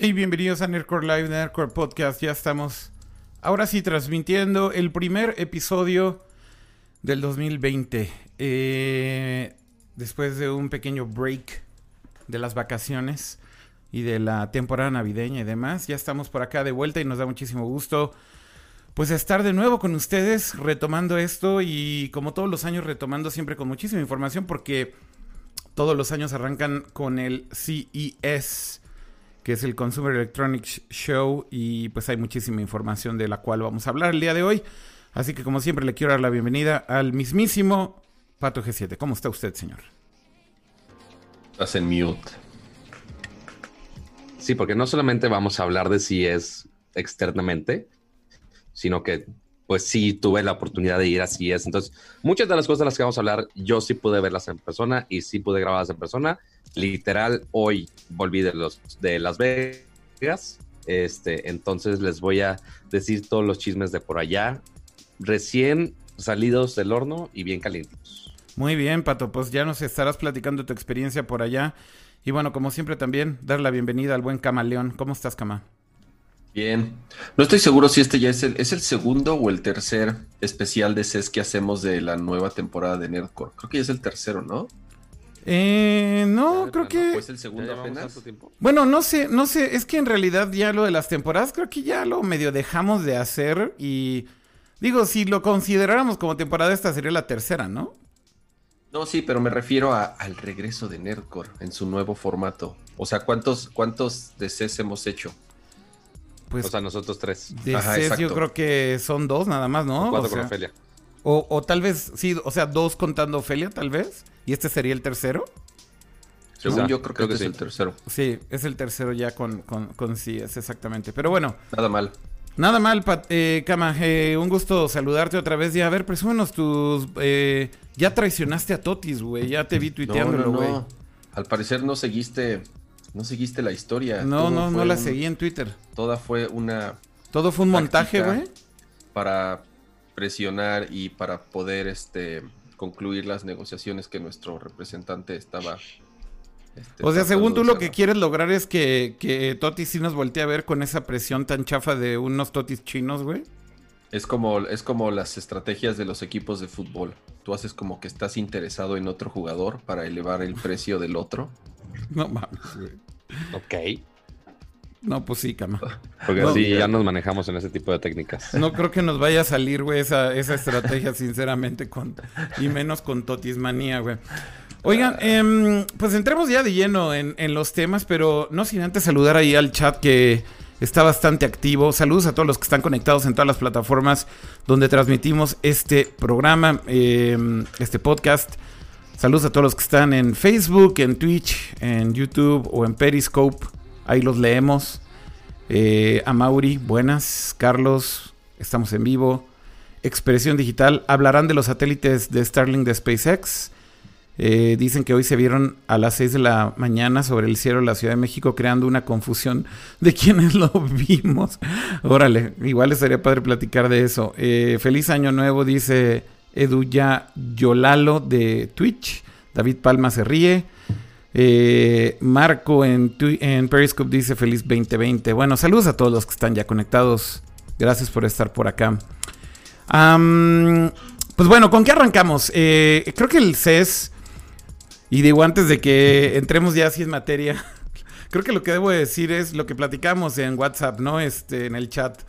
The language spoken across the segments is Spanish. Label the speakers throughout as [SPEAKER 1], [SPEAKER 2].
[SPEAKER 1] Y bienvenidos a Nerdcore Live, Nerdcore Podcast. Ya estamos ahora sí transmitiendo el primer episodio del 2020. Eh, después de un pequeño break de las vacaciones y de la temporada navideña y demás, ya estamos por acá de vuelta y nos da muchísimo gusto pues estar de nuevo con ustedes retomando esto y como todos los años retomando siempre con muchísima información porque todos los años arrancan con el CES que es el Consumer Electronics Show y pues hay muchísima información de la cual vamos a hablar el día de hoy. Así que como siempre le quiero dar la bienvenida al mismísimo Pato G7. ¿Cómo está usted, señor?
[SPEAKER 2] Estás en mute. Sí, porque no solamente vamos a hablar de si es externamente, sino que pues sí tuve la oportunidad de ir así es. Entonces, muchas de las cosas de las que vamos a hablar, yo sí pude verlas en persona y sí pude grabarlas en persona literal hoy volví de los de Las Vegas. Este, entonces les voy a decir todos los chismes de por allá, recién salidos del horno y bien calientes.
[SPEAKER 1] Muy bien, Pato, pues ya nos estarás platicando tu experiencia por allá. Y bueno, como siempre también, dar la bienvenida al buen Camaleón. ¿Cómo estás, Cama?
[SPEAKER 2] Bien. No estoy seguro si este ya es el, es el segundo o el tercer especial de CES que hacemos de la nueva temporada de Nerdcore. Creo que ya es el tercero, ¿no?
[SPEAKER 1] Eh, no, creo que.
[SPEAKER 2] ¿Pues el segundo apenas?
[SPEAKER 1] Bueno, no sé, no sé. Es que en realidad ya lo de las temporadas creo que ya lo medio dejamos de hacer. Y digo, si lo consideráramos como temporada, esta sería la tercera, ¿no?
[SPEAKER 2] No, sí, pero me refiero al regreso de Nerdcore en su nuevo formato. O sea, ¿cuántos, cuántos DCs hemos hecho?
[SPEAKER 1] Pues,
[SPEAKER 2] o sea, nosotros tres.
[SPEAKER 1] DCs yo creo que son dos nada más, ¿no?
[SPEAKER 2] Cuatro con Ofelia.
[SPEAKER 1] O, o, tal vez, sí, o sea, dos contando Ofelia, tal vez. ¿Y este sería el tercero?
[SPEAKER 2] Según yo creo, que, este es el tercero.
[SPEAKER 1] Sí, es el tercero ya con, con, sí, es exactamente. Pero bueno.
[SPEAKER 2] Nada mal.
[SPEAKER 1] Nada mal, Pat, eh, Kama. Eh, un gusto saludarte otra vez. Y a ver, presúmenos tus... Eh, ya traicionaste a Totis, güey. Ya te vi tuiteándolo, güey. No,
[SPEAKER 2] Al parecer no seguiste... No seguiste la historia.
[SPEAKER 1] No, no, no la seguí en Twitter.
[SPEAKER 2] Toda fue una...
[SPEAKER 1] Todo fue un montaje, güey.
[SPEAKER 2] Para presionar y para poder, este concluir las negociaciones que nuestro representante estaba.
[SPEAKER 1] Este, o sea, según tú lo que quieres lograr es que, que Totis sí nos voltee a ver con esa presión tan chafa de unos Totis chinos, güey.
[SPEAKER 2] Es como, es como las estrategias de los equipos de fútbol. Tú haces como que estás interesado en otro jugador para elevar el precio del otro.
[SPEAKER 1] No mames, güey.
[SPEAKER 2] Ok.
[SPEAKER 1] No, pues sí, cama.
[SPEAKER 2] Porque así ya nos manejamos en ese tipo de técnicas.
[SPEAKER 1] No creo que nos vaya a salir, güey, esa, esa estrategia, sinceramente, con, y menos con Totismanía, güey. Oigan, em, pues entremos ya de lleno en, en, los temas, pero no sin antes saludar ahí al chat que está bastante activo. Saludos a todos los que están conectados en todas las plataformas donde transmitimos este programa, em, este podcast. Saludos a todos los que están en Facebook, en Twitch, en YouTube o en Periscope. Ahí los leemos. Eh, a Mauri, buenas. Carlos, estamos en vivo. Expresión Digital, hablarán de los satélites de Starlink de SpaceX. Eh, dicen que hoy se vieron a las 6 de la mañana sobre el cielo de la Ciudad de México, creando una confusión de quienes lo vimos. Órale, igual estaría padre platicar de eso. Eh, feliz año nuevo, dice Eduya Yolalo de Twitch. David Palma se ríe. Eh, Marco en, en Periscope dice feliz 2020. Bueno, saludos a todos los que están ya conectados. Gracias por estar por acá. pues bueno, ¿con qué arrancamos? Eh, creo que el CES, y digo antes de que entremos ya así en materia, creo que lo que debo decir es lo que platicamos en WhatsApp, ¿no? Este, en el chat.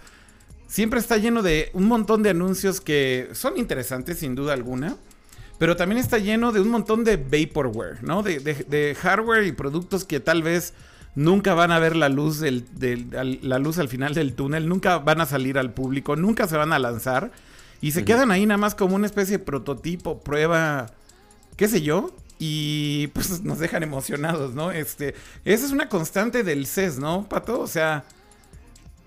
[SPEAKER 1] Siempre está lleno de un montón de anuncios que son interesantes, sin duda alguna. Pero también está lleno de un montón de vaporware, ¿no? De, hardware y productos que tal vez nunca van a ver la luz, del, la luz al final del túnel, nunca van a salir al público, nunca se van a lanzar. Y se quedan ahí nada más como una especie de prototipo, prueba, qué sé yo. Y pues nos dejan emocionados, ¿no? Este, esa es una constante del CES, ¿no, Pato? O sea...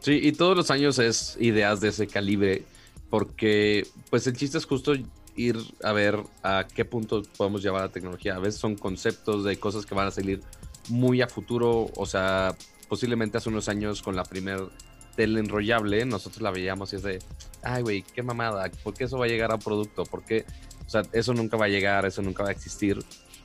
[SPEAKER 2] Sí, y todos los años es ideas de ese calibre, porque pues el chiste es justo ir a ver a qué punto podemos llevar la tecnología. A veces son conceptos de cosas que van a salir muy a futuro, o sea, posiblemente hace unos años con la primer tele enrollable, nosotros la veíamos y es de, ay, güey, qué mamada, ¿por qué eso va a llegar a producto? ¿Por qué? O sea, eso nunca va a llegar, eso nunca va a existir.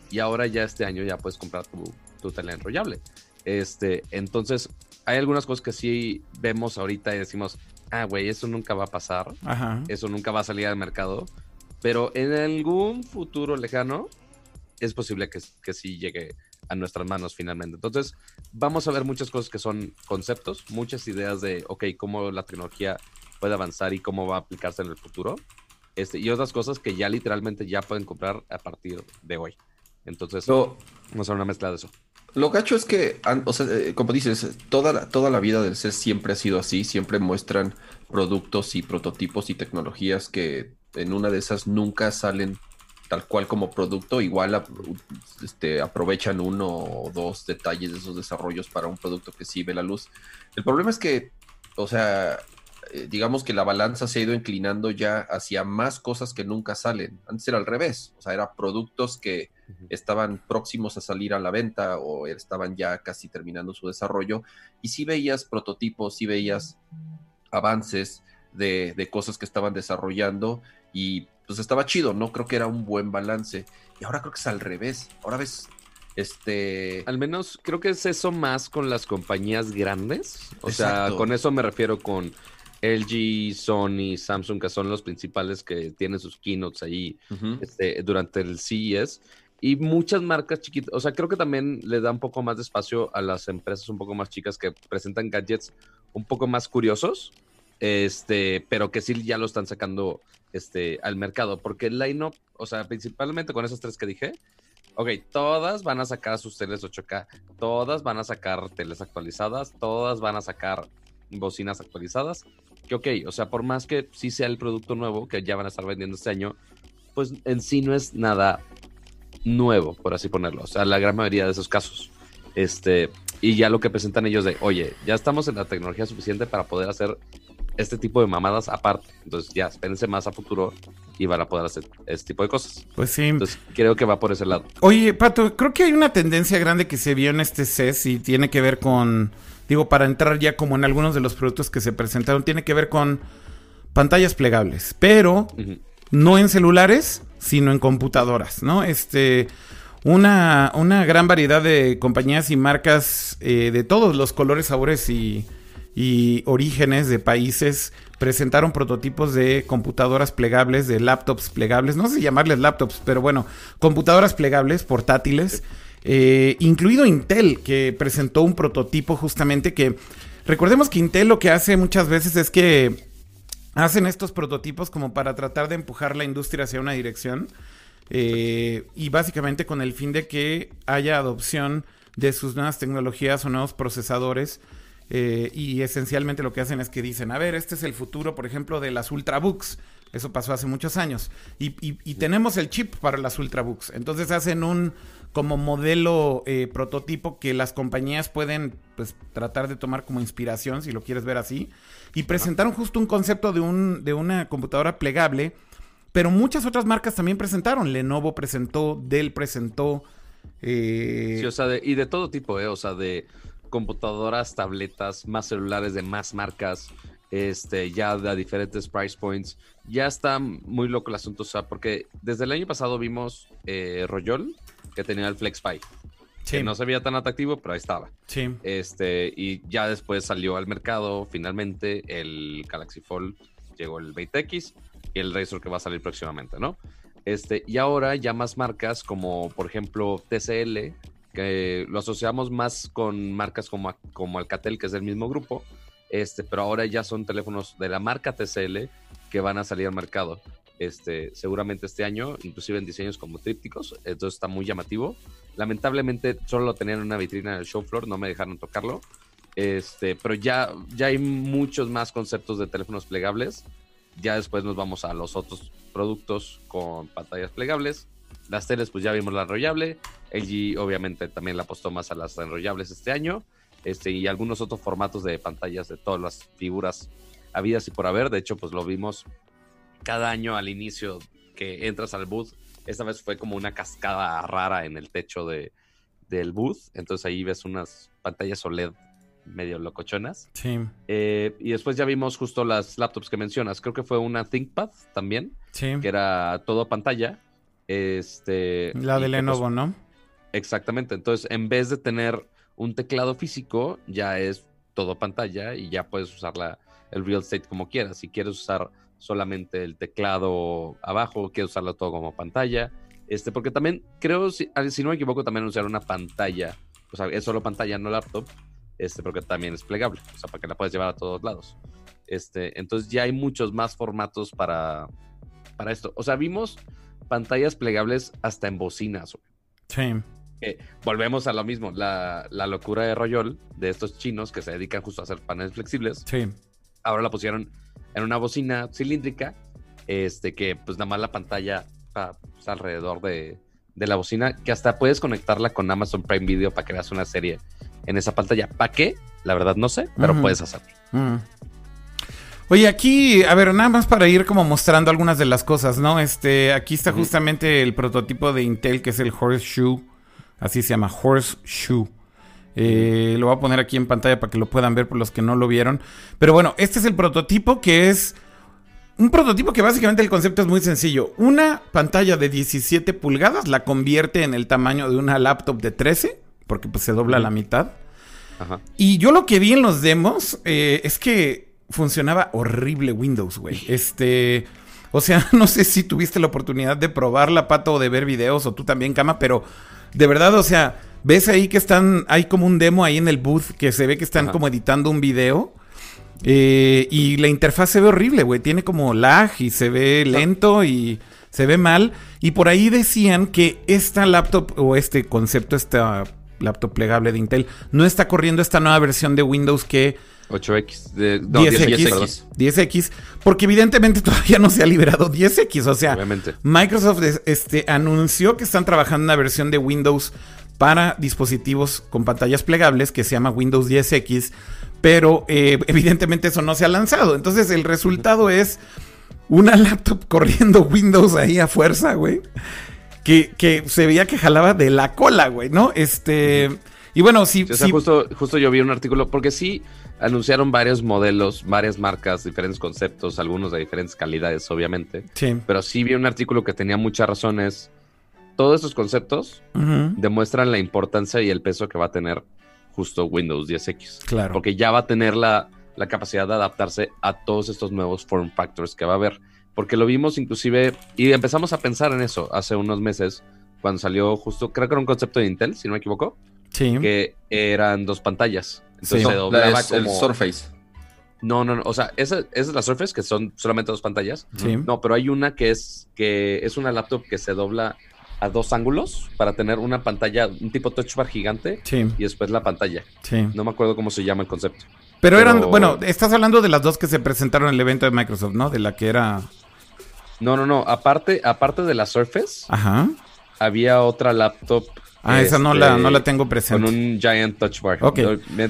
[SPEAKER 2] Y ahora ya este año ya puedes comprar tu, tu tele enrollable. Este, entonces, hay algunas cosas que sí vemos ahorita y decimos, ah, güey, eso nunca va a pasar, eso nunca va a salir al mercado, pero en algún futuro lejano es posible que, que sí llegue a nuestras manos finalmente. Entonces, vamos a ver muchas cosas que son conceptos, muchas ideas de, ok, cómo la tecnología puede avanzar y cómo va a aplicarse en el futuro. Este, y otras cosas que ya literalmente ya pueden comprar a partir de hoy. Entonces, vamos a una mezcla de eso.
[SPEAKER 3] Lo gacho es que, o sea, eh, como dices, toda la, toda la vida del CES siempre ha sido así, siempre muestran productos y prototipos y tecnologías que en una de esas nunca salen tal cual como producto, igual este, aprovechan uno o dos detalles de esos desarrollos para un producto que sí ve la luz. El problema es que, o sea, eh, digamos que la balanza se ha ido inclinando ya hacia más cosas que nunca salen. Antes era al revés, o sea, eran productos que estaban próximos a salir a la venta o estaban ya casi terminando su desarrollo. Y si veías prototipos, si veías avances de, de cosas que estaban desarrollando y pues estaba chido, ¿no? Creo que era un buen balance. Y ahora creo que es al revés. Ahora ves, este...
[SPEAKER 2] Al menos creo que es eso más con las compañías grandes. O sea, con eso me refiero con LG, Sony, Samsung, que son los principales que tienen sus keynotes ahí este, durante el CES. Y muchas marcas chiquitas, o sea, creo que también le da un poco más de espacio a las empresas un poco más chicas que presentan gadgets un poco más curiosos, este, pero que sí ya lo están sacando este, al mercado, porque el line-up, o sea, principalmente con esos tres que dije, ok, todas van a sacar sus teles 8K, todas van a sacar teles actualizadas, todas van a sacar bocinas actualizadas, que ok, o sea, por más que sí sea el producto nuevo que ya van a estar vendiendo este año, pues en sí no es nada nuevo, por así ponerlo, o sea, la gran mayoría de esos casos. Este, y ya lo que presentan ellos de, oye, ya estamos en la tecnología suficiente para poder hacer este tipo de mamadas aparte. Entonces ya, espérense más a futuro y van a poder hacer este tipo de cosas.
[SPEAKER 1] Pues sí.
[SPEAKER 2] Entonces creo que va por ese lado.
[SPEAKER 1] Oye, Pato, creo que hay una tendencia grande que se vio en este CES y tiene que ver con, digo, para entrar ya como en algunos de los productos que se presentaron, tiene que ver con pantallas plegables, pero no en celulares, sino en computadoras, ¿no? Este... Una, una gran variedad de compañías y marcas eh, de todos los colores, sabores y, y orígenes de países presentaron prototipos de computadoras plegables, de laptops plegables, no sé llamarles laptops, pero bueno, computadoras plegables, portátiles, eh, incluido Intel, que presentó un prototipo justamente que, recordemos que Intel lo que hace muchas veces es que hacen estos prototipos como para tratar de empujar la industria hacia una dirección eh, y básicamente con el fin de que haya adopción de sus nuevas tecnologías o nuevos procesadores eh, y esencialmente lo que hacen es que dicen, a ver, este es el futuro, por ejemplo, de las Ultrabooks. Eso pasó hace muchos años. Y, tenemos el chip para las Ultrabooks. Entonces hacen un como modelo eh, prototipo que las compañías pueden pues, tratar de tomar como inspiración, si lo quieres ver así. Y presentaron justo un concepto de, un, de una computadora plegable. Pero muchas otras marcas también presentaron. Lenovo presentó, Dell presentó.
[SPEAKER 2] Eh, sí, o sea, y de todo tipo, ¿eh? O sea, de computadoras, tabletas, más celulares de más marcas, este, ya de diferentes price points. Ya está muy loco el asunto, o sea, porque desde el año pasado vimos eh, Royol, que tenía el FlexPy. Que no se veía tan atractivo, pero ahí estaba.
[SPEAKER 1] Sí.
[SPEAKER 2] Este, y ya después salió al mercado finalmente el Galaxy Fold, llegó el Mate X y el Razor que va a salir próximamente, ¿no? Este, y ahora ya más marcas como por ejemplo TCL que lo asociamos más con marcas como, como Alcatel, que es del mismo grupo, este, pero ahora ya son teléfonos de la marca TCL que van a salir al mercado. Este, seguramente este año, inclusive en diseños como trípticos, entonces está muy llamativo. Lamentablemente solo lo tenían en una vitrina en el show floor, no me dejaron tocarlo. Este, pero ya, ya hay muchos más conceptos de teléfonos plegables. Ya después nos vamos a los otros productos con pantallas plegables. Las teles, pues ya vimos la enrollable. LG obviamente también la apostó más a las enrollables este año. Este, y algunos otros formatos de pantallas de todas las figuras habidas y por haber. De hecho, pues lo vimos cada año al inicio que entras al booth. Esta vez fue como una cascada rara en el techo de, del booth. Entonces ahí ves unas pantallas OLED medio locochonas.
[SPEAKER 1] Sí.
[SPEAKER 2] Eh, y después ya vimos justo las laptops que mencionas. Creo que fue una ThinkPad también.
[SPEAKER 1] Sí.
[SPEAKER 2] Que era todo pantalla. Este,
[SPEAKER 1] la de Lenovo, ¿no?
[SPEAKER 2] Exactamente. Entonces, en vez de tener un teclado físico ya es todo pantalla y ya puedes usar la, el real estate como quieras. Si quieres usar solamente el teclado abajo, quieres usarlo todo como pantalla. Este, porque también creo, si, si no me equivoco, también usar una pantalla. O sea, es solo pantalla, no laptop. Este, porque también es plegable. O sea, para que la puedas llevar a todos lados. Este, entonces ya hay muchos más formatos para, para esto. O sea, vimos pantallas plegables hasta en bocinas.
[SPEAKER 1] Sí.
[SPEAKER 2] volvemos a lo mismo, la, la, locura de Royol, de estos chinos que se dedican justo a hacer paneles flexibles.
[SPEAKER 1] Sí.
[SPEAKER 2] Ahora la pusieron en una bocina cilíndrica, este, que pues nada más la pantalla está pues, alrededor de, de, la bocina, que hasta puedes conectarla con Amazon Prime Video para que veas una serie en esa pantalla. ¿Para qué? La verdad no sé, pero uh -huh. puedes hacerlo.
[SPEAKER 1] Uh -huh. Oye, aquí, a ver, nada más para ir como mostrando algunas de las cosas, ¿no? Este, aquí está justamente el prototipo de Intel, que es el Horseshoe, así se llama, Horseshoe. Eh, lo voy a poner aquí en pantalla para que lo puedan ver por los que no lo vieron. Pero bueno, este es el prototipo que es un prototipo que básicamente el concepto es muy sencillo. Una pantalla de 17 pulgadas la convierte en el tamaño de una laptop de 13, porque pues se dobla a la mitad.
[SPEAKER 2] Ajá.
[SPEAKER 1] Y yo lo que vi en los demos eh, es que funcionaba horrible Windows, güey. Este, o sea, no sé si tuviste la oportunidad de probarla, Pato, o de ver videos, o tú también, Cama, pero de verdad, o sea, ves ahí que están, hay como un demo ahí en el booth que se ve que están Ajá. como editando un video. Eh, y la interfaz se ve horrible, güey. Tiene como lag y se ve lento y se ve mal. Y por ahí decían que esta laptop o este concepto, esta laptop plegable de Intel, no está corriendo esta nueva versión de Windows que
[SPEAKER 2] 8X, de, no,
[SPEAKER 1] 10X, 10X, 10X, porque evidentemente todavía no se ha liberado 10X, o sea,
[SPEAKER 2] Obviamente.
[SPEAKER 1] Microsoft este, anunció que están trabajando en una versión de Windows para dispositivos con pantallas plegables que se llama Windows 10X, pero eh, evidentemente eso no se ha lanzado, entonces el resultado es una laptop corriendo Windows ahí a fuerza, güey, que, que se veía que jalaba de la cola, güey, ¿no? Este... Y bueno, sí.
[SPEAKER 2] sí o sea,
[SPEAKER 1] sí.
[SPEAKER 2] Justo, justo yo vi un artículo, porque sí anunciaron varios modelos, varias marcas, diferentes conceptos, algunos de diferentes calidades, obviamente.
[SPEAKER 1] Sí.
[SPEAKER 2] Pero sí vi un artículo que tenía muchas razones. Todos estos conceptos uh -huh. demuestran la importancia y el peso que va a tener justo Windows 10X.
[SPEAKER 1] Claro.
[SPEAKER 2] Porque ya va a tener la, la capacidad de adaptarse a todos estos nuevos form factors que va a haber. Porque lo vimos inclusive, y empezamos a pensar en eso hace unos meses, cuando salió justo, creo que era un concepto de Intel, si no me equivoco.
[SPEAKER 1] Sí.
[SPEAKER 2] Que eran dos pantallas. Entonces
[SPEAKER 3] sí.
[SPEAKER 2] se doblaba como...
[SPEAKER 3] el Surface.
[SPEAKER 2] No, no, no. O sea, esa, esa, es la Surface, que son solamente dos pantallas.
[SPEAKER 1] Sí.
[SPEAKER 2] No, pero hay una que es que es una laptop que se dobla a dos ángulos para tener una pantalla, un tipo touch bar gigante.
[SPEAKER 1] Sí.
[SPEAKER 2] Y después la pantalla.
[SPEAKER 1] Sí.
[SPEAKER 2] No me acuerdo cómo se llama el concepto.
[SPEAKER 1] Pero, pero, eran, bueno, estás hablando de las dos que se presentaron en el evento de Microsoft, ¿no? De la que era.
[SPEAKER 2] No, no, no. Aparte, aparte de la Surface,
[SPEAKER 1] Ajá.
[SPEAKER 2] había otra laptop
[SPEAKER 1] Ah, esa no la, no la tengo presente.
[SPEAKER 2] Con un Giant Touch Bar.
[SPEAKER 1] Ok.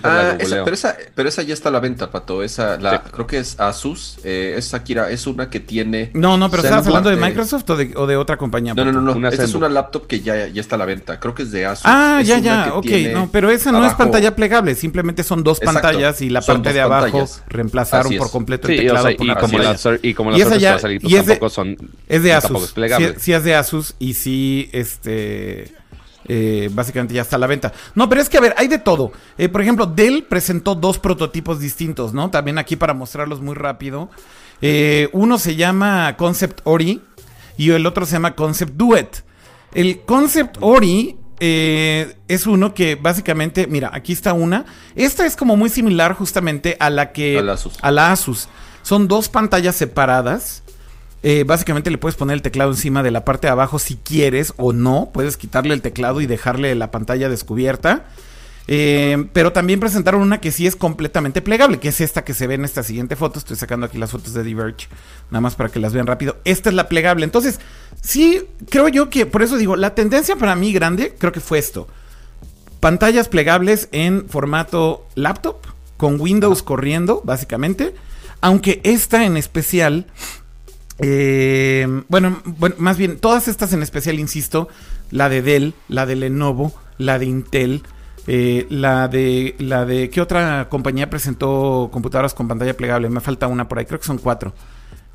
[SPEAKER 3] Ah, esa, pero, esa, pero esa ya está a la venta, Pato. Esa, la, sí. creo que es Asus. Eh, es Akira, es una que tiene.
[SPEAKER 1] No, no, pero ¿estabas hablando de Microsoft o de, o de otra compañía?
[SPEAKER 3] No, no, no, no. Una esta es una laptop que ya, ya está a la venta. Creo que es de Asus.
[SPEAKER 1] Ah,
[SPEAKER 3] es
[SPEAKER 1] ya, ya. Ok, no, pero esa no abajo... es pantalla plegable. Simplemente son dos Exacto. pantallas y la
[SPEAKER 3] son
[SPEAKER 1] parte de abajo pantallas. reemplazaron por completo el teclado
[SPEAKER 2] o sea,
[SPEAKER 1] por
[SPEAKER 2] y, como la, y como las
[SPEAKER 1] otras
[SPEAKER 2] ya, y es tampoco
[SPEAKER 1] de,
[SPEAKER 2] son.
[SPEAKER 1] Es de Asus. Sí es de Asus y sí, este. Eh, básicamente ya está a la venta. No, pero es que a ver, hay de todo. Eh, por ejemplo, Dell presentó dos prototipos distintos, ¿no? También aquí para mostrarlos muy rápido. Eh, uno se llama Concept Ori y el otro se llama Concept Duet. El Concept Ori eh, es uno que básicamente, mira, aquí está una. Esta es como muy similar justamente a la que...
[SPEAKER 3] A la Asus.
[SPEAKER 1] A la Asus. Son dos pantallas separadas. Eh, básicamente le puedes poner el teclado encima de la parte de abajo si quieres o no. Puedes quitarle el teclado y dejarle la pantalla descubierta. Eh, pero también presentaron una que sí es completamente plegable, que es esta que se ve en esta siguiente foto. Estoy sacando aquí las fotos de Diverge, nada más para que las vean rápido. Esta es la plegable. Entonces, sí, creo yo que, por eso digo, la tendencia para mí grande, creo que fue esto. Pantallas plegables en formato laptop, con Windows corriendo, básicamente. Aunque esta en especial eh, bueno, bueno, más bien, todas estas en especial, insisto, la de Dell, la de Lenovo, la de Intel, eh, la de la de ¿qué otra compañía presentó computadoras con pantalla plegable? Me falta una por ahí, creo que son cuatro.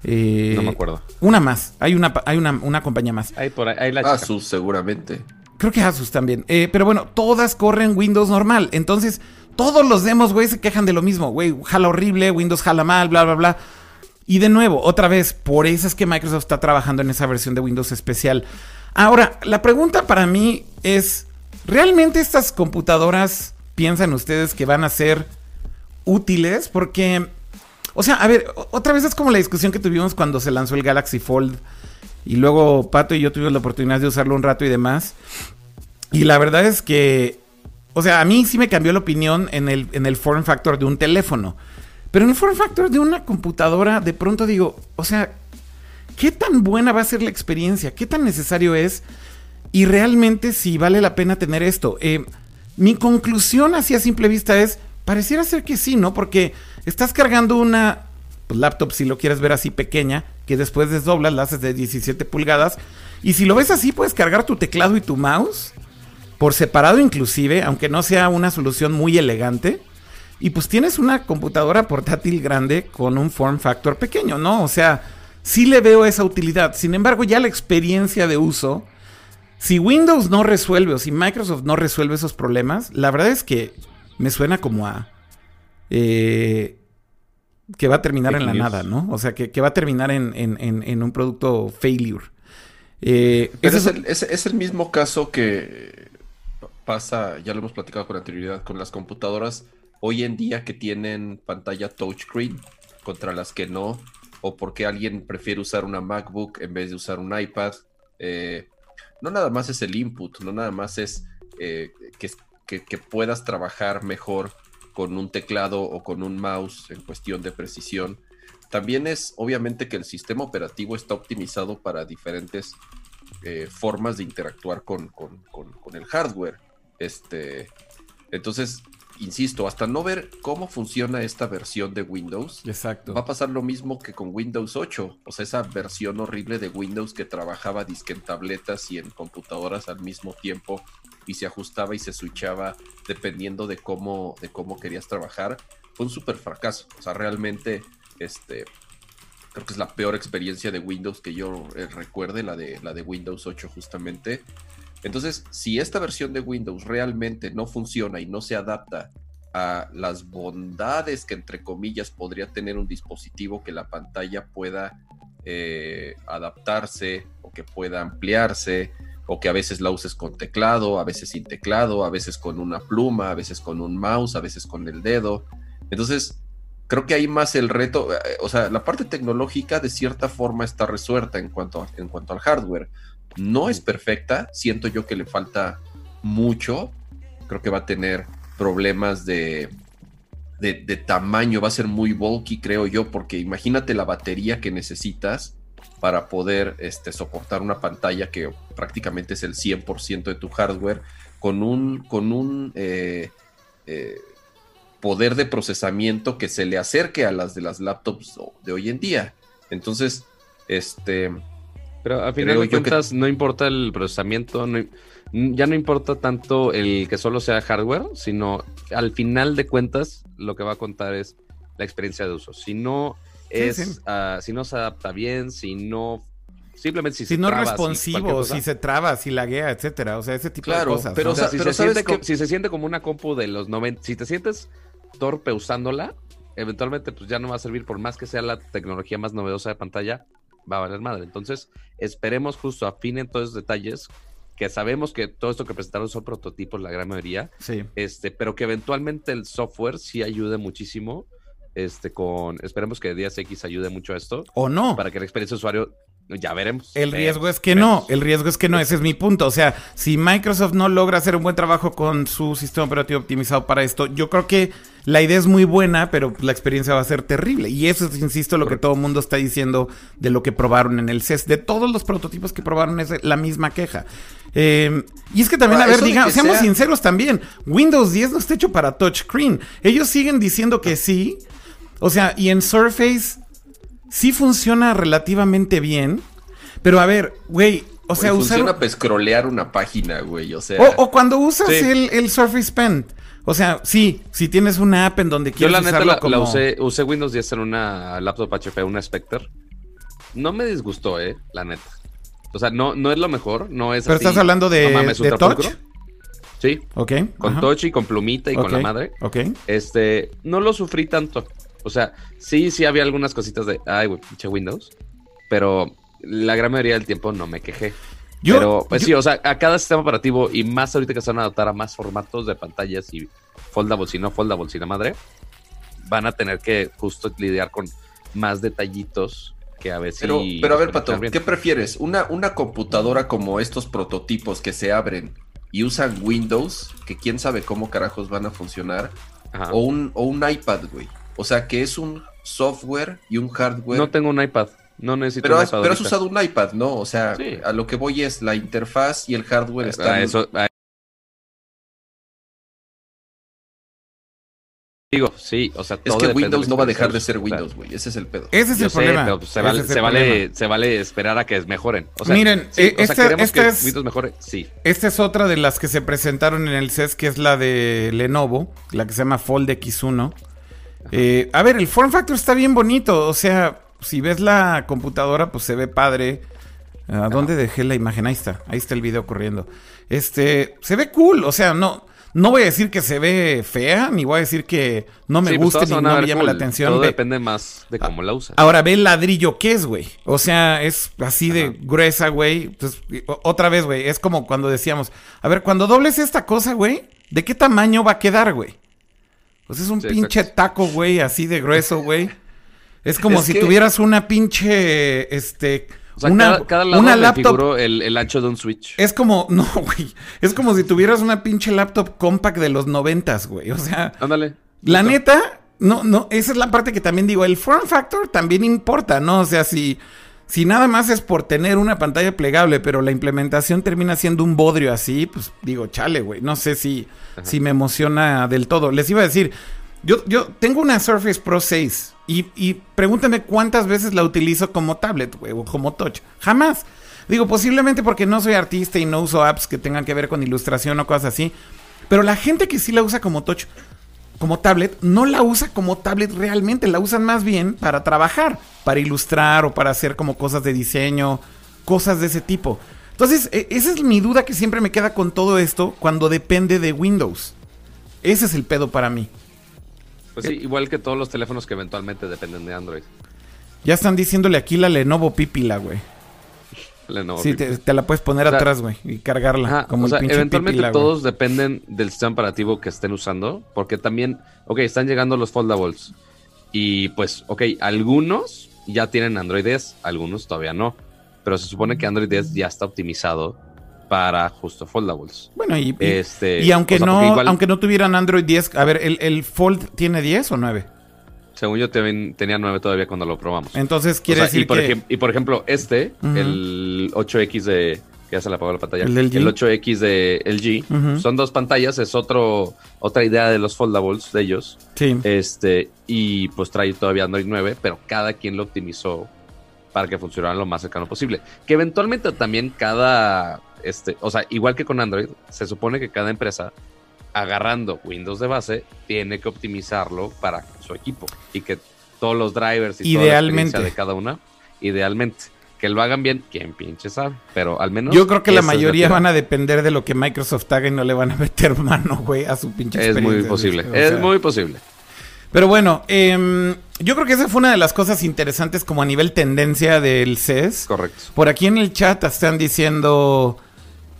[SPEAKER 2] Eh, no me acuerdo.
[SPEAKER 1] Una más, hay una hay una, una compañía más.
[SPEAKER 2] Ahí por ahí, ahí la
[SPEAKER 3] Asus, seguramente.
[SPEAKER 1] creo que Asus también. Eh, pero bueno, todas corren Windows normal. Entonces, todos los demos, güey, se quejan de lo mismo. Güey, jala horrible, Windows jala mal, bla, bla, bla. Y de nuevo, otra vez, por eso es que Microsoft está trabajando en esa versión de Windows especial. Ahora, la pregunta para mí es, ¿realmente estas computadoras piensan ustedes que van a ser útiles? Porque, o sea, a ver, otra vez es como la discusión que tuvimos cuando se lanzó el Galaxy Fold. Y luego Pato y yo tuvimos la oportunidad de usarlo un rato y demás. Y la verdad es que, o sea, a mí sí me cambió la opinión en el, en el form factor de un teléfono. Pero en el form factor de una computadora, de pronto digo, o sea, ¿qué tan buena va a ser la experiencia? ¿Qué tan necesario es? Y realmente si vale la pena tener esto. Eh, mi conclusión así a simple vista es, pareciera ser que sí, ¿no? Porque estás cargando una laptop, si lo quieres ver así pequeña, que después desdoblas, la haces de 17 pulgadas. Y si lo ves así, puedes cargar tu teclado y tu mouse por separado inclusive, aunque no sea una solución muy elegante. Y pues tienes una computadora portátil grande con un form factor pequeño, ¿no? O sea, sí le veo esa utilidad. Sin embargo, ya la experiencia de uso, si Windows no resuelve o si Microsoft no resuelve esos problemas, la verdad es que me suena como a... Eh, que va a terminar en la nada, ¿no? O sea, que, va a terminar en, un producto failure.
[SPEAKER 3] Eh, es, el, es, el, mismo caso que pasa, ya lo hemos platicado con anterioridad, con las computadoras hoy en día que tienen pantalla touchscreen contra las que no, o porque alguien prefiere usar una MacBook en vez de usar un iPad. Eh, no nada más es el input, no nada más es eh, que, puedas trabajar mejor con un teclado o con un mouse en cuestión de precisión. También es obviamente que el sistema operativo está optimizado para diferentes eh, formas de interactuar con, con, con, el hardware. Este, entonces, insisto, hasta no ver cómo funciona esta versión de Windows,
[SPEAKER 1] Exacto.
[SPEAKER 3] va a pasar lo mismo que con Windows 8, o sea, esa versión horrible de Windows que trabajaba disque en tabletas y en computadoras al mismo tiempo y se ajustaba y se switchaba dependiendo de cómo, de cómo querías trabajar, fue un súper fracaso. O sea, realmente, este, creo que es la peor experiencia de Windows que yo eh, recuerde, la de, la de Windows 8 justamente. Entonces, si esta versión de Windows realmente no funciona y no se adapta a las bondades que entre comillas podría tener un dispositivo que la pantalla pueda eh, adaptarse o que pueda ampliarse o que a veces la uses con teclado, a veces sin teclado, a veces con una pluma, a veces con un mouse, a veces con el dedo. Entonces, creo que hay más el reto, eh, o sea, la parte tecnológica de cierta forma está resuelta en cuanto, en cuanto al hardware no es perfecta, siento yo que le falta mucho, creo que va a tener problemas de, de, tamaño, va a ser muy bulky, creo yo, porque imagínate la batería que necesitas para poder este, soportar una pantalla que prácticamente es el 100% de tu hardware con un, con un eh, eh, poder de procesamiento que se le acerque a las de las laptops de hoy en día. Entonces, este,
[SPEAKER 2] pero al final de cuentas no importa el procesamiento, ya no importa tanto el que solo sea hardware, sino al final de cuentas lo que va a contar es la experiencia de uso. Si no es, ah, si no se adapta bien, si no simplemente si,
[SPEAKER 1] si no es responsivo, si, se traba, si laguea, etcétera, o sea, ese tipo de cosas.
[SPEAKER 2] Pero, si, se siente si se siente como una compu de los 90, si te sientes torpe usándola, eventualmente pues ya no va a servir por más que sea la tecnología más novedosa de pantalla, va a valer madre. Entonces, esperemos justo afinen todos esos detalles, que sabemos que todo esto que presentaron son prototipos, la gran mayoría,
[SPEAKER 1] sí.
[SPEAKER 2] este, pero que eventualmente el software sí ayude muchísimo. Este, con, esperemos que X ayude mucho a esto.
[SPEAKER 1] O no.
[SPEAKER 2] Para que la experiencia de usuario ya veremos.
[SPEAKER 1] El riesgo es que no, el riesgo es que no, ese es mi punto. O sea, si Microsoft no logra hacer un buen trabajo con su sistema operativo optimizado para esto, yo creo que la idea es muy buena, pero la experiencia va a ser terrible. Y eso es, insisto, lo que todo el mundo está diciendo de lo que probaron en el CES. De todos los prototipos que probaron es la misma queja. Eh, y es que también, a ver, digamos, seamos sinceros también, Windows 10 no está hecho para touchscreen. Ellos siguen diciendo que sí. O sea, y en Surface sí funciona relativamente bien. Pero a ver, güey, o sea,
[SPEAKER 3] usar. Funciona para scrollear una página, güey. O sea.
[SPEAKER 1] O, cuando usas el, el, Surface Pen. O sea, sí, si tienes una app en donde quieres
[SPEAKER 2] Yo la neta la, usé, usé Windows 10 en una laptop HP, una Spectre. No me disgustó, eh, la neta. O sea, no, no es lo mejor, no es
[SPEAKER 1] Pero
[SPEAKER 2] así,
[SPEAKER 1] estás hablando de,
[SPEAKER 2] no mames,
[SPEAKER 1] de touch.
[SPEAKER 2] pulcro. Sí,
[SPEAKER 1] Ok.
[SPEAKER 2] con
[SPEAKER 1] ajá,
[SPEAKER 2] touch y con plumita y con la madre.
[SPEAKER 1] Ok.
[SPEAKER 2] Este, no lo sufrí tanto. O sea, sí, sí había algunas cositas de, ay, güey, pinche Windows. Pero la gran mayoría del tiempo no me quejé.
[SPEAKER 1] Yo-
[SPEAKER 2] pero, pues
[SPEAKER 1] yo-
[SPEAKER 2] sí, o sea, a cada sistema operativo y más ahorita que se van a adaptar a más formatos de pantallas y foldables y no foldables y la madre, van a tener que justo lidiar con más detallitos que a si...
[SPEAKER 3] Pero, pero a ver, Pato. ¿qué prefieres? ¿Una, ¿Una computadora como estos prototipos que se abren y usan Windows, que quién sabe cómo carajos van a funcionar,
[SPEAKER 2] Ajá.
[SPEAKER 3] o un, o un iPad, güey? O sea, que es un software y un hardware.
[SPEAKER 2] No tengo un iPad. No necesito
[SPEAKER 3] pero,
[SPEAKER 2] un
[SPEAKER 3] has,
[SPEAKER 2] iPad
[SPEAKER 3] pero has usado un iPad, ¿no? O sea,
[SPEAKER 2] Sí.
[SPEAKER 3] a lo que voy es la interfaz y el hardware
[SPEAKER 2] Ah,
[SPEAKER 3] están...
[SPEAKER 2] eso, ah. Digo, sí, o sea,
[SPEAKER 3] Es que Windows no va a dejar de ser. Windows, güey. Ese es el pedo.
[SPEAKER 1] Ese es
[SPEAKER 2] Yo
[SPEAKER 1] el
[SPEAKER 2] sé,
[SPEAKER 1] problema.
[SPEAKER 2] pero pues se,
[SPEAKER 1] Ese
[SPEAKER 2] vale,
[SPEAKER 1] es el
[SPEAKER 2] se, vale,
[SPEAKER 1] problema.
[SPEAKER 2] se vale esperar a que mejoren. O sea,
[SPEAKER 1] Miren,
[SPEAKER 2] sí,
[SPEAKER 1] eh,
[SPEAKER 2] o sea, queremos
[SPEAKER 1] esta
[SPEAKER 2] que
[SPEAKER 1] es-
[SPEAKER 2] Windows mejore, sí.
[SPEAKER 1] Esta es otra de las que se presentaron en el CES, que es la de Lenovo, la que se llama Fold X1. Eh, a ver, el form factor está bien bonito. O sea, si ves la computadora, pues se ve padre. ¿A dónde dejé la imagen? Ahí está. Ahí está el video corriendo. Este, se ve cool. O sea, no, no voy a decir que se ve fea, ni voy a decir que no me
[SPEAKER 2] Sí, pues
[SPEAKER 1] guste ni no me llama
[SPEAKER 2] cool.
[SPEAKER 1] la atención.
[SPEAKER 2] Todo
[SPEAKER 1] Ve-
[SPEAKER 2] depende más de cómo la usas.
[SPEAKER 1] Ahora ve el ladrillo que es, güey. O sea, es así de gruesa, güey. Entonces, otra vez, güey. Es como cuando decíamos, a ver, cuando dobles esta cosa, güey, ¿de qué tamaño va a quedar, güey? Pues es un
[SPEAKER 2] Sí,
[SPEAKER 1] pinche
[SPEAKER 2] exacto.
[SPEAKER 1] taco, güey, así de grueso, güey. Es como
[SPEAKER 3] Es
[SPEAKER 1] si
[SPEAKER 3] que-
[SPEAKER 1] tuvieras una pinche, este,
[SPEAKER 2] O sea,
[SPEAKER 1] una,
[SPEAKER 2] cada, cada lado
[SPEAKER 1] una laptop.
[SPEAKER 2] el, el ancho de un Switch.
[SPEAKER 1] Es como, no, güey. Es como si tuvieras una pinche laptop compact de los noventas, güey. O sea,
[SPEAKER 2] Ándale.
[SPEAKER 1] la neta, no, no, esa es la parte que también digo, el form factor también importa, ¿no? O sea, si, si nada más es por tener una pantalla plegable, pero la implementación termina siendo un bodrio así, pues digo, chale, güey, no sé si, si me emociona del todo. Les iba a decir, yo, yo tengo una Surface Pro 6 y, y pregúntame cuántas veces la utilizo como tablet, güey, o como touch. Jamás. Digo, posiblemente porque no soy artista y no uso apps que tengan que ver con ilustración o cosas así. Pero la gente que sí la usa como touch, como tablet, no la usa como tablet realmente, la usan más bien para trabajar, para ilustrar o para hacer como cosas de diseño, cosas de ese tipo. Entonces, e- esa es mi duda que siempre me queda con todo esto cuando depende de Windows. Ese es el pedo para mí.
[SPEAKER 2] Pues sí, igual que todos los teléfonos que eventualmente dependen de Android.
[SPEAKER 1] Ya están diciéndole aquí la Lenovo Pipila, güey.
[SPEAKER 2] Lenovo
[SPEAKER 1] Sí, te, te la puedes poner
[SPEAKER 2] O sea,
[SPEAKER 1] atrás, güey, y cargarla.
[SPEAKER 2] Ajá,
[SPEAKER 1] como
[SPEAKER 2] o
[SPEAKER 1] el
[SPEAKER 2] sea,
[SPEAKER 1] pinche
[SPEAKER 2] eventualmente
[SPEAKER 1] Pipila, güey.
[SPEAKER 2] todos dependen del sistema operativo que estén usando, porque también, ok, están llegando los foldables y pues, ok, algunos ya tienen Android 10, algunos todavía no, pero se supone que Android 10 ya está optimizado para justo foldables.
[SPEAKER 1] Bueno, y,
[SPEAKER 2] Este,
[SPEAKER 1] y aunque
[SPEAKER 2] o sea,
[SPEAKER 1] no,
[SPEAKER 2] igual,
[SPEAKER 1] aunque no tuvieran Android 10, a ver, ¿el, el Fold tiene 10 o 9?
[SPEAKER 2] Según yo tenía 9 todavía cuando lo probamos.
[SPEAKER 1] Entonces
[SPEAKER 2] O
[SPEAKER 1] quiere
[SPEAKER 2] sea,
[SPEAKER 1] decir
[SPEAKER 2] y, por
[SPEAKER 1] que...
[SPEAKER 2] y por ejemplo, este, el 8X de. que Ya se le apagó la pantalla.
[SPEAKER 1] El del G.
[SPEAKER 2] 8X de LG.
[SPEAKER 1] Ujú.
[SPEAKER 2] Son dos pantallas, es otro, otra idea de los foldables de ellos.
[SPEAKER 1] Sí.
[SPEAKER 2] Este, y pues trae todavía Android 9, pero cada quien lo optimizó para que funcionara lo más cercano posible. Que eventualmente también cada. Este, o sea, igual que con Android, se supone que cada empresa, agarrando Windows de base, tiene que optimizarlo para su equipo. Y que todos los drivers y toda la
[SPEAKER 1] Idealmente.
[SPEAKER 2] de cada una, idealmente. Que lo hagan bien, quien pinche sabe. Pero al menos.
[SPEAKER 1] Yo creo que la mayoría van a depender de lo que Microsoft haga y no le van a meter mano, güey, a su pinche
[SPEAKER 2] Es muy posible.
[SPEAKER 1] O
[SPEAKER 2] es muy posible.
[SPEAKER 1] Pero bueno, em, yo creo que esa fue una de las cosas interesantes como a nivel tendencia del CES.
[SPEAKER 2] Correcto.
[SPEAKER 1] Por aquí en el chat están diciendo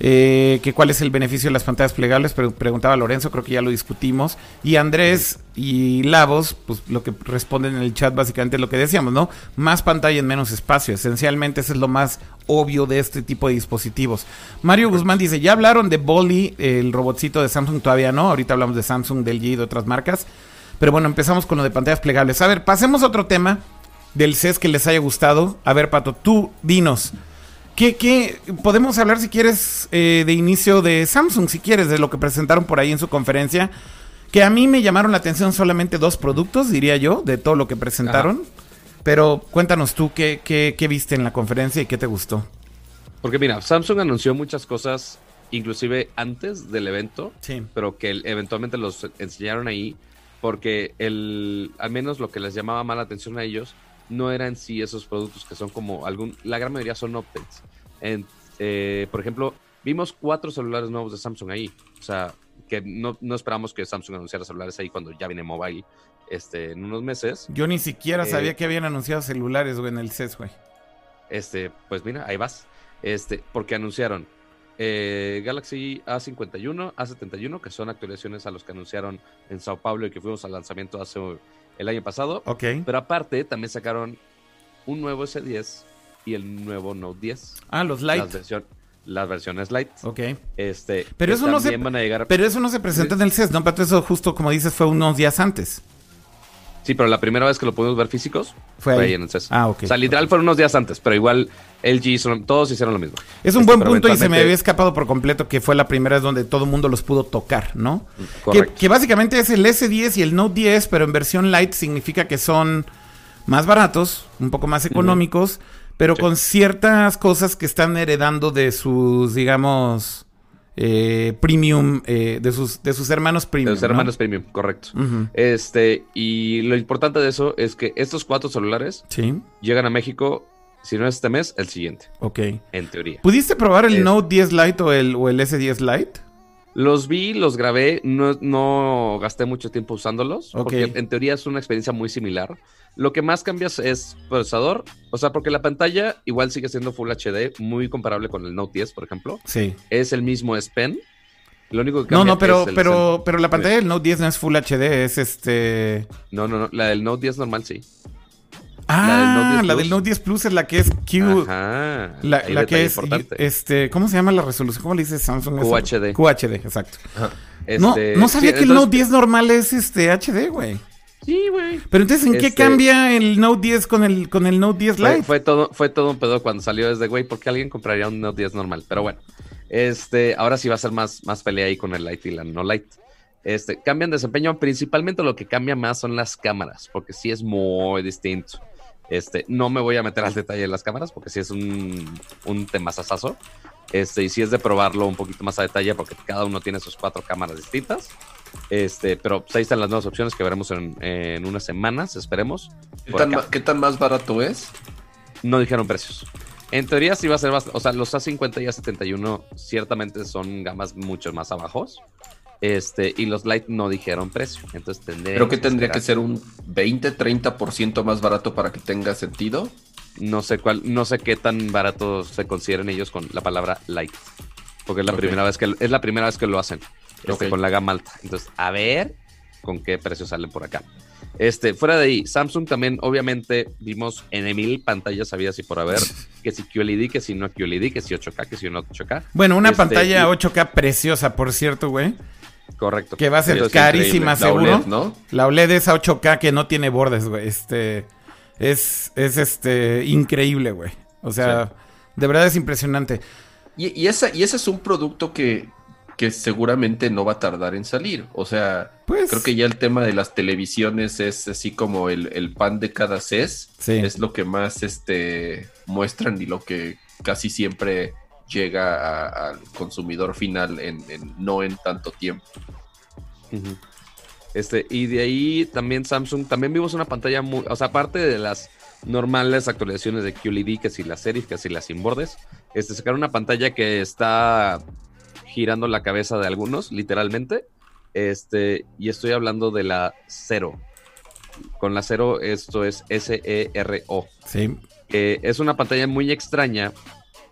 [SPEAKER 1] eh, que cuál es el beneficio de las pantallas plegables, preguntaba Lorenzo, creo que ya lo discutimos. Y Andrés y Lavos, pues lo que responden en el chat básicamente es lo que decíamos, ¿no? Más pantalla en menos espacio. Esencialmente eso es lo más obvio de este tipo de dispositivos. Mario Guzmán dice, ya hablaron de Bolly, el robotcito de Samsung, todavía no. Ahorita hablamos de Samsung, del G y de otras marcas. Pero bueno, empezamos con lo de pantallas plegables. A ver, pasemos a otro tema del CES que les haya gustado. A ver, Pato, tú dinos. ¿Qué, qué? Podemos hablar, si quieres, eh, de inicio de Samsung, si quieres, de lo que presentaron por ahí en su conferencia. Que a mí me llamaron la atención solamente dos productos, diría yo, de todo lo que presentaron. Pero cuéntanos tú qué, qué, qué viste en la conferencia y qué te gustó.
[SPEAKER 2] Porque mira, Samsung anunció muchas cosas, inclusive antes del evento,
[SPEAKER 1] Sí.
[SPEAKER 2] pero que eventualmente los enseñaron ahí, porque el, al menos lo que les llamaba más la atención a ellos no eran sí esos productos que son como algún, la gran mayoría son updates. en, eh, por ejemplo, vimos cuatro celulares nuevos de Samsung ahí. O sea, que no, no esperamos que Samsung anunciara celulares ahí cuando ya viene mobile este, en unos meses.
[SPEAKER 1] Yo ni siquiera
[SPEAKER 2] Eh,
[SPEAKER 1] sabía que habían anunciado celulares, güey, en el CES, güey.
[SPEAKER 2] Este, pues mira, ahí vas. Este, porque anunciaron eh, Galaxy A51, A71, que son actualizaciones a los que anunciaron en Sao Paulo y que fuimos al lanzamiento hace el año pasado.
[SPEAKER 1] Ok.
[SPEAKER 2] Pero aparte, también sacaron un nuevo S10 y el nuevo Note 10.
[SPEAKER 1] Ah, los
[SPEAKER 2] Las,
[SPEAKER 1] Lite.
[SPEAKER 2] las versiones Lite.
[SPEAKER 1] Ok.
[SPEAKER 2] Este,
[SPEAKER 1] Pero eso no se-
[SPEAKER 2] a llegar.
[SPEAKER 1] Pero eso no se presenta en el CES, ¿no? Pato, eso justo como dices fue unos días antes.
[SPEAKER 2] Sí, pero la primera vez que lo pudimos ver físicos
[SPEAKER 1] Fue
[SPEAKER 2] fue,
[SPEAKER 1] ahí.
[SPEAKER 2] ahí en el CES.
[SPEAKER 1] Ah, ok.
[SPEAKER 2] O sea, literal fueron unos días antes, pero igual LG, hicieron- todos hicieron lo mismo.
[SPEAKER 1] Es un
[SPEAKER 2] Este,
[SPEAKER 1] buen punto y se me había escapado por completo que fue la primera vez donde todo el mundo los pudo tocar, ¿no? Que,
[SPEAKER 2] Correcto.
[SPEAKER 1] que básicamente es el S10 y el Note 10, pero en versión Lite significa que son más baratos, un poco más económicos, pero
[SPEAKER 2] Sí.
[SPEAKER 1] con ciertas cosas que están heredando de sus, digamos, eh, premium, eh, de, sus, de sus hermanos
[SPEAKER 2] De
[SPEAKER 1] premium.
[SPEAKER 2] los
[SPEAKER 1] ¿no?
[SPEAKER 2] hermanos premium, correcto. Este, y lo importante de eso es que estos cuatro celulares
[SPEAKER 1] Sí,
[SPEAKER 2] llegan a México, si no es este mes, el siguiente,
[SPEAKER 1] ok.
[SPEAKER 2] en teoría.
[SPEAKER 1] ¿Pudiste probar el
[SPEAKER 2] Es-
[SPEAKER 1] Note 10 Lite o el, o el S10 Lite?
[SPEAKER 2] Los vi, los grabé, no, no gasté mucho tiempo usándolos,
[SPEAKER 1] Ok.
[SPEAKER 2] porque en teoría es una experiencia muy similar. Lo que más cambias es procesador, o sea, porque la pantalla igual sigue siendo Full HD, muy comparable con el Note 10, por ejemplo.
[SPEAKER 1] Sí.
[SPEAKER 2] Es el mismo S Pen. Lo único que
[SPEAKER 1] No,
[SPEAKER 2] cambia
[SPEAKER 1] no, pero,
[SPEAKER 2] es el-
[SPEAKER 1] pero, pero la pantalla del Note 10 no es Full HD, es este...
[SPEAKER 2] No, no, no, la del Note 10 normal sí.
[SPEAKER 1] Ah,
[SPEAKER 2] Note 10
[SPEAKER 1] la del
[SPEAKER 2] Plus.
[SPEAKER 1] Note 10 Plus es la que es Q...
[SPEAKER 2] Ajá.
[SPEAKER 1] La, que es,
[SPEAKER 2] importante.
[SPEAKER 1] este, ¿cómo se llama la resolución? ¿Cómo le dice Samsung? eso?
[SPEAKER 2] QHD.
[SPEAKER 1] QHD, exacto. no,
[SPEAKER 2] Este,
[SPEAKER 1] no sabía
[SPEAKER 2] sí,
[SPEAKER 1] que el Note 10 normal es este HD, güey.
[SPEAKER 2] Sí, güey.
[SPEAKER 1] Pero entonces, ¿en qué
[SPEAKER 2] Este-
[SPEAKER 1] cambia el Note 10 con el, con el Note 10
[SPEAKER 2] Fue,
[SPEAKER 1] Lite?
[SPEAKER 2] fue todo, fue todo un pedo cuando salió desde, güey, ¿por qué alguien compraría un Note 10 normal? Pero bueno, este, ahora sí va a ser más, más pelea ahí con el Lite y la no Lite. Este, cambian desempeño, principalmente lo que cambia más son las cámaras, porque sí es muy distinto. Este, no me voy a meter al detalle de las cámaras, porque sí es un, un temazazazo. Este, y sí es de probarlo un poquito más a detalle, porque cada uno tiene sus cuatro cámaras distintas. Este, pero pues, ahí están las nuevas opciones que veremos en, en unas semanas, esperemos.
[SPEAKER 3] ¿Qué tan, qué tan más barato es?
[SPEAKER 2] No dijeron precios. En teoría sí va a ser bastante. O sea, los A50 y A71 ciertamente son gamas mucho más abajos. Este, y los Lite no dijeron precio. Entonces tendría
[SPEAKER 3] Creo que tendría que ser un 20, 30% más barato para que tenga sentido.
[SPEAKER 2] No sé cuál, no sé qué tan barato se consideren ellos con la palabra Lite. Porque es la primera vez que es la primera vez que lo hacen. este, con la gama alta. Entonces, a ver con qué precios salen por acá. Este, fuera de ahí, Samsung también, obviamente, vimos en mil pantallas habidas y por haber, que si QLED, que si no QLED, que si 8K, que si no 8K.
[SPEAKER 1] Bueno, una
[SPEAKER 2] Este,
[SPEAKER 1] pantalla
[SPEAKER 2] y-
[SPEAKER 1] 8K preciosa, por cierto, güey.
[SPEAKER 2] Correcto.
[SPEAKER 1] Que va a ser
[SPEAKER 2] Entonces,
[SPEAKER 1] carísima,
[SPEAKER 3] La
[SPEAKER 1] seguro.
[SPEAKER 3] OLED, ¿no?
[SPEAKER 1] La OLED es a 8K que no tiene bordes, güey. Este es, es este increíble, güey. O sea, de verdad es impresionante.
[SPEAKER 3] Y, y esa, y ese es un producto que, que seguramente no va a tardar en salir. O sea,
[SPEAKER 1] Pues
[SPEAKER 3] creo que ya el tema de las televisiones es así como el, el pan de cada CES.
[SPEAKER 1] sí.
[SPEAKER 3] Es lo que más este, muestran y lo que casi siempre llega a- al consumidor final en, en- no en tanto tiempo.
[SPEAKER 2] Este, y de ahí también Samsung, también vimos una pantalla muy, o sea, aparte de las normales actualizaciones de QLED, que si las series, que si las sin bordes, este, sacaron una pantalla que está girando la cabeza de algunos, literalmente, este, y estoy hablando de la Cero. Con la Cero, esto es S-E-R-O.
[SPEAKER 1] Sí.
[SPEAKER 2] es una pantalla muy extraña,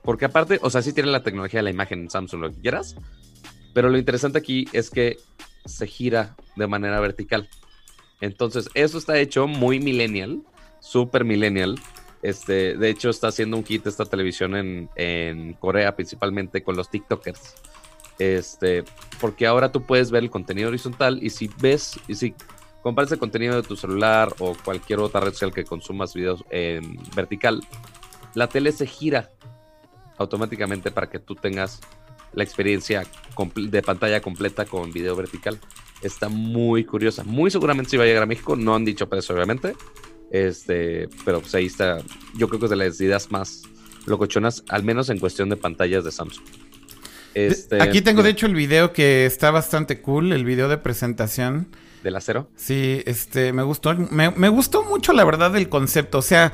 [SPEAKER 2] porque aparte, o sea, sí tiene la tecnología de la imagen en Samsung, lo que quieras, pero lo interesante aquí es que se gira de manera vertical. Entonces, eso está hecho muy millennial, super millennial. Este, de hecho, está haciendo un kit esta televisión en, en Corea, principalmente con los TikTokers. Este, porque ahora tú puedes ver el contenido horizontal y si ves, y si comparas el contenido de tu celular o cualquier otra red social que consumas videos en vertical, la tele se gira automáticamente para que tú tengas la experiencia de pantalla completa con video vertical. Está muy curiosa. Muy seguramente sí va a llegar a México. No han dicho precio, obviamente. Este, pero pues ahí está. Yo creo que es de las ideas más locochonas, al menos en cuestión de pantallas de Samsung. Este,
[SPEAKER 1] Aquí tengo de hecho el video que está bastante cool, el video de presentación.
[SPEAKER 2] ¿Del acero?
[SPEAKER 1] Sí, este, me gustó, me, me gustó mucho la verdad el concepto. O sea,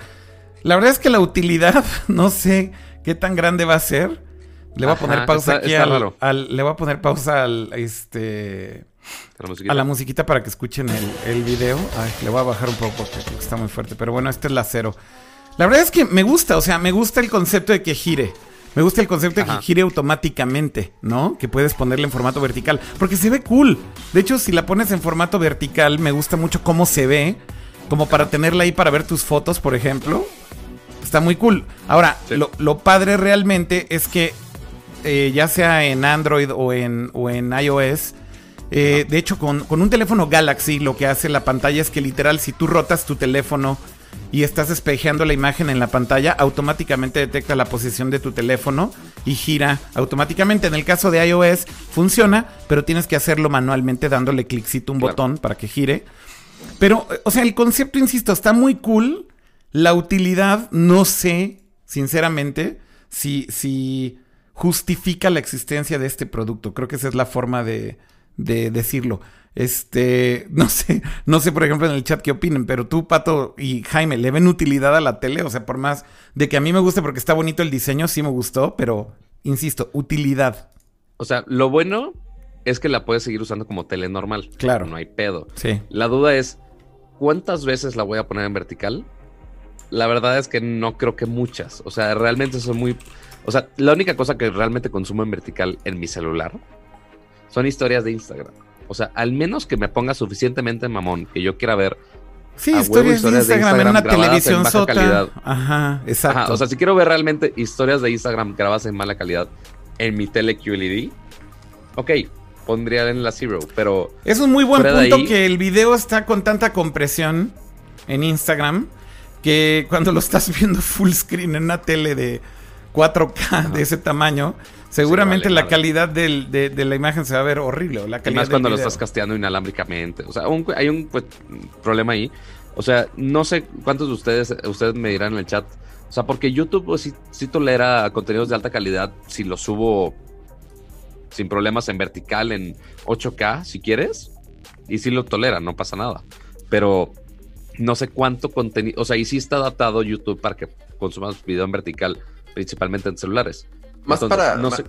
[SPEAKER 1] La verdad es que la utilidad, no sé qué tan grande va a ser. Le voy a poner pausa
[SPEAKER 2] está-
[SPEAKER 1] aquí
[SPEAKER 2] está
[SPEAKER 1] al, Le voy a poner pausa al este.
[SPEAKER 2] La musiquita.
[SPEAKER 1] A la musiquita para que escuchen el, el video. Ay, le voy a bajar un poco porque creo que está muy fuerte. Pero bueno, esta es la cero. La verdad es que me gusta, o sea, me gusta el concepto de que gire. Me gusta el concepto de que gire automáticamente, ¿no? Que puedes ponerle en formato vertical. Porque se ve cool. De hecho, si la pones en formato vertical, me gusta mucho cómo se ve. Como para tenerla ahí para ver tus fotos, por ejemplo. Está muy cool. Ahora,
[SPEAKER 2] Sí.
[SPEAKER 1] lo, lo padre realmente es que eh, ya sea en Android o en, o en iOS, eh, de hecho, con, con un teléfono Galaxy, lo que hace la pantalla es que literal, si tú rotas tu teléfono y estás espejeando la imagen en la pantalla, automáticamente detecta la posición de tu teléfono y gira automáticamente. En el caso de iOS funciona, pero tienes que hacerlo manualmente dándole cliccito un
[SPEAKER 2] Claro.
[SPEAKER 1] botón para que gire. Pero, eh, o sea, el concepto, insisto, está muy cool. La utilidad, no sé, sinceramente, si, si justifica la existencia de este producto. Creo que esa es la forma de, de decirlo. Este, no sé, no sé, por ejemplo, en el chat qué opinen, pero tú, Pato y Jaime, ¿le ven utilidad a la tele? O sea, por más de que a mí me guste porque está bonito el diseño, sí me gustó, pero insisto, utilidad.
[SPEAKER 2] O sea, lo bueno es que la puedes seguir usando como tele normal.
[SPEAKER 1] Claro.
[SPEAKER 2] No hay pedo.
[SPEAKER 1] Sí.
[SPEAKER 2] La duda es, ¿cuántas veces la voy a poner en vertical? La verdad es que no creo que muchas. O sea, realmente son muy... O sea, la única cosa que realmente consumo en vertical en mi celular son historias de Instagram. O sea, al menos que me ponga suficientemente mamón que yo quiera ver.
[SPEAKER 1] Sí,
[SPEAKER 2] A huevo,
[SPEAKER 1] historias, de Instagram, en una
[SPEAKER 2] en
[SPEAKER 1] televisión
[SPEAKER 2] baja
[SPEAKER 1] sota.
[SPEAKER 2] calidad.
[SPEAKER 1] Ajá, exacto.
[SPEAKER 2] Ajá, o sea, si quiero ver realmente historias de Instagram grabadas en mala calidad en mi tele QLED, ok, pondría en la Zero, pero
[SPEAKER 1] Es un muy buen punto
[SPEAKER 2] ahí-
[SPEAKER 1] que el video está con tanta compresión en Instagram que cuando lo estás viendo full screen en una tele de 4K de ese tamaño, seguramente
[SPEAKER 2] vale,
[SPEAKER 1] la calidad del- de, de la imagen se va a ver horrible. o la
[SPEAKER 2] Y
[SPEAKER 1] calidad
[SPEAKER 2] más cuando lo estás casteando inalámbricamente. O sea, un- hay un pues, problema ahí. O sea, no sé cuántos de ustedes, ustedes me dirán en el chat. O sea, porque YouTube pues, sí, sí tolera contenidos de alta calidad si los subo sin problemas en vertical, en 8K, si quieres. Y sí lo tolera, no pasa nada. Pero no sé cuánto contenido. O sea, y sí está adaptado YouTube para que consumas video en vertical, principalmente en celulares.
[SPEAKER 3] Más
[SPEAKER 2] Entonces,
[SPEAKER 3] para-
[SPEAKER 2] No sé.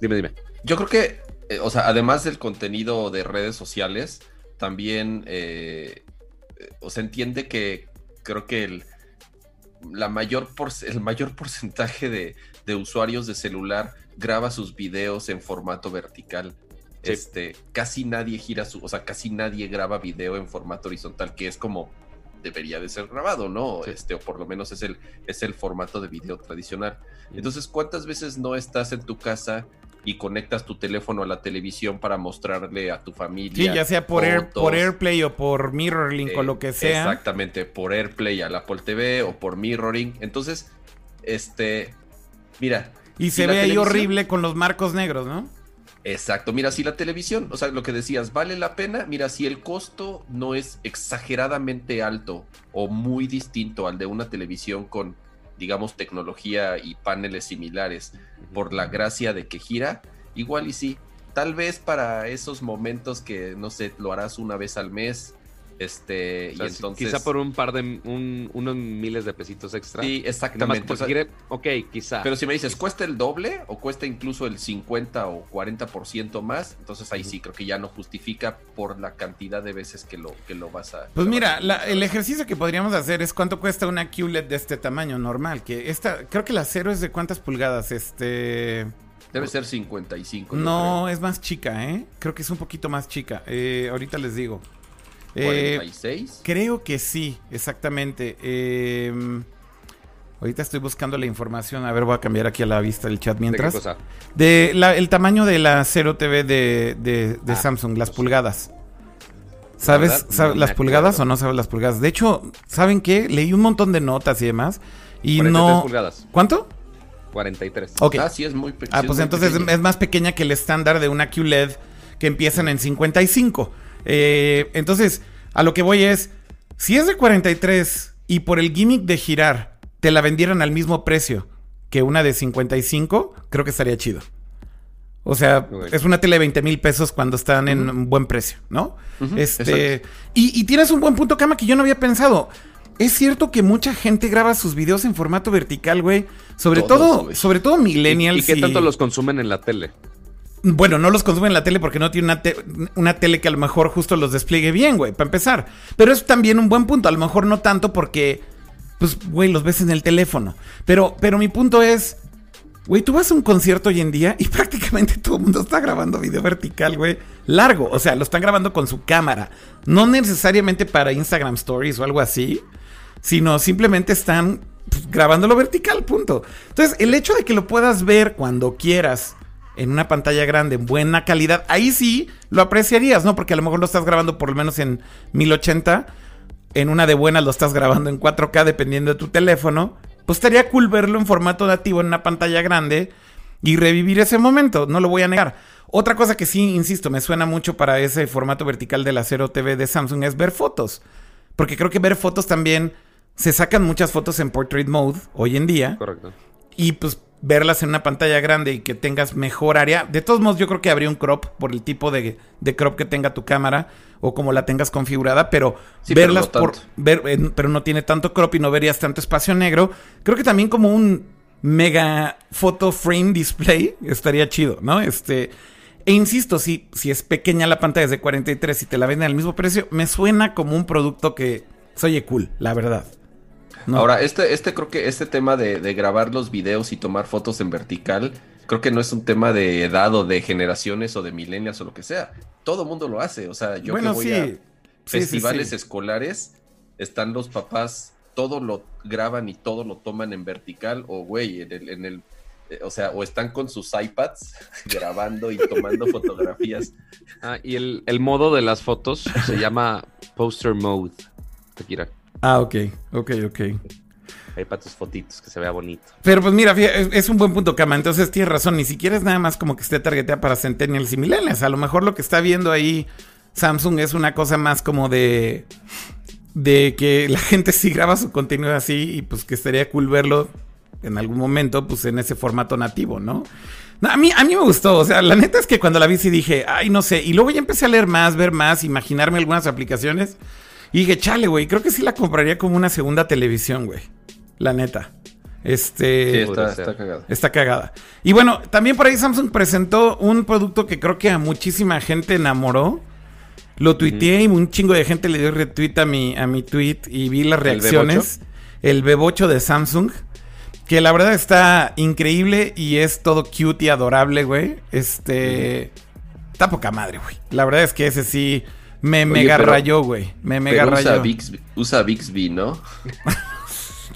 [SPEAKER 2] Dime, dime.
[SPEAKER 3] Yo creo que, eh, o sea, además del contenido de redes sociales, también, eh, eh, o sea, entiende que creo que el, la mayor por- el mayor porcentaje de, de usuarios de celular graba sus videos en formato vertical.
[SPEAKER 2] Sí.
[SPEAKER 3] Este, casi nadie gira su, o sea, casi nadie graba video en formato horizontal, que es como debería de ser grabado, ¿no?
[SPEAKER 2] Sí.
[SPEAKER 3] Este, o por lo menos es el, es el formato de video tradicional. Entonces, ¿cuántas veces no estás en tu casa y conectas tu teléfono a la televisión para mostrarle a tu
[SPEAKER 1] Sí,
[SPEAKER 3] familia?
[SPEAKER 1] ya sea por, Air- por AirPlay o por Mirrorlink o
[SPEAKER 3] eh,
[SPEAKER 1] lo que sea.
[SPEAKER 3] Exactamente, por AirPlay al Apple TV o por Mirroring. Entonces, este, mira,
[SPEAKER 1] Y se
[SPEAKER 3] ¿y la
[SPEAKER 1] ve ahí horrible con los marcos negros, ¿no?
[SPEAKER 3] Exacto, mira, si la televisión, o sea, lo que decías, vale la pena, mira, si el costo no es exageradamente alto o muy distinto al de una televisión con, digamos, tecnología y paneles similares, por la gracia de que gira, igual y sí, tal vez para esos momentos que, no sé, lo harás una vez al mes, este,
[SPEAKER 2] O sea,
[SPEAKER 3] y entonces...
[SPEAKER 2] Quizá por un par de un- unos miles de pesitos extra.
[SPEAKER 3] Sí, exactamente.
[SPEAKER 2] porque
[SPEAKER 3] o sea,
[SPEAKER 2] quiere- ok, quizá.
[SPEAKER 3] Pero si me dices, ¿cuesta el doble o cuesta incluso el 50 o 40% más? Entonces ahí sí creo que ya no justifica por la cantidad de veces que lo, que lo vas a...
[SPEAKER 1] Pues mira,
[SPEAKER 3] vas a-
[SPEAKER 1] la- el ejercicio que podríamos hacer es cuánto cuesta una QLED de este tamaño normal. Que esta, creo que la cero es de cuántas pulgadas. Este.
[SPEAKER 3] Debe ser 55. yo
[SPEAKER 1] No, es más chica, ¿eh? Creo que es un poquito más chica. Eh, ahorita les digo.
[SPEAKER 3] Creo.
[SPEAKER 1] Eh,
[SPEAKER 3] 46.
[SPEAKER 1] creo que sí, exactamente. Eh, ahorita estoy buscando la información. A ver, voy a cambiar aquí a la vista del chat
[SPEAKER 2] ¿De qué
[SPEAKER 1] mientras.
[SPEAKER 2] cosa?
[SPEAKER 1] De la- el tamaño de la Cero TV de, de- de
[SPEAKER 2] Ah,
[SPEAKER 1] Samsung, las pulgadas. ¿Sabes
[SPEAKER 2] no me
[SPEAKER 1] las pulgadas o no sabes las pulgadas? De hecho, ¿saben qué? Leí un montón de notas y demás. Y
[SPEAKER 2] 43
[SPEAKER 1] no.
[SPEAKER 2] pulgadas.
[SPEAKER 1] ¿Cuánto?
[SPEAKER 2] 43.
[SPEAKER 1] Ok.
[SPEAKER 3] Ah, sí, es muy pequeño.
[SPEAKER 1] Ah, pues entonces es más pequeña que el estándar de una QLED que empiezan en 55. Eh, entonces, a lo que voy es, si es de 43 y por el gimmick de girar te la vendieran al mismo precio que una de 55, creo que estaría chido. O sea, es una tele de 20 mil pesos cuando están en un buen precio, ¿no? Este, y, y tienes un buen punto, Cama, que yo no había pensado. es cierto que mucha gente graba sus videos en formato vertical, güey. Sobre
[SPEAKER 3] Todos,
[SPEAKER 1] todo,
[SPEAKER 3] güey.
[SPEAKER 1] sobre todo
[SPEAKER 2] ¿Y,
[SPEAKER 1] millennials.
[SPEAKER 2] y qué tanto los consumen en la tele?
[SPEAKER 1] Bueno, no los consumen en la tele porque no tiene una, una tele que a lo mejor justo los despliegue bien, güey, para empezar. Pero es también un buen punto. A lo mejor no tanto porque, pues, güey, los ves en el teléfono. Pero, pero mi punto es, güey, tú vas a un concierto hoy en día y prácticamente todo el mundo está grabando video vertical, güey. Largo. O sea, lo están grabando con su cámara. No necesariamente para Instagram Stories o algo así, sino simplemente están pues, grabándolo vertical, punto. Entonces, el hecho de que lo puedas ver cuando quieras en una pantalla grande, en buena calidad, ahí sí lo apreciarías, ¿no? Porque a lo mejor lo estás grabando por lo menos en 1080, en una de buenas lo estás grabando en 4K dependiendo de tu teléfono, pues estaría cool verlo en formato nativo en una pantalla grande y revivir ese momento, no lo voy a negar. Otra cosa que sí, insisto, me suena mucho para ese formato vertical del acero TV de Samsung es ver fotos. Porque creo que ver fotos también se sacan muchas fotos en portrait mode hoy en día
[SPEAKER 2] Correcto.
[SPEAKER 1] y pues verlas en una pantalla grande y que tengas mejor área. De todos modos, yo creo que habría un crop por el tipo de, de crop que tenga tu cámara o como la tengas configurada, pero
[SPEAKER 3] Sí, pero
[SPEAKER 1] verlas
[SPEAKER 3] no
[SPEAKER 1] por ver, eh, pero no tiene tanto crop y no verías tanto espacio negro. Creo que también como un mega photo frame display estaría chido, ¿no? Este e insisto, si, si es pequeña la pantalla es de 43 y te la venden al mismo precio, me suena como un producto que se oye cool, la verdad. ¿No?
[SPEAKER 3] Ahora, este, este creo que este tema de, de grabar los videos y tomar fotos en vertical, creo que no es un tema de edad o de generaciones o de millennials o lo que sea. Todo mundo lo hace. O sea, yo
[SPEAKER 1] bueno,
[SPEAKER 3] que voy
[SPEAKER 1] sí.
[SPEAKER 3] a
[SPEAKER 1] Sí,
[SPEAKER 3] festivales
[SPEAKER 1] sí.
[SPEAKER 3] escolares, están los papás, todo lo graban y todo lo toman en vertical, o güey, en el, en el eh, o sea, o están con sus iPads grabando y tomando fotografías.
[SPEAKER 2] Ah, y el, el modo de las fotos se llama poster mode. Akira.
[SPEAKER 1] Ah, ok, ok, ok.
[SPEAKER 2] Ahí para tus fotitos, que se vea bonito.
[SPEAKER 1] Pero pues mira, fíjate, es, un buen punto, Cama. Entonces tienes razón, ni siquiera es nada más como que esté targeteada para Centennials y Millennials. A lo mejor lo que está viendo ahí Samsung es una cosa más como de. de que la gente sí graba su contenido así y pues que estaría cool verlo en algún momento, pues en ese formato nativo, ¿no? No, a, mí, a mí me gustó, o sea, la neta es que cuando la vi sí dije, ay, no sé, y luego ya empecé a leer más, ver más, imaginarme algunas aplicaciones, y dije, chale, güey, creo que sí la compraría como una segunda televisión, güey, la neta. Este...
[SPEAKER 3] Sí, está, está cagado.
[SPEAKER 1] Está cagada. Y bueno, también por ahí Samsung presentó un producto que creo que a muchísima gente enamoró. Lo tuiteé y un chingo de gente le dio retweet a mi, a mi tweet y vi las
[SPEAKER 2] ¿El
[SPEAKER 1] reacciones. El bebocho de Samsung. Que la verdad está increíble y es todo cute y adorable, güey. Este. Está poca madre, güey. La verdad es que ese sí me mega
[SPEAKER 3] pero-
[SPEAKER 1] rayó, güey. Me mega
[SPEAKER 3] Pero usa
[SPEAKER 1] rayó.
[SPEAKER 3] Bixby, usa Bixby, ¿no?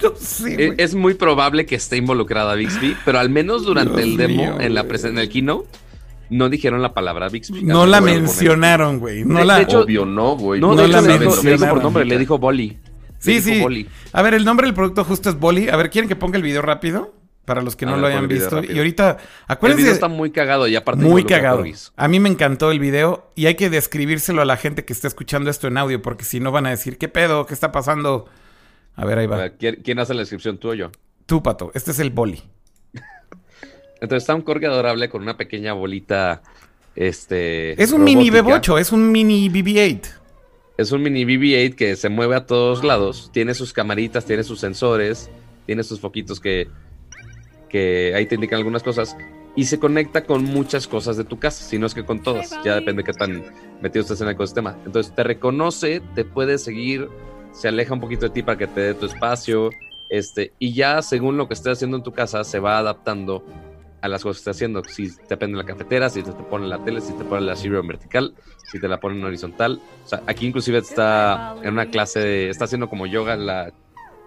[SPEAKER 1] No sé,
[SPEAKER 2] Es, muy probable que esté involucrada Bixby, pero al menos durante
[SPEAKER 1] Dios
[SPEAKER 2] el demo,
[SPEAKER 1] mío,
[SPEAKER 2] en la en el keynote, no dijeron la palabra Bixby.
[SPEAKER 1] No la mencionaron, güey. No
[SPEAKER 2] De-
[SPEAKER 1] la.
[SPEAKER 2] de hecho-
[SPEAKER 3] Obvio, no, güey.
[SPEAKER 2] No,
[SPEAKER 1] la
[SPEAKER 2] le dijo,
[SPEAKER 1] mencionaron.
[SPEAKER 2] por nombre, le dijo Boli.
[SPEAKER 1] Sí, sí.
[SPEAKER 2] Boli.
[SPEAKER 1] A ver, el nombre del producto justo es Boli. A ver, ¿quieren que ponga el video rápido? Para los que
[SPEAKER 2] A
[SPEAKER 1] no
[SPEAKER 2] ver,
[SPEAKER 1] lo hayan
[SPEAKER 2] el
[SPEAKER 1] visto. Y ahorita,
[SPEAKER 2] El
[SPEAKER 1] acuérdense,
[SPEAKER 2] video está muy cagado y aparte
[SPEAKER 1] muy cagado. A mí me encantó el video y hay que describírselo a la gente que está escuchando esto en audio, porque si no van a decir, ¿qué pedo? ¿Qué está pasando? A ver, ahí va.
[SPEAKER 2] ¿Quién, hace la descripción, tú o yo?
[SPEAKER 1] Tú, Pato, este es el Boli.
[SPEAKER 2] Entonces está un corgi adorable con una pequeña bolita. Este.
[SPEAKER 1] Es un mini
[SPEAKER 2] robótica.
[SPEAKER 1] B8, es un mini BB-8.
[SPEAKER 2] Es un mini BB-8 que se mueve a todos lados. Tiene sus camaritas, tiene sus sensores, tiene sus foquitos que, que ahí te indican algunas cosas. Y se conecta con muchas cosas de tu casa, si no es que con todas. Ya depende de qué tan metido estés en el ecosistema. Entonces te reconoce, te puede seguir, se aleja un poquito de ti para que te dé tu espacio. Este, y ya según lo que estés haciendo en tu casa, se va adaptando a las cosas que estés haciendo. Si te prende la cafetera, si te, te pone la tele, si te pone la Zero en vertical, si te la pone en horizontal. O sea, aquí inclusive está en una clase de, está haciendo como yoga la,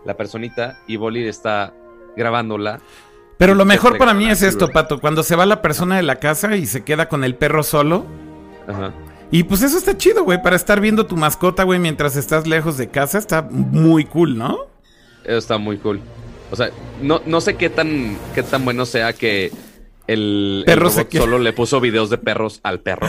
[SPEAKER 2] la personita y Bolly está grabándola.
[SPEAKER 1] Pero lo
[SPEAKER 2] Te
[SPEAKER 1] mejor para mí es esto,
[SPEAKER 2] güey.
[SPEAKER 1] Pato. Cuando se va la persona de la casa y se queda con el perro solo.
[SPEAKER 2] Ajá.
[SPEAKER 1] Y pues eso está chido, güey. Para estar viendo tu mascota, güey, mientras estás lejos de casa, está muy cool, ¿no?
[SPEAKER 2] Eso está muy cool. O sea, no, no sé qué tan, qué tan bueno sea que el,
[SPEAKER 1] Perro
[SPEAKER 2] robot solo le puso videos de perros al perro.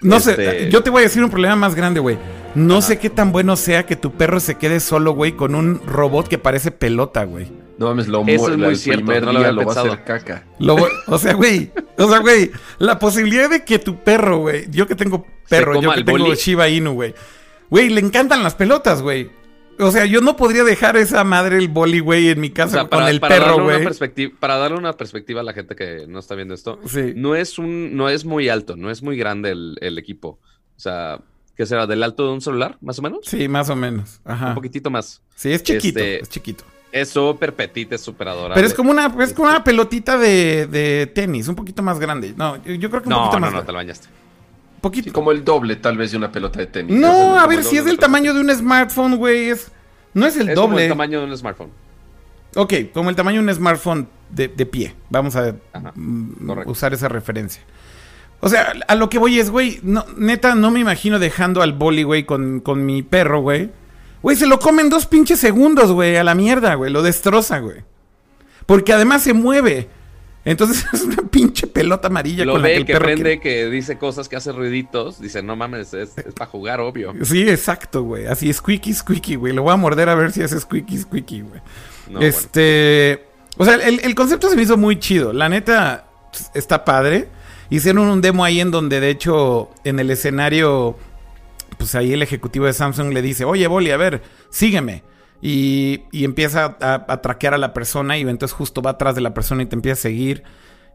[SPEAKER 1] No sé,
[SPEAKER 2] Este-
[SPEAKER 1] yo te voy a decir un problema más grande, güey. No sé qué tan bueno sea que tu perro se quede solo, güey, con un robot que parece pelota, güey.
[SPEAKER 3] No mames, lo
[SPEAKER 2] Eso es muy
[SPEAKER 3] el
[SPEAKER 2] cierto,
[SPEAKER 3] primer
[SPEAKER 2] no lo
[SPEAKER 3] día
[SPEAKER 2] había
[SPEAKER 3] lo va a hacer caca.
[SPEAKER 1] Lo o sea, güey, o sea, güey, la posibilidad de que tu perro, güey, yo que tengo perro, yo que tengo
[SPEAKER 2] boli.
[SPEAKER 1] Shiba Inu, güey. Güey, le encantan las pelotas, güey. O sea, yo no podría dejar esa madre el boli, güey, en mi
[SPEAKER 2] O
[SPEAKER 1] casa
[SPEAKER 2] sea,
[SPEAKER 1] con
[SPEAKER 2] para,
[SPEAKER 1] el
[SPEAKER 2] para
[SPEAKER 1] perro, güey.
[SPEAKER 2] para darle una perspectiva a la gente que no está viendo esto,
[SPEAKER 1] Sí.
[SPEAKER 2] no es un, no es muy alto, no es muy grande el, el equipo. O sea, ¿qué será? ¿Del alto de un celular, más o menos?
[SPEAKER 1] Sí, más o menos. Ajá.
[SPEAKER 2] Un poquitito más.
[SPEAKER 1] Sí, es chiquito,
[SPEAKER 2] Este,
[SPEAKER 1] es chiquito.
[SPEAKER 2] Es súper petit, es súper adorable.
[SPEAKER 1] Pero es como una, es como una pelotita de, de tenis, un poquito más grande. No, yo creo que un
[SPEAKER 2] No,
[SPEAKER 1] poquito
[SPEAKER 2] no,
[SPEAKER 1] más
[SPEAKER 2] no,
[SPEAKER 1] grande.
[SPEAKER 2] te lo bañaste.
[SPEAKER 1] Poquito.
[SPEAKER 3] Sí, como el doble, tal vez, de una pelota de tenis.
[SPEAKER 1] No, a ver, si
[SPEAKER 3] doble
[SPEAKER 1] es
[SPEAKER 3] de
[SPEAKER 1] del tamaño de un smartphone, güey, es... No es el
[SPEAKER 2] Es como
[SPEAKER 1] doble.
[SPEAKER 2] el tamaño de un smartphone.
[SPEAKER 1] Ok, como el tamaño de un smartphone de, de pie. Vamos a
[SPEAKER 2] Ajá,
[SPEAKER 1] mm, usar esa referencia. O sea, a lo que voy es, güey, no, neta, no me imagino dejando al boli, güey, con, con mi perro, güey. Güey, se lo come en dos pinches segundos, güey, a la mierda, güey. Lo destroza, güey. Porque además se mueve. Entonces es una pinche pelota amarilla
[SPEAKER 2] Lo
[SPEAKER 1] con la que
[SPEAKER 2] ve,
[SPEAKER 1] el
[SPEAKER 2] que
[SPEAKER 1] perro
[SPEAKER 2] prende,
[SPEAKER 1] quiere-
[SPEAKER 2] que dice cosas, que hace ruiditos. Dice, no mames, es, para jugar, obvio.
[SPEAKER 1] Sí, exacto, güey. Así, squeaky, squeaky, güey. Lo voy a morder a ver si hace squeaky, squeaky, güey.
[SPEAKER 2] No,
[SPEAKER 1] este. O sea, el, el concepto se me hizo muy chido. La neta pues, está padre. Hicieron un demo ahí en donde, de hecho, en el escenario, pues ahí el ejecutivo de Samsung le dice: Oye, Boli, a ver, sígueme. Y, y empieza a, a traquear a la persona y entonces justo va atrás de la persona y te empieza a seguir.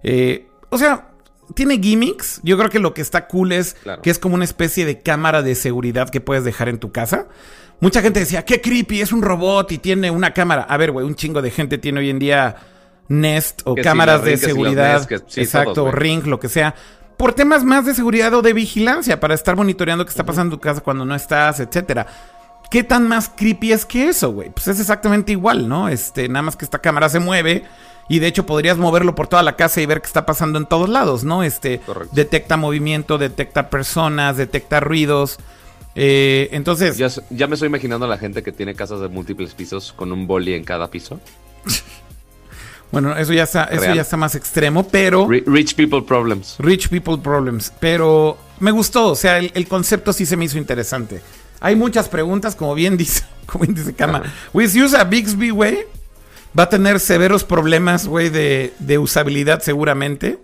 [SPEAKER 1] Eh, o sea, tiene gimmicks. Yo creo que lo que está cool es
[SPEAKER 2] Claro.
[SPEAKER 1] que es como una especie de cámara de seguridad que puedes dejar en tu casa. Mucha gente decía, qué creepy, es un robot y tiene una cámara. A ver, güey, un chingo de gente tiene hoy en día Nest o
[SPEAKER 2] Que
[SPEAKER 1] cámaras de
[SPEAKER 2] Ring,
[SPEAKER 1] seguridad.
[SPEAKER 2] Nest, que sí,
[SPEAKER 1] exacto,
[SPEAKER 2] todos.
[SPEAKER 1] Ring, lo que sea. Por temas más de seguridad o de vigilancia, para estar monitoreando qué está pasando en tu casa cuando no estás, etcétera. ¿Qué tan más creepy es que eso, güey? Pues es exactamente igual, ¿no? Este, nada más que esta cámara se mueve y de hecho podrías moverlo por toda la casa y ver qué está pasando en todos lados, ¿no? Este,
[SPEAKER 2] Correcto.
[SPEAKER 1] detecta movimiento, detecta personas, detecta ruidos. Eh, entonces,
[SPEAKER 2] Ya, ya me estoy imaginando a la gente que tiene casas de múltiples pisos con un boli en cada piso.
[SPEAKER 1] bueno, eso ya está, eso ya está más extremo, pero
[SPEAKER 2] Ri- Rich people problems.
[SPEAKER 1] Rich People Problems. Pero me gustó, o sea, el, el concepto sí se me hizo interesante. Hay muchas preguntas, como bien dice, como bien dice Kama. Güey, si usa Bixby, güey, va a tener severos problemas, güey, de, de usabilidad seguramente.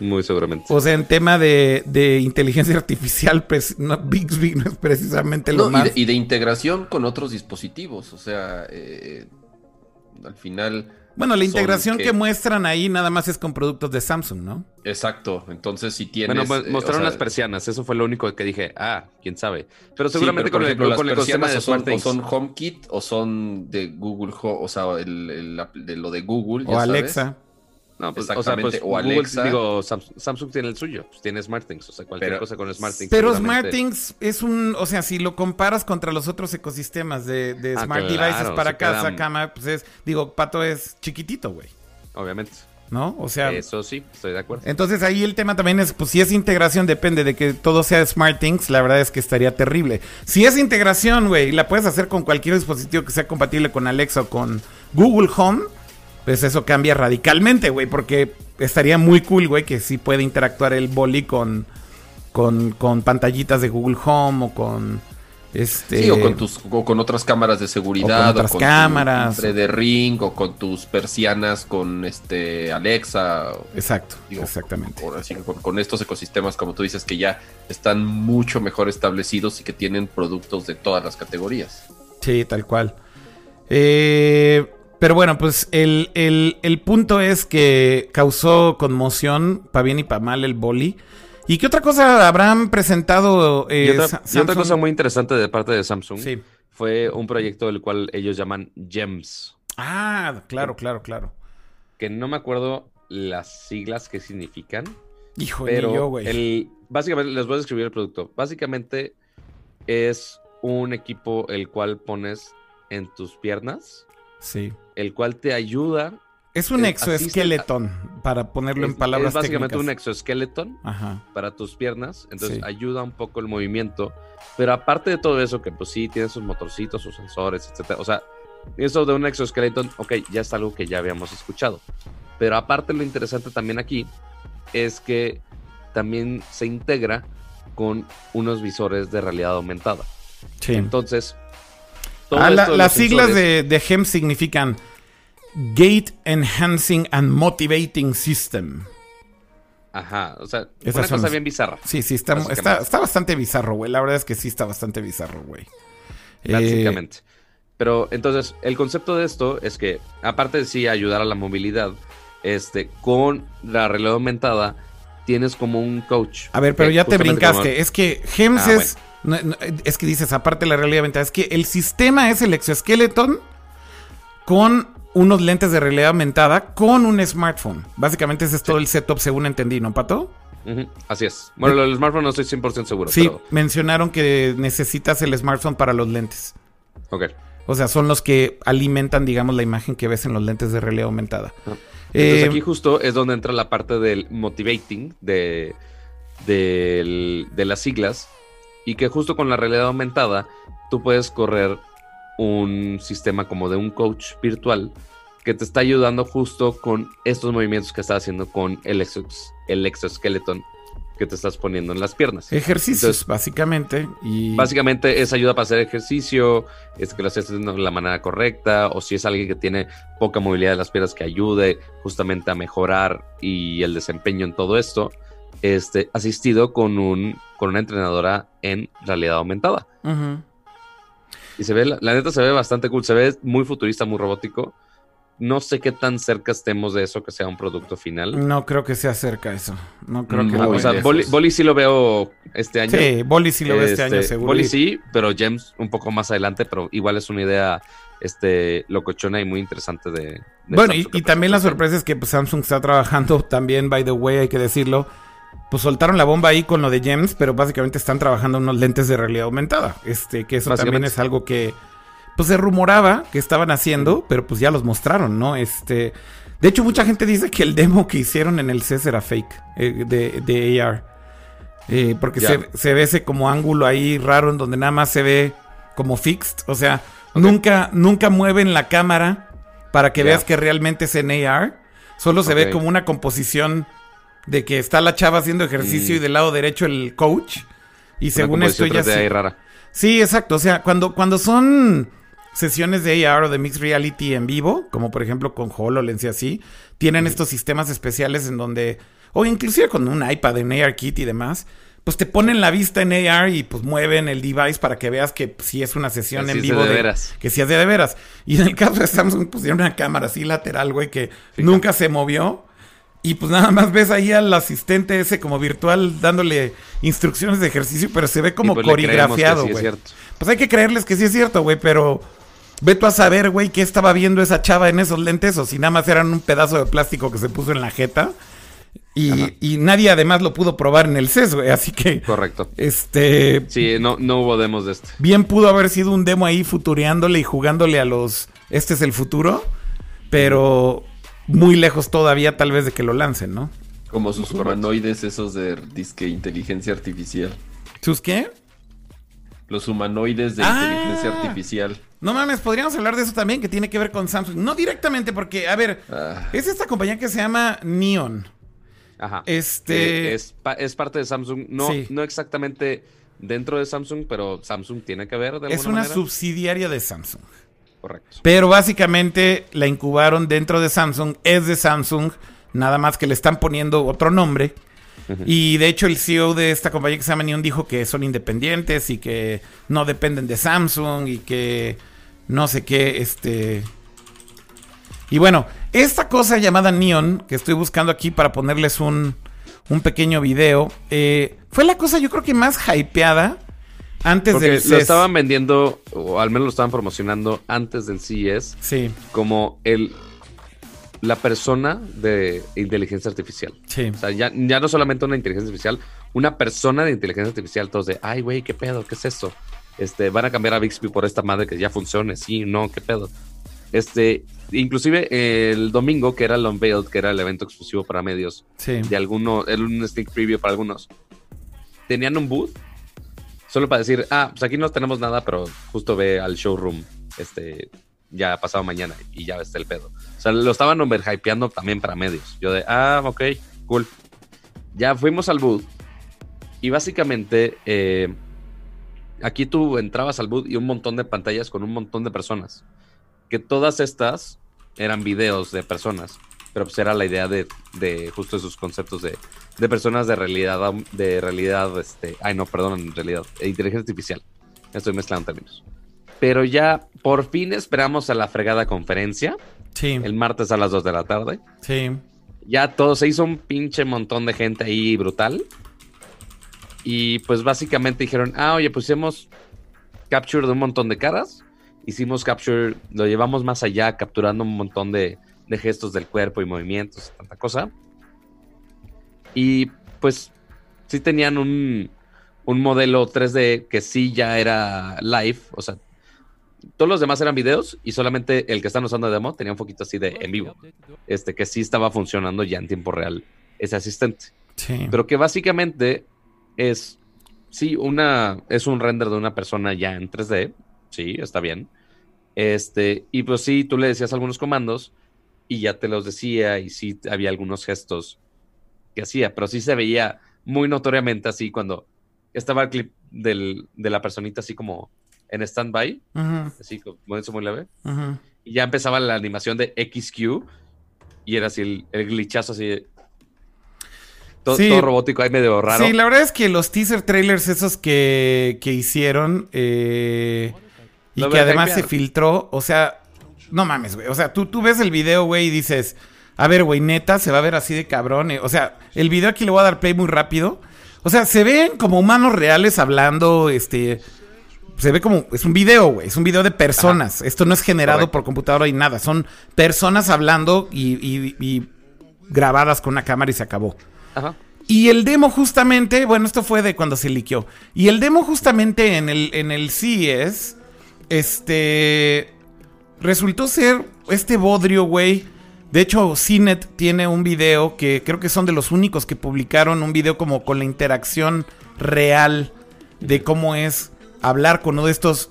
[SPEAKER 2] Muy seguramente.
[SPEAKER 1] O sea, en tema de, de inteligencia artificial, pues, no, Bixby no es precisamente lo
[SPEAKER 3] No, y,
[SPEAKER 1] más...
[SPEAKER 3] de, y de integración con otros dispositivos. O sea, eh, al final.
[SPEAKER 1] Bueno, la integración
[SPEAKER 3] que-
[SPEAKER 1] que muestran ahí nada más es con productos de Samsung, ¿no?
[SPEAKER 3] Exacto. Entonces, si tienes.
[SPEAKER 2] Bueno, mo-
[SPEAKER 3] eh,
[SPEAKER 2] mostraron
[SPEAKER 3] o sea,
[SPEAKER 2] las persianas. Eso fue lo único que dije. Ah, quién sabe. Pero
[SPEAKER 3] sí,
[SPEAKER 2] seguramente
[SPEAKER 3] pero,
[SPEAKER 2] con,
[SPEAKER 3] ejemplo,
[SPEAKER 2] el,
[SPEAKER 3] las
[SPEAKER 2] con el ecosistema
[SPEAKER 3] persianas
[SPEAKER 2] de
[SPEAKER 3] son,
[SPEAKER 2] Smart
[SPEAKER 3] o son. HomeKit o son de Google, o sea, el, de lo de Google.
[SPEAKER 1] O
[SPEAKER 3] ya sabes.
[SPEAKER 2] No, pues, o sea,
[SPEAKER 3] Exactamente,
[SPEAKER 2] pues,
[SPEAKER 3] o
[SPEAKER 2] Google,
[SPEAKER 3] Alexa.
[SPEAKER 2] digo, Sam- Samsung tiene el suyo. Pues tiene SmartThings. O sea, cualquier
[SPEAKER 3] Pero-
[SPEAKER 2] cosa con SmartThings.
[SPEAKER 1] Pero SmartThings es un, o sea, si lo comparas contra los otros ecosistemas de, de
[SPEAKER 2] Ah,
[SPEAKER 1] Smart
[SPEAKER 2] claro,
[SPEAKER 1] Devices para casa,
[SPEAKER 2] quedan-
[SPEAKER 1] cama, pues es, digo, Pato es chiquitito, güey,
[SPEAKER 2] Obviamente.
[SPEAKER 1] ¿no? O sea,
[SPEAKER 2] Eso sí, estoy de acuerdo.
[SPEAKER 1] entonces ahí el tema también es, pues si es integración, depende de que todo sea SmartThings, la verdad es que estaría terrible. Si es integración, güey, la puedes hacer con cualquier dispositivo que sea compatible con Alexa o con Google Home, pues eso cambia radicalmente, güey, porque estaría muy cool, güey, que sí puede interactuar el boli con, con, con pantallitas de Google Home o con... Este,
[SPEAKER 3] Sí, o con, tus, o con otras cámaras de seguridad.
[SPEAKER 1] O con otras
[SPEAKER 3] tu
[SPEAKER 1] cámaras.
[SPEAKER 3] de ring, o con tus persianas con este Alexa. o-
[SPEAKER 1] Exacto,
[SPEAKER 3] digo,
[SPEAKER 1] exactamente.
[SPEAKER 3] o así que con, con estos ecosistemas, como tú dices, que ya están mucho mejor establecidos y que tienen productos de todas las categorías.
[SPEAKER 1] Sí, tal cual. Eh, pero bueno, pues el, el- el punto es que causó conmoción, para bien y para mal, el boli. ¿Y qué otra cosa habrán presentado? eh,
[SPEAKER 2] y, otra, y cosa muy interesante de parte de Samsung
[SPEAKER 1] Sí.
[SPEAKER 2] fue un proyecto del cual ellos llaman GEMS.
[SPEAKER 1] Ah, claro, claro, claro.
[SPEAKER 2] Que no me acuerdo las siglas que significan.
[SPEAKER 1] Hijo
[SPEAKER 2] Pero
[SPEAKER 1] yo, güey.
[SPEAKER 2] básicamente les voy a describir el producto. Básicamente es un equipo el cual pones en tus piernas,
[SPEAKER 1] Sí.
[SPEAKER 2] el cual te ayuda.
[SPEAKER 1] Es un
[SPEAKER 2] es-
[SPEAKER 1] exoesqueleton, para ponerlo en palabras
[SPEAKER 2] es básicamente un
[SPEAKER 1] técnicas.
[SPEAKER 2] exoesqueleton
[SPEAKER 1] Ajá.
[SPEAKER 2] para tus piernas, entonces
[SPEAKER 1] Sí.
[SPEAKER 2] ayuda un poco el movimiento. Pero aparte de todo eso, que pues sí tiene sus motorcitos, sus sensores, etcétera. O sea, eso de un exoskeleton, ok, ya es algo que ya habíamos escuchado. Pero aparte lo interesante también aquí es que también se integra con unos visores de realidad aumentada.
[SPEAKER 1] Sí.
[SPEAKER 2] Entonces,
[SPEAKER 1] Ah, la- las siglas de, de GEM significan Gate Enhancing and Motivating System.
[SPEAKER 2] Ajá, o sea,
[SPEAKER 1] Esas
[SPEAKER 2] una
[SPEAKER 1] son
[SPEAKER 2] cosa bien bizarra.
[SPEAKER 1] Sí, sí, está, está, está bastante bizarro, güey. La verdad es que sí está bastante bizarro, güey. Eh,
[SPEAKER 2] Básicamente. Pero entonces, el concepto de esto es que, aparte de sí ayudar a la movilidad, este, con la realidad aumentada, tienes como un coach.
[SPEAKER 1] A ver, pero ya te brincaste.
[SPEAKER 2] como-
[SPEAKER 1] Es que GEMS
[SPEAKER 2] Ah,
[SPEAKER 1] es. No, no, es que dices, aparte de la realidad aumentada, es que el sistema es el exoskeleton con unos lentes de realidad aumentada con un smartphone. Básicamente ese es todo el setup, según entendí, ¿no, Pato?
[SPEAKER 2] Así es. Bueno, del smartphone no estoy 100% seguro.
[SPEAKER 1] Sí,
[SPEAKER 2] pero-
[SPEAKER 1] mencionaron que necesitas el smartphone para los lentes.
[SPEAKER 2] ok.
[SPEAKER 1] O sea, son los que alimentan, digamos, la imagen que ves en los lentes de realidad aumentada.
[SPEAKER 2] Ah. Entonces
[SPEAKER 1] Eh,
[SPEAKER 2] aquí justo es donde entra la parte del motivating de, de las siglas y que justo con la realidad aumentada tú puedes correr un sistema como de un coach virtual que te está ayudando justo con estos movimientos que estás haciendo con el, exos- el exoskeleton que te estás poniendo en las piernas.
[SPEAKER 1] ejercicios,
[SPEAKER 2] Entonces-
[SPEAKER 1] básicamente. Y
[SPEAKER 2] Básicamente es ayuda para hacer ejercicio, es que lo estés haciendo de la manera correcta, o si es alguien que tiene poca movilidad de las piernas que ayude justamente a mejorar y el desempeño en todo esto, este, asistido con un con una entrenadora en realidad aumentada.
[SPEAKER 1] Ujú.
[SPEAKER 2] Y se ve, la, la neta se ve bastante cool, se ve muy futurista, muy robótico. No sé qué tan cerca estemos de eso que sea un producto final.
[SPEAKER 1] no creo que se acerca a eso. No creo
[SPEAKER 3] Mm,
[SPEAKER 1] que lo
[SPEAKER 3] muy
[SPEAKER 2] o sea. Boli, Boli sí lo veo este año.
[SPEAKER 1] Sí, Boli sí lo ve este año,
[SPEAKER 2] Este,
[SPEAKER 1] seguro.
[SPEAKER 2] Boli
[SPEAKER 1] Y-
[SPEAKER 2] sí, pero Gems un poco más adelante, pero igual es una idea este, locochona y muy interesante de... de
[SPEAKER 1] Bueno, y,
[SPEAKER 2] Samsung que
[SPEAKER 1] y también la sorpresa es que pues, Samsung está trabajando también, by the way, hay que decirlo. Pues soltaron la bomba ahí con lo de Gems, pero básicamente están trabajando unos lentes de realidad aumentada. Este, que eso también es algo que pues se rumoraba que estaban haciendo, pero pues ya los mostraron, ¿no? Este, de hecho, mucha gente dice que el demo que hicieron en el CES era fake eh, de, de AR. Eh, porque se, se ve ese como ángulo ahí raro en donde nada más se ve como fixed. O sea, nunca, nunca mueven la cámara para que veas que realmente es en AR. Solo se ve como una composición de que está la chava haciendo ejercicio
[SPEAKER 2] Mm.
[SPEAKER 1] y del lado derecho el coach. Y
[SPEAKER 2] Una
[SPEAKER 1] según esto ya
[SPEAKER 2] 3D ahí
[SPEAKER 1] sí.
[SPEAKER 2] rara.
[SPEAKER 1] Sí, exacto. O sea, cuando, cuando son sesiones de AR o de Mixed Reality en vivo, como por ejemplo con HoloLens y así, tienen estos sistemas especiales en donde, o inclusive con un iPad en ARKit y demás, pues te ponen la vista en AR y pues mueven el device para que veas que si es una sesión
[SPEAKER 2] Que
[SPEAKER 1] en
[SPEAKER 2] sí es de
[SPEAKER 1] vivo.
[SPEAKER 2] de veras.
[SPEAKER 1] Que si es de, de veras. Y en el caso de Samsung pusieron una cámara así lateral, güey, que nunca se movió. Y pues nada más ves ahí al asistente ese como virtual dándole instrucciones de ejercicio, pero se ve como
[SPEAKER 2] pues
[SPEAKER 1] coreografiado,
[SPEAKER 2] sí
[SPEAKER 1] güey.
[SPEAKER 2] cierto.
[SPEAKER 1] Pues hay que creerles que sí es cierto, güey, pero ve tú a saber, güey, qué estaba viendo esa chava en esos lentes o si nada más eran un pedazo de plástico que se puso en la jeta. Y, y nadie además lo pudo probar en el CES, güey, así que,
[SPEAKER 2] Correcto.
[SPEAKER 1] este,
[SPEAKER 2] Sí, no, no hubo demos de este.
[SPEAKER 1] bien pudo haber sido un demo ahí futureándole y jugándole a los, este es el futuro, pero muy lejos todavía tal vez de que lo lancen, ¿no?
[SPEAKER 3] Como sus humanoides esos de disque inteligencia artificial.
[SPEAKER 1] ¿Sus qué?
[SPEAKER 3] Los humanoides de
[SPEAKER 1] Ah.
[SPEAKER 3] inteligencia artificial.
[SPEAKER 1] No mames, podríamos hablar de eso también, que tiene que ver con Samsung. No directamente, porque, a ver,
[SPEAKER 3] Ah,
[SPEAKER 1] es esta compañía que se llama Neon.
[SPEAKER 2] Ajá.
[SPEAKER 1] Este-
[SPEAKER 2] Eh, es, pa- es parte de Samsung. No,
[SPEAKER 1] Sí.
[SPEAKER 2] no exactamente dentro de Samsung, pero Samsung tiene que ver de alguna
[SPEAKER 1] Es una
[SPEAKER 2] manera.
[SPEAKER 1] subsidiaria de Samsung.
[SPEAKER 2] Correcto.
[SPEAKER 1] Pero básicamente la incubaron dentro de Samsung, es de Samsung, nada más que le están poniendo otro nombre. Y de hecho el CEO de esta compañía que se llama Neon dijo que son independientes y que no dependen de Samsung y que no sé qué, este... Y bueno, esta cosa llamada Neon, que estoy buscando aquí para ponerles un, un pequeño video, eh, fue la cosa yo creo que más hypeada antes
[SPEAKER 2] Porque
[SPEAKER 1] del
[SPEAKER 2] lo
[SPEAKER 1] CES.
[SPEAKER 2] estaban vendiendo, o al menos lo estaban promocionando antes del CES,
[SPEAKER 1] Sí,
[SPEAKER 2] como el la persona de inteligencia artificial.
[SPEAKER 1] sí.
[SPEAKER 2] O sea, ya, ya no solamente una inteligencia artificial, una persona de inteligencia artificial, todos de, ay, güey, ¿qué pedo? ¿Qué es eso? Este, van a cambiar a Bixby por esta madre que ya funcione, sí, no, ¿qué pedo? Este, inclusive el domingo, que era el Unveiled, que era el evento exclusivo para medios,
[SPEAKER 1] Sí.
[SPEAKER 2] de algunos, era un sneak preview para algunos, tenían un booth solo para decir, ah, pues aquí no tenemos nada, pero justo ve al showroom, este, ya pasado mañana y ya está el pedo. O sea, lo estaban overhypeando también para medios. Yo de, ah, ok, cool. Ya fuimos al booth y básicamente eh, aquí tú entrabas al booth y un montón de pantallas con un montón de personas. Que todas estas eran videos de personas, pero pues era la idea de, de justo esos conceptos de, de personas de realidad, de realidad, este, ay no, perdón, en realidad, de inteligencia artificial. Estoy mezclando términos. Pero ya por fin esperamos a la fregada conferencia.
[SPEAKER 1] Sí.
[SPEAKER 2] El martes a las 2 de la tarde.
[SPEAKER 1] Sí.
[SPEAKER 2] Ya todo se hizo un pinche montón de gente ahí brutal. Y pues básicamente dijeron, ah, oye, pues hicimos capture de un montón de caras. Hicimos capture, lo llevamos más allá, capturando un montón de, de gestos del cuerpo y movimientos, tanta cosa. Y pues sí tenían un, un modelo 3D que sí ya era live, o sea, todos los demás eran videos y solamente el que están usando de demo tenía un poquito así de en vivo, este que sí estaba funcionando ya en tiempo real ese asistente,
[SPEAKER 1] Sí.
[SPEAKER 2] pero que básicamente es sí una es un render de una persona ya en 3D, sí, está bien. Este, y pues sí, tú le decías algunos comandos y ya te los decía y sí había algunos gestos que hacía, pero sí se veía muy notoriamente así cuando estaba el clip del, de la personita así como en stand-by, así como eso muy leve,
[SPEAKER 1] ujú.
[SPEAKER 2] y ya empezaba la animación de XQ y era así el, el glitchazo así de- todo,
[SPEAKER 1] Sí.
[SPEAKER 2] todo robótico ahí medio raro.
[SPEAKER 1] Sí, la verdad es que los teaser trailers esos que, que hicieron eh, y que además se filtró, o sea, no mames, güey. O sea, tú, tú ves el video, güey, y dices, a ver, güey, neta, se va a ver así de cabrón. eh. O sea, el video aquí le voy a dar play muy rápido. O sea, se ven como humanos reales hablando, este... Se ve como, es un video, güey, es un video de personas. Esto no es generado
[SPEAKER 2] Correcto.
[SPEAKER 1] por computadora y nada. Son personas hablando y, y- y grabadas con una cámara y se acabó.
[SPEAKER 2] Ajá.
[SPEAKER 1] Y el demo justamente, bueno, esto fue de cuando se liqueó. Y el demo justamente en el, en el CES, este, resultó ser este bodrio, güey. De hecho, CNET tiene un video que creo que son de los únicos que publicaron un video como con la interacción real de cómo es hablar con uno de estos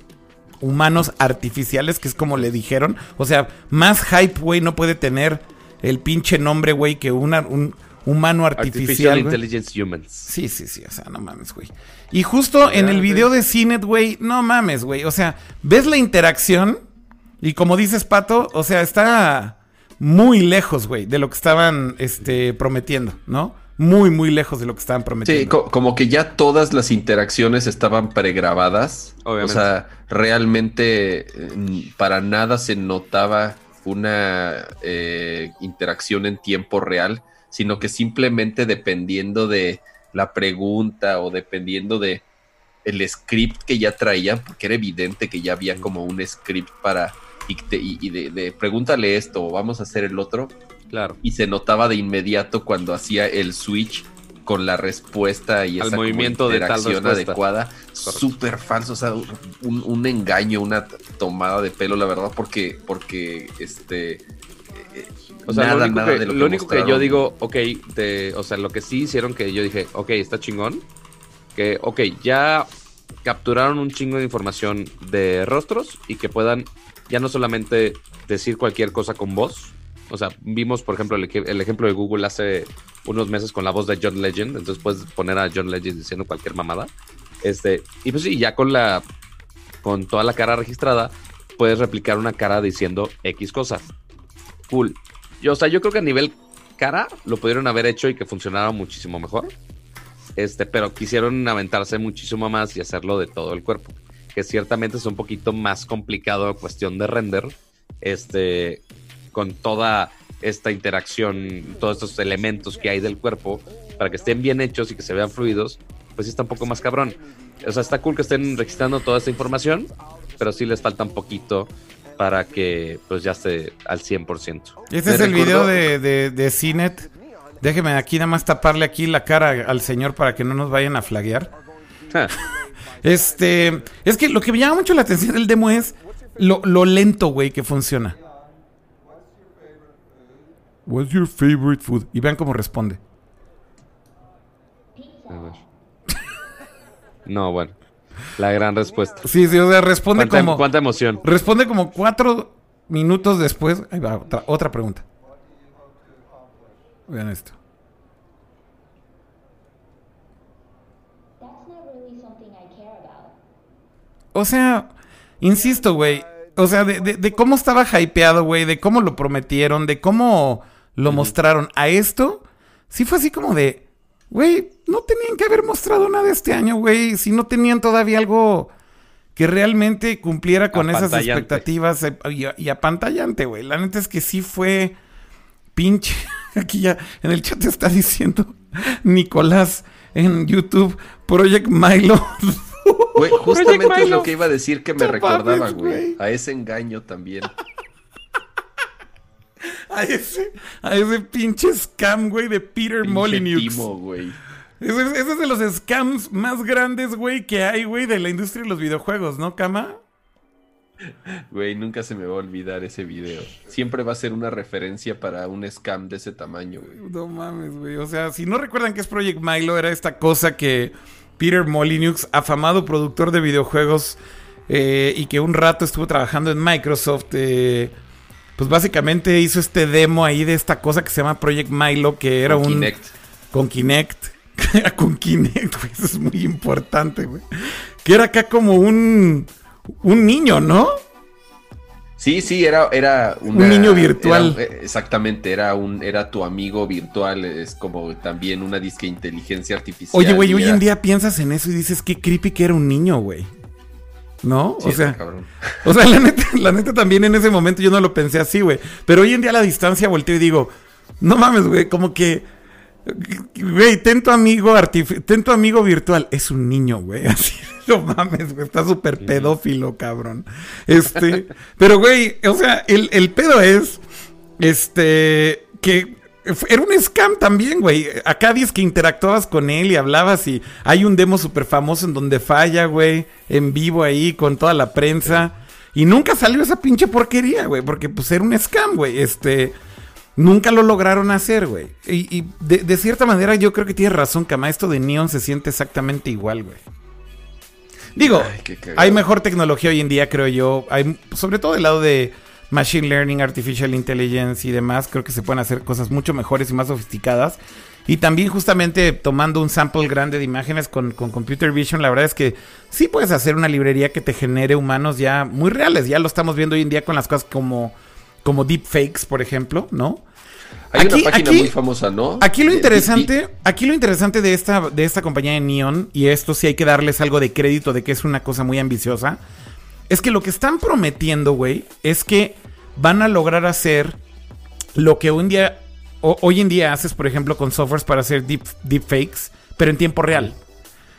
[SPEAKER 1] humanos artificiales, que es como le dijeron. O sea, más hype, güey, no puede tener el pinche nombre, güey, que una, un humano
[SPEAKER 2] Artificial
[SPEAKER 1] artificial.
[SPEAKER 2] Intelligence Humans.
[SPEAKER 1] Sí, sí, sí, o sea, no mames, güey. Y justo en el video de Cinet, güey, no mames, güey. O sea, ves la interacción y como dices, Pato, o sea, está muy lejos, güey, de lo que estaban este, prometiendo, ¿no? Muy, muy lejos de lo que estaban prometiendo.
[SPEAKER 3] Sí, co- como que ya todas las interacciones estaban pregrabadas.
[SPEAKER 2] Obviamente.
[SPEAKER 3] O sea, realmente eh, para nada se notaba una eh, interacción en tiempo real, sino que simplemente dependiendo de la pregunta o dependiendo de el script que ya traían, porque era evidente que ya había como un script para y, te- y- de, de pregúntale esto o vamos a hacer el otro,
[SPEAKER 2] Claro.
[SPEAKER 3] y se notaba de inmediato cuando hacía el switch con la respuesta y esa como
[SPEAKER 2] movimiento de tal respuesta.
[SPEAKER 3] adecuada, súper falso, o sea, un, un engaño, una tomada de pelo, la verdad, porque, porque este
[SPEAKER 2] O sea,
[SPEAKER 3] nada,
[SPEAKER 2] lo único,
[SPEAKER 3] nada
[SPEAKER 2] que,
[SPEAKER 3] de lo,
[SPEAKER 2] lo único que yo digo, ok, o sea, lo que sí hicieron que yo dije, ok, está chingón, que, ok, ya capturaron un chingo de información de rostros y que puedan ya no solamente decir cualquier cosa con voz, o sea, vimos, por ejemplo, el, eje- el ejemplo de Google hace unos meses con la voz de John Legend, entonces puedes poner a John Legend diciendo cualquier mamada, este, y pues sí, ya con la, con toda la cara registrada, puedes replicar una cara diciendo X cosas. Cool. Yo, o sea, yo creo que a nivel cara lo pudieron haber hecho y que funcionara muchísimo mejor. Este, pero quisieron aventarse muchísimo más y hacerlo de todo el cuerpo. Que ciertamente es un poquito más complicado cuestión de render. Este, con toda esta interacción, todos estos elementos que hay del cuerpo, para que estén bien hechos y que se vean fluidos, pues sí está un poco más cabrón. O sea, está cool que estén registrando toda esta información, pero sí les falta un poquito para que pues ya esté al 100%.
[SPEAKER 1] Este es el video de, de, de Cinet. Déjeme aquí nada más taparle aquí la cara al señor para que no nos vayan a flaguear. Este, es que lo que me llama mucho la atención del demo es lo, lo lento, güey, que funciona. What's your favorite food? Y vean cómo responde.
[SPEAKER 2] No, bueno. La gran respuesta.
[SPEAKER 1] Sí, sí, o sea, responde
[SPEAKER 2] ¿Cuánta,
[SPEAKER 1] como
[SPEAKER 2] cuánta emoción?
[SPEAKER 1] responde como cuatro minutos después. Ahí va, otra, otra pregunta. Vean esto. O sea, insisto, güey. O sea, de, de- de cómo estaba hypeado, güey. De cómo lo prometieron. De cómo lo mostraron a esto. Sí fue así como de... Güey, no tenían que haber mostrado nada este año, güey. Si no tenían todavía algo que realmente cumpliera con esas expectativas eh, y, y apantallante, güey. La neta es que sí fue pinche. Aquí ya en el chat está diciendo Nicolás en YouTube, Project Milo.
[SPEAKER 3] Güey, justamente es lo que iba a decir que me recordaba, güey. A ese engaño también.
[SPEAKER 1] A ese, a ese pinche scam, güey, de Peter Molyneux. Ese, es- ese es de los scams más grandes, güey, que hay, güey, de la industria de los videojuegos, ¿no, Kama?
[SPEAKER 3] Güey, nunca se me va a olvidar ese video. Siempre va a ser una referencia para un scam de ese tamaño, güey.
[SPEAKER 1] No mames, güey. O sea, si no recuerdan que es Project Milo, era esta cosa que Peter Molyneux, afamado productor de videojuegos eh, y que un rato estuvo trabajando en Microsoft, eh, pues básicamente hizo este demo ahí de esta cosa que se llama Project Milo, que era
[SPEAKER 3] Con
[SPEAKER 1] un...
[SPEAKER 3] Kinect.
[SPEAKER 1] Con Kinect. con Kinect, güey. Eso es muy importante, güey. Que era acá como un... Un niño, ¿no?
[SPEAKER 3] Sí, sí, era, era
[SPEAKER 1] Un niño virtual.
[SPEAKER 3] era- eh, exactamente, era un, era tu amigo virtual, es como también una disque inteligencia artificial.
[SPEAKER 1] Oye, güey, hoy
[SPEAKER 3] era-
[SPEAKER 1] en día piensas en eso y dices, qué creepy que era un niño, güey. ¿No?
[SPEAKER 3] Sí,
[SPEAKER 1] o sea,
[SPEAKER 3] cabrón.
[SPEAKER 1] o sea, la neta, la neta también en ese momento yo no lo pensé así, güey. Pero hoy en día a la distancia volteo y digo, no mames, güey, como que, güey, ten tu amigo ten tu amigo virtual. Es un niño, güey, así. No mames, güey, está súper pedófilo, cabrón. Este, pero, güey, o sea, el, el pedo es, este, que era un scam también, güey. Acá dices que interactuabas con él y hablabas y hay un demo súper famoso en donde falla, güey, en vivo ahí con toda la prensa. Y nunca salió esa pinche porquería, güey, porque pues era un scam, güey. Este, nunca lo lograron hacer, güey. Y, y de, de cierta manera yo creo que tienes razón, Cama. Esto de Neon se siente exactamente igual, güey. Digo,
[SPEAKER 3] Ay,
[SPEAKER 1] hay mejor tecnología hoy en día, creo yo. Hay, sobre todo del lado de Machine Learning, Artificial Intelligence y demás. Creo que se pueden hacer cosas mucho mejores y más sofisticadas. Y también justamente tomando un sample grande de imágenes con, con Computer Vision, la verdad es que sí puedes hacer una librería que te genere humanos ya muy reales. Ya lo estamos viendo hoy en día con las cosas como, como deepfakes, por ejemplo, ¿no?
[SPEAKER 3] Hay
[SPEAKER 1] Aquí-
[SPEAKER 3] una página
[SPEAKER 1] aquí-
[SPEAKER 3] muy famosa, ¿no?
[SPEAKER 1] Aquí lo interesante, aquí lo interesante de esta, de esta compañía de Neon, y esto sí hay que darles algo de crédito de que es una cosa muy ambiciosa, es que lo que están prometiendo, güey, es que van a lograr hacer lo que hoy en día, o- hoy en día haces, por ejemplo, con softwares para hacer deep, deepfakes, pero en tiempo real.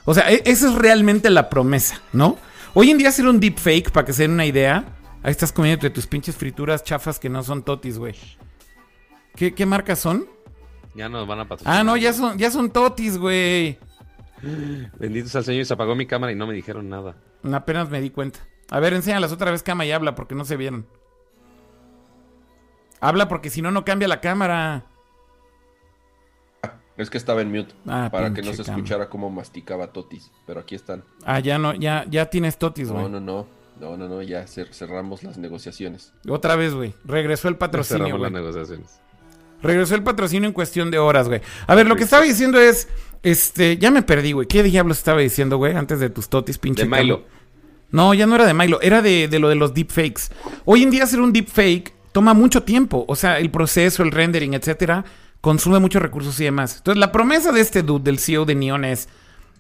[SPEAKER 1] O sea, e- esa es realmente la promesa, ¿no? Hoy en día hacer un deepfake, para que se den una idea, ahí estás comiendo de tus pinches frituras chafas que no son totis, güey. ¿Qué, ¿Qué marcas son?
[SPEAKER 2] Ya nos van a patrocinar.
[SPEAKER 1] Ah, no, ya son, ya son totis, güey.
[SPEAKER 2] Bendito sea el Señor y se apagó mi cámara y no me dijeron nada.
[SPEAKER 1] Apenas me di cuenta. A ver, enséñalas otra vez, cama, y habla, porque no se vieron. Habla, porque si no, no cambia la cámara.
[SPEAKER 3] Es que estaba en mute
[SPEAKER 1] Ah,
[SPEAKER 3] para que no se escuchara cómo masticaba Totis. Pero aquí están.
[SPEAKER 1] Ah, ya no, ya, ya tienes totis, güey.
[SPEAKER 3] No, no, no. No, no, no. Ya cer- cerramos las negociaciones.
[SPEAKER 1] Otra vez, güey. Regresó el patrocinio,
[SPEAKER 2] Cerramos las negociaciones.
[SPEAKER 1] Regresó el patrocinio en cuestión de horas, güey. A ver, lo que estaba diciendo es, este, ya me perdí, güey. ¿Qué diablos estaba diciendo, güey? Antes de tus totis, pinche.
[SPEAKER 2] De Milo.
[SPEAKER 1] No, ya no era de Milo, era de, de lo de los deepfakes. Hoy en día hacer un deepfake toma mucho tiempo. O sea, el proceso, el rendering, etcétera, consume muchos recursos y demás. Entonces, la promesa de este dude, del CEO de Neon, es: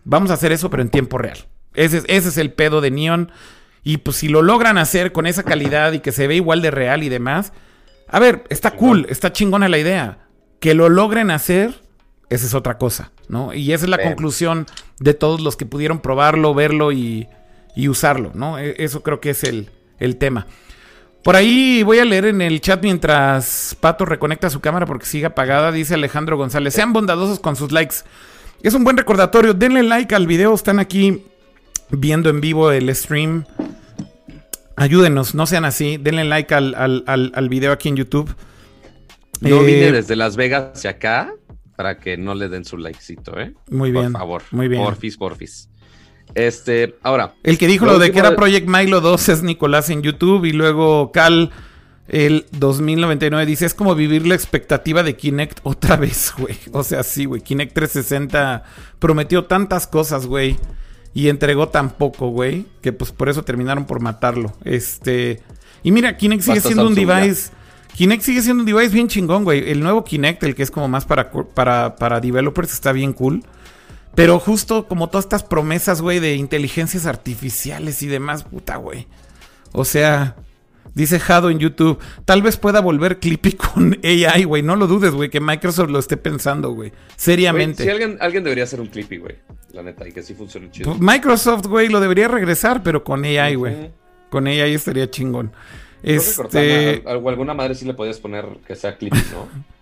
[SPEAKER 1] vamos a hacer eso, pero en tiempo real. Ese es, ese es el pedo de Neon. Y pues si lo logran hacer con esa calidad y que se ve igual de real y demás, a ver, está cool, está chingona la idea. Que lo logren hacer, esa es otra cosa, ¿no? Y esa es la
[SPEAKER 3] Bien.
[SPEAKER 1] conclusión de todos los que pudieron probarlo, verlo y, y usarlo, ¿no? E- Eso creo que es el, el tema. Por ahí voy a leer en el chat mientras Pato reconecta su cámara porque sigue apagada, dice Alejandro González. Sean bondadosos con sus likes. Es un buen recordatorio. Denle like al video. Están aquí viendo en vivo el stream. Ayúdenos, no sean así. Denle like al, al, al, al video aquí en YouTube.
[SPEAKER 2] Yo
[SPEAKER 1] Eh,
[SPEAKER 2] vine desde Las Vegas hacia acá para que no le den su likecito, ¿eh?
[SPEAKER 1] Muy bien.
[SPEAKER 2] Por favor.
[SPEAKER 1] Muy bien.
[SPEAKER 2] Porfis, porfis. Este, ahora,
[SPEAKER 1] El que dijo
[SPEAKER 2] Lo
[SPEAKER 1] lo de que era
[SPEAKER 2] de-
[SPEAKER 1] Project Milo 2 es Nicolás en YouTube y luego Cal el 2099 dice es como vivir la expectativa de Kinect otra vez, güey. O sea, sí, güey. Kinect 360 prometió tantas cosas, güey. Y entregó tan poco, güey. Que pues por eso terminaron por matarlo. Este. Y mira, Kinect sigue
[SPEAKER 3] Basta
[SPEAKER 1] siendo un
[SPEAKER 3] ya.
[SPEAKER 1] device. Kinect sigue siendo un device bien chingón, güey. El nuevo Kinect, el que es como más para, para, para developers, está bien cool. Pero justo como todas estas promesas, güey, de inteligencias artificiales y demás, puta, güey. O sea, dice Jado en YouTube, tal vez pueda volver Clippy con AI, güey. No lo dudes, güey, que Microsoft lo esté pensando, güey. Seriamente.
[SPEAKER 2] Si alguien, alguien debería hacer un Clippy, güey. La neta, y que sí funcione chido.
[SPEAKER 1] Pues Microsoft, güey, lo debería regresar, pero con AI, güey. Con AI estaría chingón.
[SPEAKER 2] Creo que
[SPEAKER 1] Este,
[SPEAKER 2] Cortana, alguna madre sí le podías poner que sea Clippy, ¿no?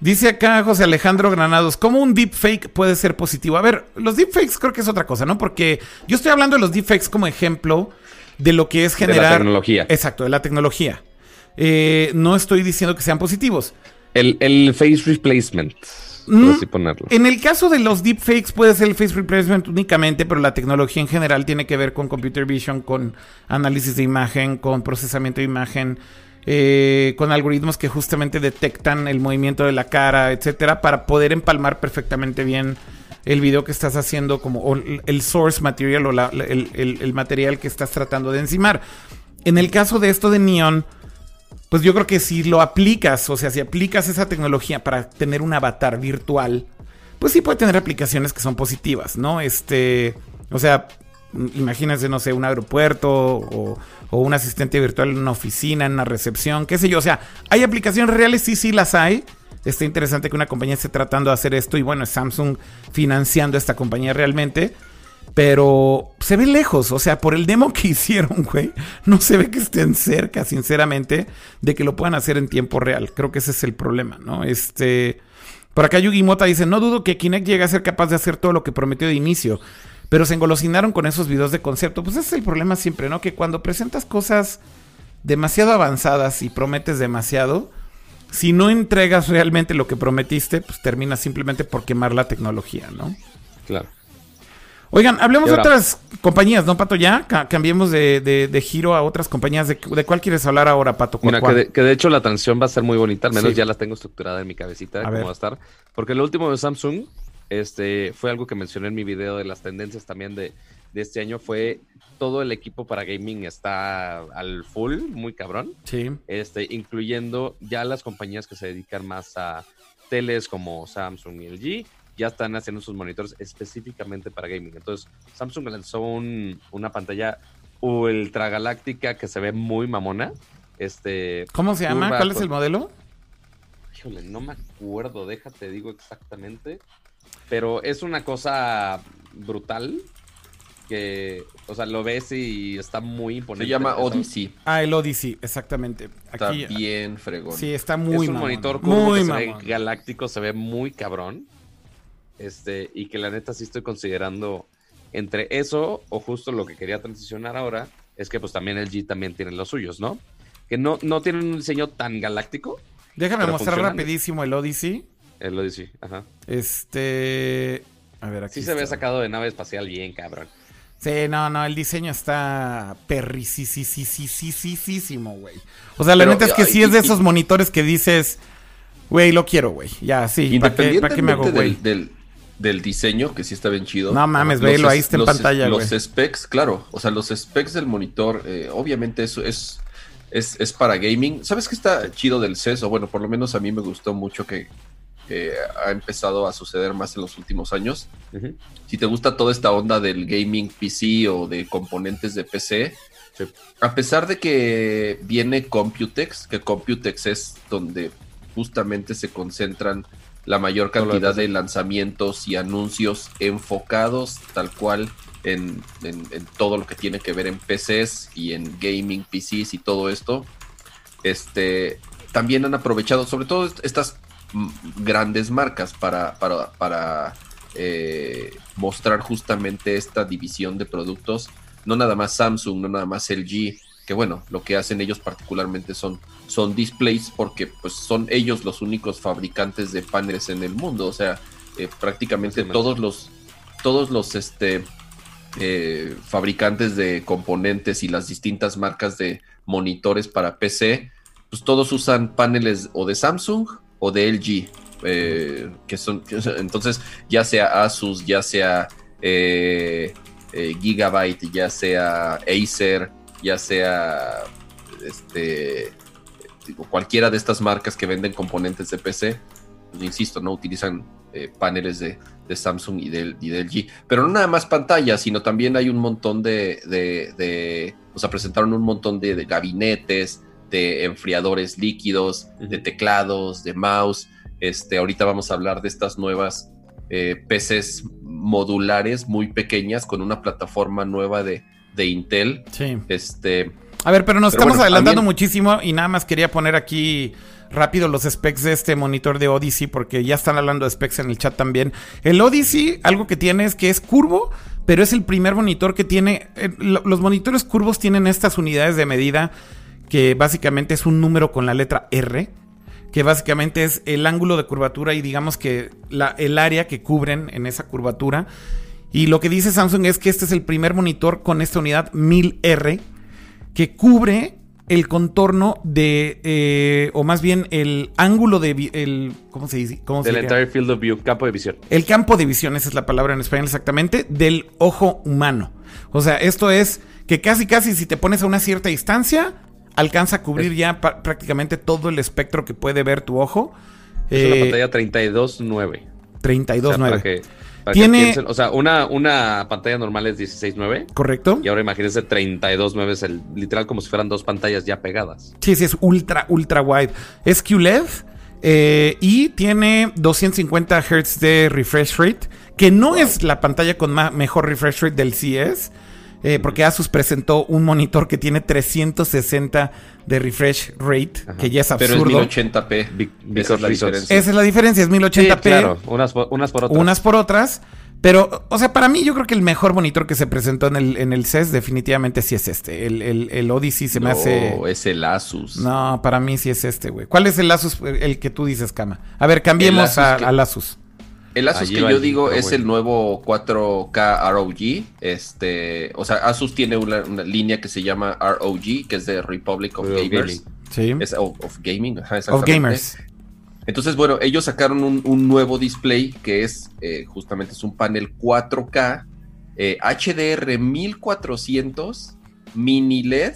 [SPEAKER 1] dice acá José Alejandro Granados, ¿cómo un deepfake puede ser positivo? A ver, los deepfakes creo que es otra cosa, ¿no? Porque yo estoy hablando de los deepfakes como ejemplo de lo que es
[SPEAKER 2] De la
[SPEAKER 1] generar...
[SPEAKER 2] tecnología.
[SPEAKER 1] Exacto, de la tecnología. Eh, no estoy diciendo que sean positivos.
[SPEAKER 2] El, el face replacement.
[SPEAKER 1] Mm,
[SPEAKER 2] Por así ponerlo.
[SPEAKER 1] En el caso de los deepfakes puede ser el face replacement únicamente, pero la tecnología en general tiene que ver con computer vision, con análisis de imagen, con procesamiento de imagen, eh, con algoritmos que justamente detectan el movimiento de la cara, etcétera, para poder empalmar perfectamente bien el video que estás haciendo como o el source material o la- el, el- material que estás tratando de encimar. En el caso de esto de Neon, pues yo creo que si lo aplicas, o sea, si aplicas esa tecnología para tener un avatar virtual, pues sí puede tener aplicaciones que son positivas, ¿no? Este, o sea, imagínense, no sé, un aeropuerto o, o un asistente virtual en una oficina, en una recepción, qué sé yo. O sea, hay aplicaciones reales, sí, sí las hay. Está interesante que una compañía esté tratando de hacer esto y bueno, es Samsung financiando esta compañía realmente. Pero se ve lejos, o sea, por el demo que hicieron, güey, no se ve que estén cerca, sinceramente, de que lo puedan hacer en tiempo real. Creo que ese es el problema, ¿no? Este. Por acá Yugi Mota dice: No dudo que Kinect llegue a ser capaz de hacer todo lo que prometió de inicio, pero se engolosinaron con esos videos de concepto. Pues ese es el problema siempre, ¿no? Que cuando presentas cosas demasiado avanzadas y prometes demasiado, si no entregas realmente lo que prometiste, pues terminas simplemente por quemar la tecnología, ¿no?
[SPEAKER 2] Claro.
[SPEAKER 1] Oigan, hablemos de otras compañías, ¿no, Pato? Ya Ca- cambiemos de, de- de giro a otras compañías. ¿De, de cuál quieres hablar ahora, Pato? ¿Cuál-
[SPEAKER 2] Mira, que de, que de hecho la transición va a ser muy bonita, al menos
[SPEAKER 1] Sí.
[SPEAKER 2] ya la tengo estructurada en mi cabecita cómo va a estar. Porque lo último de Samsung, este, fue algo que mencioné en mi video de las tendencias también de, de este año, fue todo el equipo para gaming está al full, muy cabrón,
[SPEAKER 1] Sí.
[SPEAKER 2] este, incluyendo ya las compañías que se dedican más a teles como Samsung y LG, ya están haciendo sus monitores específicamente para gaming. Entonces, Samsung lanzó un- una pantalla ultra galáctica que se ve muy mamona. Este,
[SPEAKER 1] ¿Cómo se llama? ¿Cuál es el modelo?
[SPEAKER 2] Híjole, no me acuerdo, déjate digo exactamente. Pero es una cosa brutal que, o sea, lo ves y está muy imponente.
[SPEAKER 3] Se llama Odyssey.
[SPEAKER 1] Ah, el Odyssey, exactamente.
[SPEAKER 3] Está bien fregón.
[SPEAKER 1] Sí, está muy
[SPEAKER 2] es un
[SPEAKER 1] mamón.
[SPEAKER 2] monitor curvo
[SPEAKER 1] Muy
[SPEAKER 2] que se ve galáctico, se ve muy cabrón. Este, y que la neta sí estoy considerando entre eso o justo lo que quería transicionar ahora, es que pues también el G también tiene los suyos, ¿no? Que no, no tienen un diseño tan galáctico,
[SPEAKER 1] Déjame mostrar rapidísimo el Odyssey.
[SPEAKER 2] el Odyssey, ajá.
[SPEAKER 1] Este. A ver, aquí.
[SPEAKER 2] Sí se ve sacado de nave espacial bien, cabrón.
[SPEAKER 1] Sí, no, no, el diseño está perricisísimo, güey. O sea, la
[SPEAKER 3] Pero,
[SPEAKER 1] neta es que
[SPEAKER 3] ay,
[SPEAKER 1] sí es de
[SPEAKER 3] y-
[SPEAKER 1] esos monitores que dices, güey, lo quiero, güey. Ya, sí, ¿para qué, pa' qué me hago, güey?
[SPEAKER 3] del, del, del diseño, que sí está bien chido.
[SPEAKER 1] No mames,
[SPEAKER 3] Los
[SPEAKER 1] velo,
[SPEAKER 3] es-
[SPEAKER 1] ahí está en
[SPEAKER 3] los
[SPEAKER 1] pantalla,
[SPEAKER 3] Los
[SPEAKER 1] güey.
[SPEAKER 3] specs, claro. O sea, los specs del monitor, eh, obviamente eso es, es, es para gaming. ¿Sabes qué está chido del CES? O bueno, por lo menos a mí me gustó mucho que que ha empezado a suceder más en los últimos años. Si te gusta toda esta onda del gaming PC o de componentes de PC,
[SPEAKER 2] Sí.
[SPEAKER 3] a pesar de que viene Computex, que Computex es donde justamente se concentran la mayor cantidad de lanzamientos y anuncios enfocados tal cual en, en- en todo lo que tiene que ver en PCs y en gaming PCs y todo esto. Este también han aprovechado, sobre todo est- estas grandes marcas, para, para, para eh, mostrar justamente esta división de productos. No nada más Samsung, no nada más LG, que bueno, lo que hacen ellos particularmente son, son displays porque pues son ellos los únicos fabricantes de paneles en el mundo. O sea, eh, prácticamente todos los, todos los este, eh, fabricantes de componentes y las distintas marcas de monitores para PC, pues todos usan paneles o de Samsung de LG. eh, que son entonces ya sea Asus ya sea eh, eh, Gigabyte ya sea Acer ya sea este cualquiera de estas marcas que venden componentes de PC pues, insisto no utilizan paneles de, de Samsung y del, y G. Pero no nada más pantalla, sino también hay un montón de, de, de- o sea, presentaron un montón de gabinetes, de enfriadores líquidos, de teclados, de mouse. Este, ahorita vamos a hablar de estas nuevas eh, PCs modulares muy pequeñas con una plataforma nueva de, de Intel.
[SPEAKER 1] Sí.
[SPEAKER 3] Este,
[SPEAKER 1] A ver, pero nos
[SPEAKER 3] Pero
[SPEAKER 1] estamos
[SPEAKER 3] bueno,
[SPEAKER 1] adelantando
[SPEAKER 3] también-
[SPEAKER 1] muchísimo y nada más quería poner aquí rápido los specs de este monitor de Odyssey porque ya están hablando de specs en el chat también. El Odyssey, algo que tiene es que es curvo, pero es el primer monitor que tiene... eh, lo- los monitores curvos tienen estas unidades de medida que básicamente es un número con la letra R, que básicamente es el ángulo de curvatura y digamos que la- el área que cubren en esa curvatura. Y lo que dice Samsung es que este es el primer monitor con esta unidad 1000R que cubre el contorno de, eh, o más bien el ángulo de, el, ¿cómo se dice? ¿Cómo se
[SPEAKER 2] Del
[SPEAKER 1] diría?
[SPEAKER 2] entire field of view, campo de visión.
[SPEAKER 1] El campo de visión, esa es la palabra en español exactamente, del ojo humano. O sea, esto es que casi, casi si te pones a una cierta distancia, alcanza a cubrir ya prácticamente todo el espectro que puede ver tu ojo.
[SPEAKER 2] Es
[SPEAKER 1] Eh,
[SPEAKER 2] una pantalla 32.9. O sea,
[SPEAKER 1] 32.9.
[SPEAKER 2] para que, para que
[SPEAKER 1] Tiene-
[SPEAKER 2] piensen, o sea, una, una pantalla normal es 16.9.
[SPEAKER 1] ¿Correcto?
[SPEAKER 2] Y ahora imagínense 32.9 es el literal como si fueran dos pantallas ya pegadas.
[SPEAKER 1] Sí, sí, es ultra, ultra wide. Es QLED eh, y tiene 250 Hz de refresh rate, que no es la pantalla con mejor refresh rate del CS, eh, porque Asus presentó un monitor que tiene 360 de refresh rate,
[SPEAKER 2] Ajá.
[SPEAKER 1] que ya es
[SPEAKER 3] pero es
[SPEAKER 1] absurdo.
[SPEAKER 3] 1080p.
[SPEAKER 2] Big-
[SPEAKER 3] Esa es la diferencia.
[SPEAKER 1] Esa es la diferencia, es 1080p.
[SPEAKER 2] Sí, claro, unas, por- unas por otras.
[SPEAKER 1] unas por otras. Pero, o sea, para mí yo creo que el mejor monitor que se presentó en el, en el CES definitivamente sí es este. El, el, el Odyssey se me
[SPEAKER 3] No,
[SPEAKER 1] hace...
[SPEAKER 3] es el Asus.
[SPEAKER 1] No, para mí sí es este, güey. ¿Cuál es el Asus, el que tú dices, Cama? A ver, cambiemos a-
[SPEAKER 3] que-
[SPEAKER 1] al Asus.
[SPEAKER 3] El Asus
[SPEAKER 2] Allí
[SPEAKER 3] que yo digo es
[SPEAKER 2] bueno.
[SPEAKER 3] el nuevo 4K ROG. Este, o sea, Asus tiene una, una línea que se llama ROG, que es de Republic of Gamers.
[SPEAKER 2] Gaming.
[SPEAKER 1] Sí.
[SPEAKER 3] Es, of, of Gaming, ajá,
[SPEAKER 1] of. Gamers.
[SPEAKER 3] Entonces, bueno, ellos sacaron un, un nuevo display que es eh, justamente es un panel 4K, eh, HDR 1400, mini LED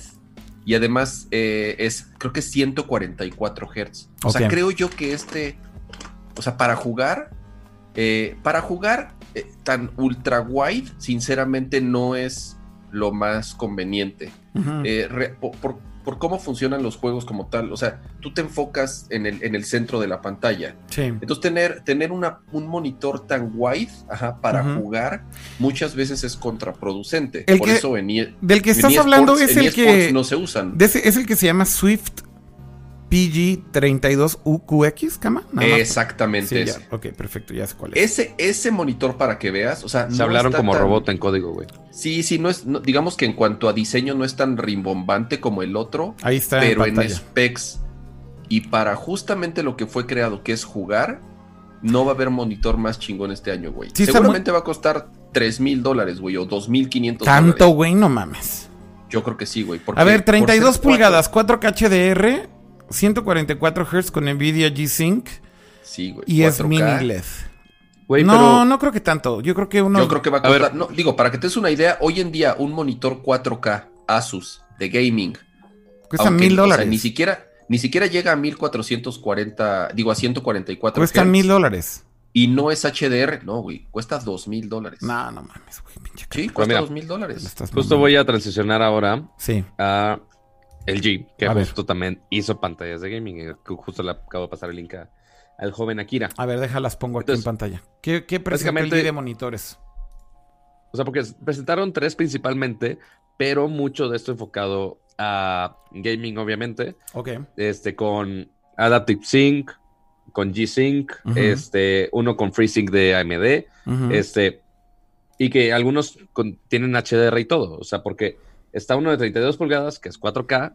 [SPEAKER 3] y además eh, es, creo que es 144 Hz. O sea, creo yo que este, o sea, para jugar, eh, para jugar eh, tan ultra wide, sinceramente no es lo más conveniente eh, re- por, por- por cómo funcionan los juegos como tal. O sea, tú te enfocas en el, en el centro de la pantalla.
[SPEAKER 1] sí.
[SPEAKER 3] Entonces, tener, tener una, un monitor tan wide ajá, para jugar muchas veces es contraproducente.
[SPEAKER 1] El
[SPEAKER 3] por
[SPEAKER 1] que-
[SPEAKER 3] eso en, E-
[SPEAKER 1] Del que
[SPEAKER 3] en
[SPEAKER 1] estás hablando es
[SPEAKER 3] en
[SPEAKER 1] el que...
[SPEAKER 3] no se usan.
[SPEAKER 1] ese- es el que se llama Swift PG32UQX, Cama.
[SPEAKER 3] Exactamente
[SPEAKER 1] Sí, ya. Ok, perfecto, ya sé cuál es.
[SPEAKER 3] Ese, ese monitor para que veas, o sea,
[SPEAKER 2] Se
[SPEAKER 3] no
[SPEAKER 2] hablaron como
[SPEAKER 3] tan-
[SPEAKER 2] robot en código, güey.
[SPEAKER 3] Sí, sí, no es, no- digamos que en cuanto a diseño no es tan rimbombante como el otro,
[SPEAKER 1] Ahí está
[SPEAKER 3] pero
[SPEAKER 1] en
[SPEAKER 3] specs y para justamente lo que fue creado, que es jugar, no va a haber monitor más chingón este año, güey.
[SPEAKER 1] Sí,
[SPEAKER 3] Seguramente va a costar 3 mil dólares, güey, o 2 mil 500
[SPEAKER 1] Tanto, güey, no mames.
[SPEAKER 3] Yo creo que sí, güey.
[SPEAKER 1] A ver,
[SPEAKER 3] por
[SPEAKER 1] 32
[SPEAKER 3] ser
[SPEAKER 1] pulgadas, 4K HDR, 144 Hz con Nvidia G-Sync
[SPEAKER 3] cuatro- Sí, güey.
[SPEAKER 1] y es
[SPEAKER 3] 4K.
[SPEAKER 1] mini LED.
[SPEAKER 2] Güey,
[SPEAKER 1] no,
[SPEAKER 2] pero
[SPEAKER 1] no creo que tanto. Yo creo que uno.
[SPEAKER 3] Yo creo que va a
[SPEAKER 2] A ver.
[SPEAKER 3] costar. no, digo, para que te des una idea, hoy en día un monitor 4K Asus de gaming.
[SPEAKER 1] cuesta mil
[SPEAKER 3] o sea,
[SPEAKER 1] dólares.
[SPEAKER 3] ni siquiera. Ni siquiera llega a 1440, digo a 144
[SPEAKER 1] Cuesta mil dólares.
[SPEAKER 3] Y no es HDR, no, güey. Cuesta 2 mil dólares.
[SPEAKER 1] No, no mames, güey, pinche
[SPEAKER 3] Sí, cuesta
[SPEAKER 2] mira,
[SPEAKER 3] 2 mil dólares.
[SPEAKER 2] justo voy a transicionar ahora
[SPEAKER 1] Sí.
[SPEAKER 2] a el G, que
[SPEAKER 1] A ver.
[SPEAKER 2] justo también hizo pantallas de gaming. eh, Justo le acabo de pasar el link a- al joven Akira.
[SPEAKER 1] A ver, déjalas pongo aquí en pantalla. ¿Qué, qué presentó de monitores?
[SPEAKER 2] O sea, porque presentaron tres principalmente, pero mucho de esto enfocado a gaming, obviamente.
[SPEAKER 1] Ok.
[SPEAKER 2] Este, con Adaptive Sync, con G-Sync, este, uno con FreeSync de AMD, este, y que algunos con- tienen HDR y todo. O sea, porque está uno de 32 pulgadas, que es 4K.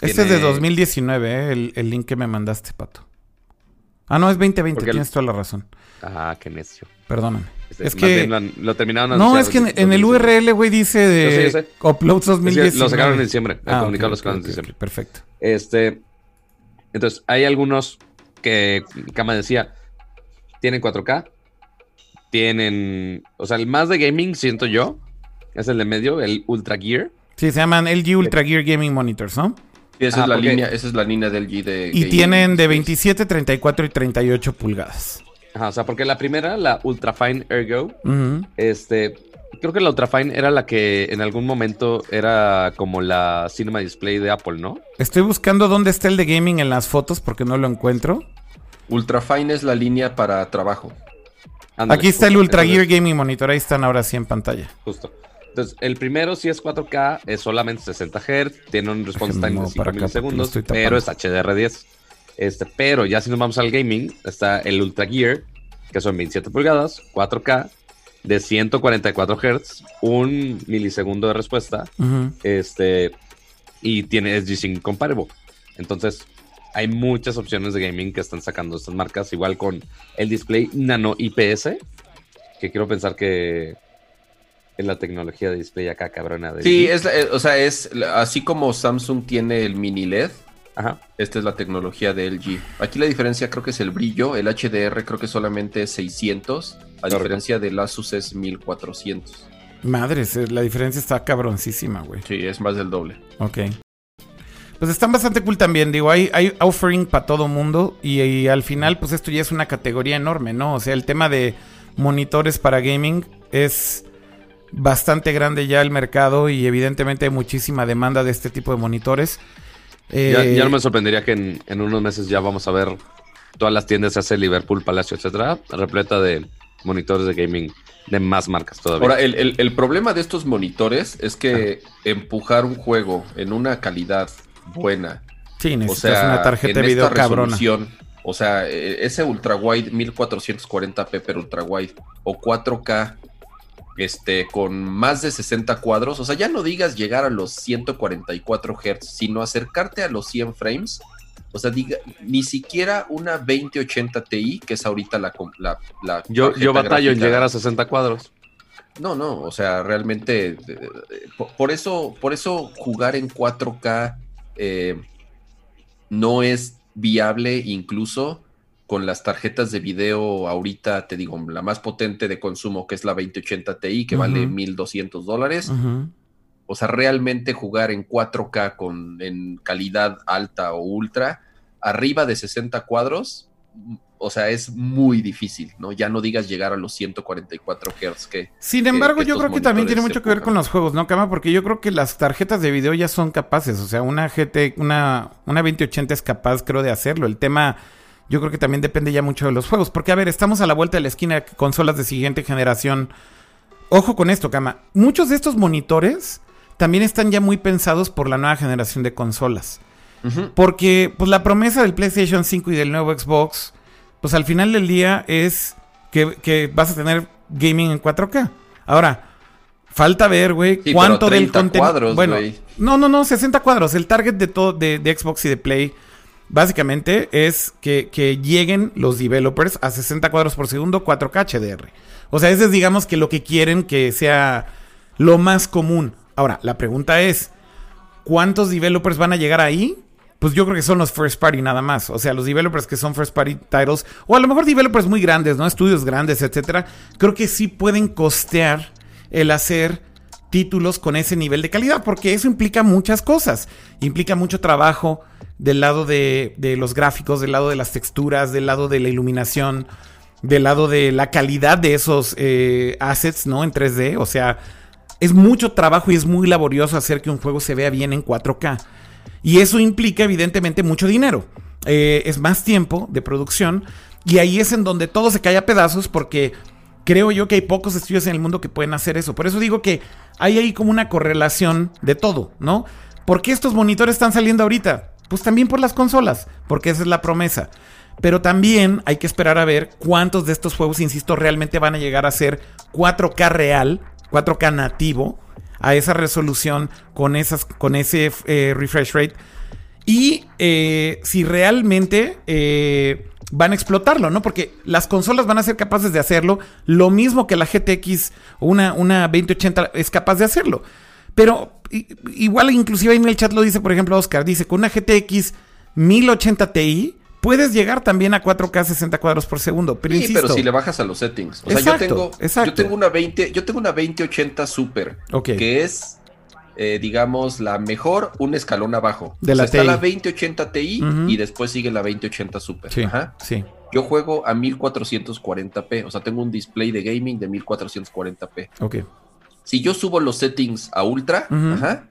[SPEAKER 1] Este es de
[SPEAKER 2] tiene-
[SPEAKER 1] 2019, eh, el, el link que me mandaste, Pato. Ah, no, es 2020,
[SPEAKER 2] Porque el-
[SPEAKER 1] tienes toda la razón.
[SPEAKER 2] Ah, qué necio.
[SPEAKER 1] Perdóname.
[SPEAKER 2] Este,
[SPEAKER 1] Es que-
[SPEAKER 2] lo, lo terminaron
[SPEAKER 1] No, es que en,
[SPEAKER 2] en
[SPEAKER 1] el
[SPEAKER 2] 2019.
[SPEAKER 1] URL, güey, dice de
[SPEAKER 2] Yo sé, yo sé.
[SPEAKER 1] Uploads
[SPEAKER 2] Es que
[SPEAKER 1] 2019.
[SPEAKER 2] lo sacaron en diciembre. El
[SPEAKER 1] Ah,
[SPEAKER 2] comunicado
[SPEAKER 1] ok,
[SPEAKER 2] lo sacaron
[SPEAKER 1] ok,
[SPEAKER 2] en diciembre.
[SPEAKER 1] perfecto.
[SPEAKER 2] Este, entonces, hay algunos que, Kama decía, tienen 4K, tienen, o sea, el más de gaming, siento yo, es el de medio, el Ultra Gear.
[SPEAKER 1] Sí, se llaman LG Ultra Gear Gaming Monitors, ¿no?
[SPEAKER 3] Y esa,
[SPEAKER 2] Ah,
[SPEAKER 3] es la
[SPEAKER 2] porque-
[SPEAKER 3] línea, esa es la línea del G de.
[SPEAKER 1] Y tienen de
[SPEAKER 3] displays.
[SPEAKER 1] 27, 34 y 38 pulgadas.
[SPEAKER 2] Ajá, o sea, porque la primera, la Ultrafine Ergo, este, creo que la Ultrafine era la que en algún momento era como la Cinema Display de Apple, ¿no?
[SPEAKER 1] Estoy buscando dónde está el de gaming en las fotos porque no lo encuentro.
[SPEAKER 3] Ultrafine es la línea para trabajo.
[SPEAKER 1] Aquí está el. Ultra Gear Gaming Monitor. Ahí están ahora sí en pantalla.
[SPEAKER 2] Justo. Entonces, el primero sí es 4K, es solamente 60 Hz, tiene un response time de
[SPEAKER 1] mover
[SPEAKER 2] 5
[SPEAKER 1] para acá porque lo
[SPEAKER 2] milisegundos, pero es HDR10. Este, pero ya si nos vamos al gaming, está el Ultra Gear, que son 27 pulgadas, 4K, de 144 Hz, un milisegundo de respuesta, este, y tiene es G-Sync compatible. Entonces, hay muchas opciones de gaming que están sacando estas marcas, igual con el display nano IPS, que quiero pensar que es la tecnología de display acá cabrona de
[SPEAKER 3] Sí, es, la- eh, o sea, es así como Samsung tiene el mini LED,
[SPEAKER 2] Ajá.
[SPEAKER 3] esta es la tecnología de LG. Aquí la diferencia creo que es el brillo, el HDR creo que solamente es 600, a
[SPEAKER 2] Correcto.
[SPEAKER 3] diferencia del Asus es 1400.
[SPEAKER 1] Madres, eh, la diferencia está cabroncísima, güey.
[SPEAKER 3] Sí, es más del doble.
[SPEAKER 1] Ok. Pues están bastante cool también, digo, hay, hay offering para todo mundo y, y al final pues esto ya es una categoría enorme, ¿no? O sea, el tema de monitores para gaming es bastante grande ya el mercado y evidentemente hay muchísima demanda de este tipo de monitores.
[SPEAKER 2] Ya,
[SPEAKER 1] Eh,
[SPEAKER 2] ya no me sorprendería que en, en unos meses ya vamos a ver todas las tiendas, hace Liverpool, Palacio, etcétera, repleta de monitores de gaming de más marcas todavía.
[SPEAKER 3] Ahora, el, el- el problema de estos monitores es que empujar un juego en una calidad buena,
[SPEAKER 1] sí,
[SPEAKER 3] o
[SPEAKER 1] necesitas
[SPEAKER 3] sea,
[SPEAKER 1] una tarjeta de video
[SPEAKER 3] esta
[SPEAKER 1] cabrona.
[SPEAKER 3] resolución, o sea, eh, ese ultra wide 1440p pero ultra wide o 4K este con más de 60 cuadros, o sea, ya no digas llegar a los 144 Hz, sino acercarte a los 100 frames. O sea, diga, ni siquiera una 2080 Ti, que es ahorita la la, la
[SPEAKER 2] yo, yo batallo en
[SPEAKER 3] gráfica.
[SPEAKER 2] llegar a 60 cuadros.
[SPEAKER 3] No, no, o sea, realmente eh, por, por eso, por eso jugar en 4K eh, no es viable incluso con las tarjetas de video ahorita, te digo, la más potente de consumo que es la 2080 Ti que vale
[SPEAKER 1] Ujú.
[SPEAKER 3] 1200 dólares. O sea, realmente jugar en 4K con, en calidad alta o ultra, arriba de 60 cuadros, mm, o sea, es muy difícil, ¿no? Ya no digas llegar a los 144 Hz que...
[SPEAKER 1] Sin embargo,
[SPEAKER 3] que
[SPEAKER 1] yo creo que también tiene mucho que ver con los juegos, ¿no, Cama? Porque yo creo que las tarjetas de video ya son capaces. O sea, una GT, una, una 2080 es capaz, creo, de hacerlo. El tema, yo creo que también depende ya mucho de los juegos. Porque, a ver, estamos a la vuelta de la esquina de consolas de siguiente generación. Ojo con esto, Cama. Muchos de estos monitores también están ya muy pensados por la nueva generación de consolas. Porque, pues, la promesa del PlayStation 5 y del nuevo Xbox, pues al final del día es que, que vas a tener gaming en 4K. Ahora, falta ver, güey,
[SPEAKER 3] Sí,
[SPEAKER 1] cuánto
[SPEAKER 3] pero
[SPEAKER 1] del
[SPEAKER 3] 30
[SPEAKER 1] contenido.
[SPEAKER 3] cuadros,
[SPEAKER 1] Bueno,
[SPEAKER 3] güey.
[SPEAKER 1] no, no, no, 60 cuadros. El target de todo de, de Xbox y de Play, básicamente, es que, que lleguen los developers a 60 cuadros por segundo, 4K HDR. O sea, ese es, digamos, que lo que quieren que sea lo más común. Ahora, la pregunta es, ¿cuántos developers van a llegar ahí? Pues yo creo que son los first party nada más. O sea, los developers que son first party titles, o a lo mejor developers muy grandes, ¿no? Estudios grandes, etcétera. Creo que sí pueden costear el hacer títulos con ese nivel de calidad, porque eso implica muchas cosas. Implica mucho trabajo del lado de, de los gráficos, del lado de las texturas, del lado de la iluminación, del lado de la calidad de esos eh, assets, ¿no? En 3D. O sea, es mucho trabajo y es muy laborioso hacer que un juego se vea bien en 4K. Y eso implica, evidentemente, mucho dinero. Eh, es más tiempo de producción. Y ahí es en donde todo se cae a pedazos porque creo yo que hay pocos estudios en el mundo que pueden hacer eso. Por eso digo que hay ahí como una correlación de todo, ¿no? ¿Por qué estos monitores están saliendo ahorita? Pues también por las consolas, porque esa es la promesa. Pero también hay que esperar a ver cuántos de estos juegos, insisto, realmente van a llegar a ser 4K real, 4K nativo, a esa resolución con, esas, con ese eh, refresh rate. Y eh, si realmente eh, van a explotarlo, ¿no? Porque las consolas van a ser capaces de hacerlo, lo mismo que la GTX una, una 2080 es capaz de hacerlo. Pero igual, inclusive ahí en el chat lo dice, por ejemplo, Oscar, dice, con una GTX 1080 Ti puedes llegar también a 4K 60 cuadros por segundo. Pero
[SPEAKER 3] Sí,
[SPEAKER 1] insisto,
[SPEAKER 3] pero si le bajas a los settings. O sea,
[SPEAKER 1] Exacto,
[SPEAKER 3] yo tengo,
[SPEAKER 1] exacto.
[SPEAKER 3] yo tengo una 20, yo tengo una 2080 Super, que es, eh, digamos, la mejor, un escalón abajo.
[SPEAKER 1] De
[SPEAKER 3] O sea,
[SPEAKER 1] la
[SPEAKER 3] está la 2080 Ti y después sigue la 2080 Super.
[SPEAKER 1] Sí,
[SPEAKER 3] Ajá.
[SPEAKER 1] sí.
[SPEAKER 3] Yo juego a 1440p, o sea, tengo un display de gaming de 1440p.
[SPEAKER 1] Ok.
[SPEAKER 3] Si yo subo los settings a ultra, ajá,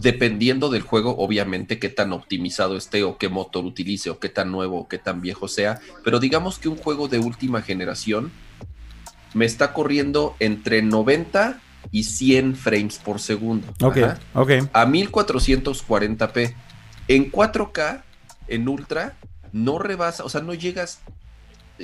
[SPEAKER 3] dependiendo del juego, obviamente, qué tan optimizado esté o qué motor utilice o qué tan nuevo o qué tan viejo sea, pero digamos que un juego de última generación me está corriendo entre 90 y 100 frames por segundo.
[SPEAKER 1] Ok,
[SPEAKER 3] Ajá
[SPEAKER 1] ok.
[SPEAKER 3] a 1440p. En 4K, en ultra, no rebasa, o sea, no llegas.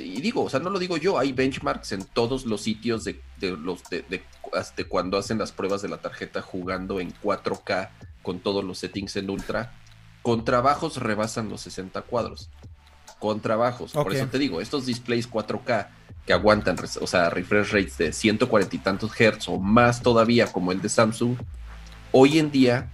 [SPEAKER 3] Y digo, o sea, no lo digo yo, hay benchmarks en todos los sitios de, de los de, de- hasta cuando hacen las pruebas de la tarjeta jugando en 4K con todos los settings en ultra. Con trabajos rebasan los 60 cuadros. Con trabajos. Por eso te digo, estos displays 4K que aguantan, o sea, refresh rates de 140 y tantos hertz o más todavía como el de Samsung, hoy en día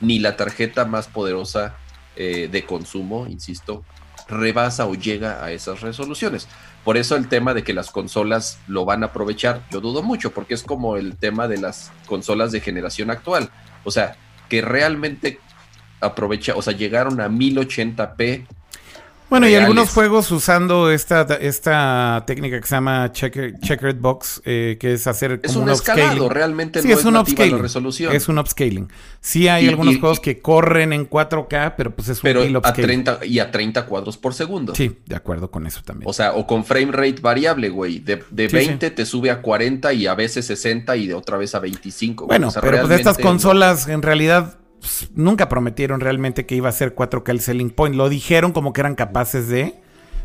[SPEAKER 3] ni la tarjeta más poderosa eh, de consumo, insisto, rebasa o llega a esas resoluciones. Por eso el tema de que las consolas lo van a aprovechar, yo dudo mucho, porque es como el tema de las consolas de generación actual. O sea, que realmente aprovecha, o sea, llegaron a 1080p.
[SPEAKER 1] Bueno, y
[SPEAKER 3] reales.
[SPEAKER 1] algunos juegos usando esta, esta técnica que se llama checker, checkered box, eh, que es hacer
[SPEAKER 3] Es
[SPEAKER 1] como
[SPEAKER 3] un
[SPEAKER 1] un
[SPEAKER 3] escalado,
[SPEAKER 1] upscaling.
[SPEAKER 3] realmente
[SPEAKER 1] Sí,
[SPEAKER 3] no
[SPEAKER 1] es
[SPEAKER 3] es,
[SPEAKER 1] un
[SPEAKER 3] nativa la
[SPEAKER 1] upscaling.
[SPEAKER 3] resolución.
[SPEAKER 1] Es un upscaling. Sí hay
[SPEAKER 3] Y-
[SPEAKER 1] algunos
[SPEAKER 3] y-
[SPEAKER 1] juegos
[SPEAKER 3] y-
[SPEAKER 1] que corren en 4K, pero pues es un
[SPEAKER 3] pero
[SPEAKER 1] vil
[SPEAKER 3] a
[SPEAKER 1] upscaling.
[SPEAKER 3] 30 y a 30 cuadros por segundo.
[SPEAKER 1] Sí, de acuerdo con eso también.
[SPEAKER 3] O sea, o con frame rate variable, güey. De, de
[SPEAKER 1] Sí,
[SPEAKER 3] 20 te sube a 40 y a veces 60 y de otra vez a 25. güey.
[SPEAKER 1] bueno,
[SPEAKER 3] O sea,
[SPEAKER 1] pero pues estas consolas en realidad pues, nunca prometieron realmente que iba a ser 4K el selling point. Lo dijeron como que eran capaces de,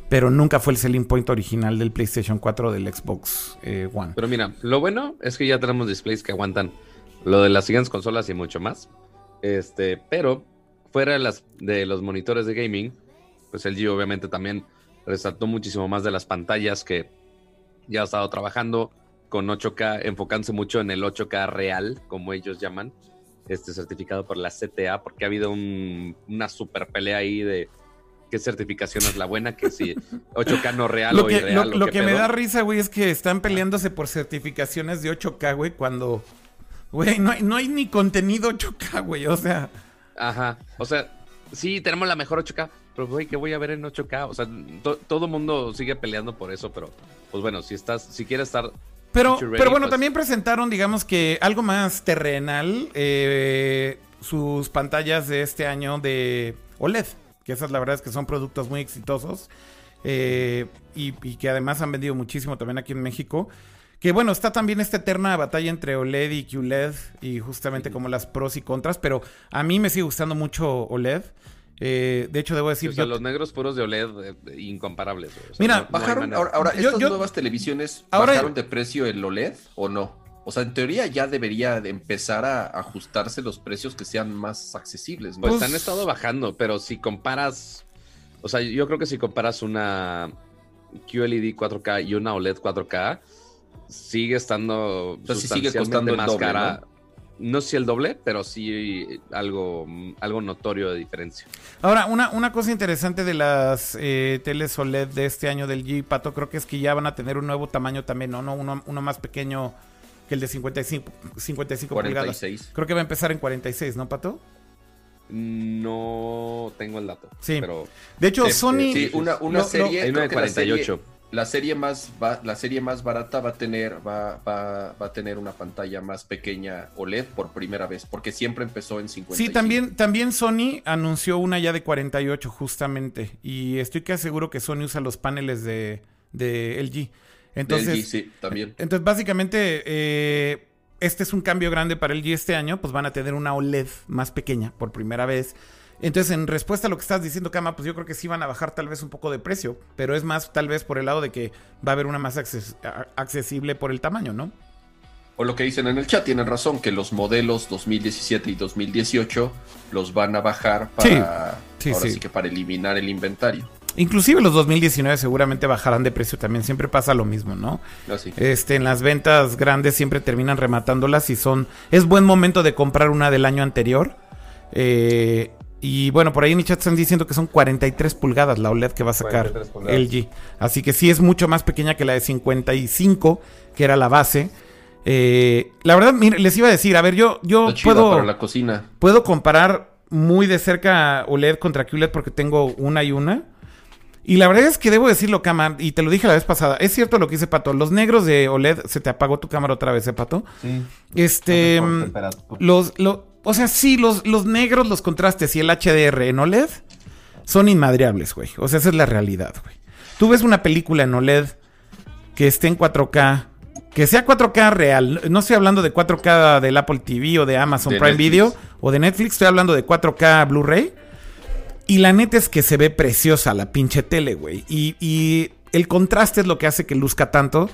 [SPEAKER 1] pero nunca fue el selling point original del PlayStation 4 o del Xbox eh, One.
[SPEAKER 2] Pero mira, lo bueno es que ya tenemos displays que aguantan lo de las siguientes consolas y mucho más. Este, pero fuera de, las, de los monitores de gaming, pues el G obviamente también resaltó muchísimo más de las pantallas que ya ha estado trabajando con 8K, enfocándose mucho en el 8K real, como ellos llaman, este certificado por la CTA, porque ha habido un- una super pelea ahí de qué certificación es la buena, que si 8K no real
[SPEAKER 1] Lo
[SPEAKER 2] o
[SPEAKER 1] que,
[SPEAKER 2] irreal.
[SPEAKER 1] lo, que me da risa, güey, es que están peleándose por certificaciones de 8K, güey, cuando, güey, no hay, no hay ni contenido 8K, güey, o sea,
[SPEAKER 2] Ajá. O sea, sí, tenemos la mejor 8K, pero güey, ¿qué voy a ver en 8K? O sea, to- todo mundo sigue peleando por eso, pero pues bueno, si estás, si quieres estar.
[SPEAKER 1] Pero, pero bueno,
[SPEAKER 2] pues.
[SPEAKER 1] también presentaron, digamos que algo más terrenal, eh, sus pantallas de este año de OLED, que esas la verdad es que son productos muy exitosos eh, y, y que además han vendido muchísimo también aquí en México. Que bueno, está también esta eterna batalla entre OLED y QLED y justamente como las pros y contras, pero a mí me sigue gustando mucho OLED. Eh, de hecho, debo decir,
[SPEAKER 2] o sea,
[SPEAKER 1] yo-
[SPEAKER 2] los negros puros de OLED eh, incomparables. O sea,
[SPEAKER 1] Mira,
[SPEAKER 2] no-
[SPEAKER 3] Bajaron, ahora, ahora,
[SPEAKER 1] Yo-
[SPEAKER 3] ¿estas
[SPEAKER 1] yo-
[SPEAKER 3] nuevas televisiones
[SPEAKER 1] Ahora-
[SPEAKER 3] bajaron de precio el OLED o no? O sea, en teoría ya debería de empezar a ajustarse los precios que sean más accesibles, ¿no?
[SPEAKER 2] Pues,
[SPEAKER 1] Pues-
[SPEAKER 2] han estado bajando, pero si comparas. O sea, yo creo que si comparas una QLED 4K y una OLED 4K, sigue estando.
[SPEAKER 3] sea, sí sigue costando el
[SPEAKER 2] más
[SPEAKER 3] doble,
[SPEAKER 2] cara. ¿no? Sé si el doble, pero sí algo, algo notorio de diferencia.
[SPEAKER 1] Ahora, una, una cosa interesante de las eh, teles OLED de este año del G, Pato, creo que es que ya van a tener un nuevo tamaño también, ¿no? ¿no? Uno, uno más pequeño que el de 55, 55 pulgadas.
[SPEAKER 3] 46.
[SPEAKER 1] Creo que va a empezar en 46, ¿no, Pato?
[SPEAKER 2] No tengo el dato.
[SPEAKER 1] Sí.
[SPEAKER 2] Pero
[SPEAKER 1] De hecho, Sony...
[SPEAKER 3] sí, una, una serie.
[SPEAKER 2] hay una de
[SPEAKER 3] creo que la serie-
[SPEAKER 2] 48.
[SPEAKER 3] La serie más la serie más barata va a tener va, va, va a tener una pantalla más pequeña OLED por primera vez, porque siempre empezó en 50.
[SPEAKER 1] Sí, también, también Sony anunció una ya de 48 justamente. Y estoy casi seguro que Sony usa los paneles de, de LG. Entonces,
[SPEAKER 3] sí, también.
[SPEAKER 1] Entonces, básicamente, eh, este es un cambio grande para LG este año, pues van a tener una OLED más pequeña por primera vez. Entonces, en respuesta a lo que estás diciendo, Kama, pues yo creo que sí van a bajar tal vez un poco de precio, pero es más tal vez por el lado de que va a haber una más acces- accesible por el tamaño, ¿no?
[SPEAKER 3] O lo que dicen en el chat, tienen razón, que los modelos 2017 y 2018 los van a bajar para,
[SPEAKER 1] Sí,
[SPEAKER 3] ahora
[SPEAKER 1] sí.
[SPEAKER 3] sí que para eliminar el inventario.
[SPEAKER 1] Inclusive los 2019 seguramente bajarán de precio también, siempre pasa lo mismo, ¿no?
[SPEAKER 3] Así.
[SPEAKER 1] Este, en las ventas grandes siempre terminan rematándolas y son... Es buen momento de comprar una del año anterior. Eh, y bueno, por ahí en el chat están diciendo que son 43 pulgadas la OLED que va a sacar
[SPEAKER 2] 43 pulgadas.
[SPEAKER 1] LG. Así que sí es mucho más pequeña que la de 55, que era la base. Eh, la verdad, mire, les iba a decir, a ver, yo, yo puedo,
[SPEAKER 3] para la cocina.
[SPEAKER 1] puedo comparar muy de cerca OLED contra QLED porque tengo una y una. Y la verdad es que debo decirlo, Cama, y te lo dije la vez pasada, es cierto lo que dice Pato, los negros de OLED, se te apagó tu cámara otra vez, ¿eh, Pato?
[SPEAKER 4] Sí.
[SPEAKER 1] Este, los, lo- o sea, sí, los, los negros, los contrastes y el HDR en OLED son inmadreables, güey. O sea, esa es la realidad, güey. Tú ves una película en OLED que esté en 4K, que sea 4K real. No estoy hablando de 4K del Apple TV o de Amazon
[SPEAKER 3] De
[SPEAKER 1] Prime
[SPEAKER 3] Netflix.
[SPEAKER 1] Video o de Netflix. Estoy hablando de 4K Blu-ray. Y la neta es que se ve preciosa la pinche tele, güey. Y, y el contraste es lo que hace que luzca tanto.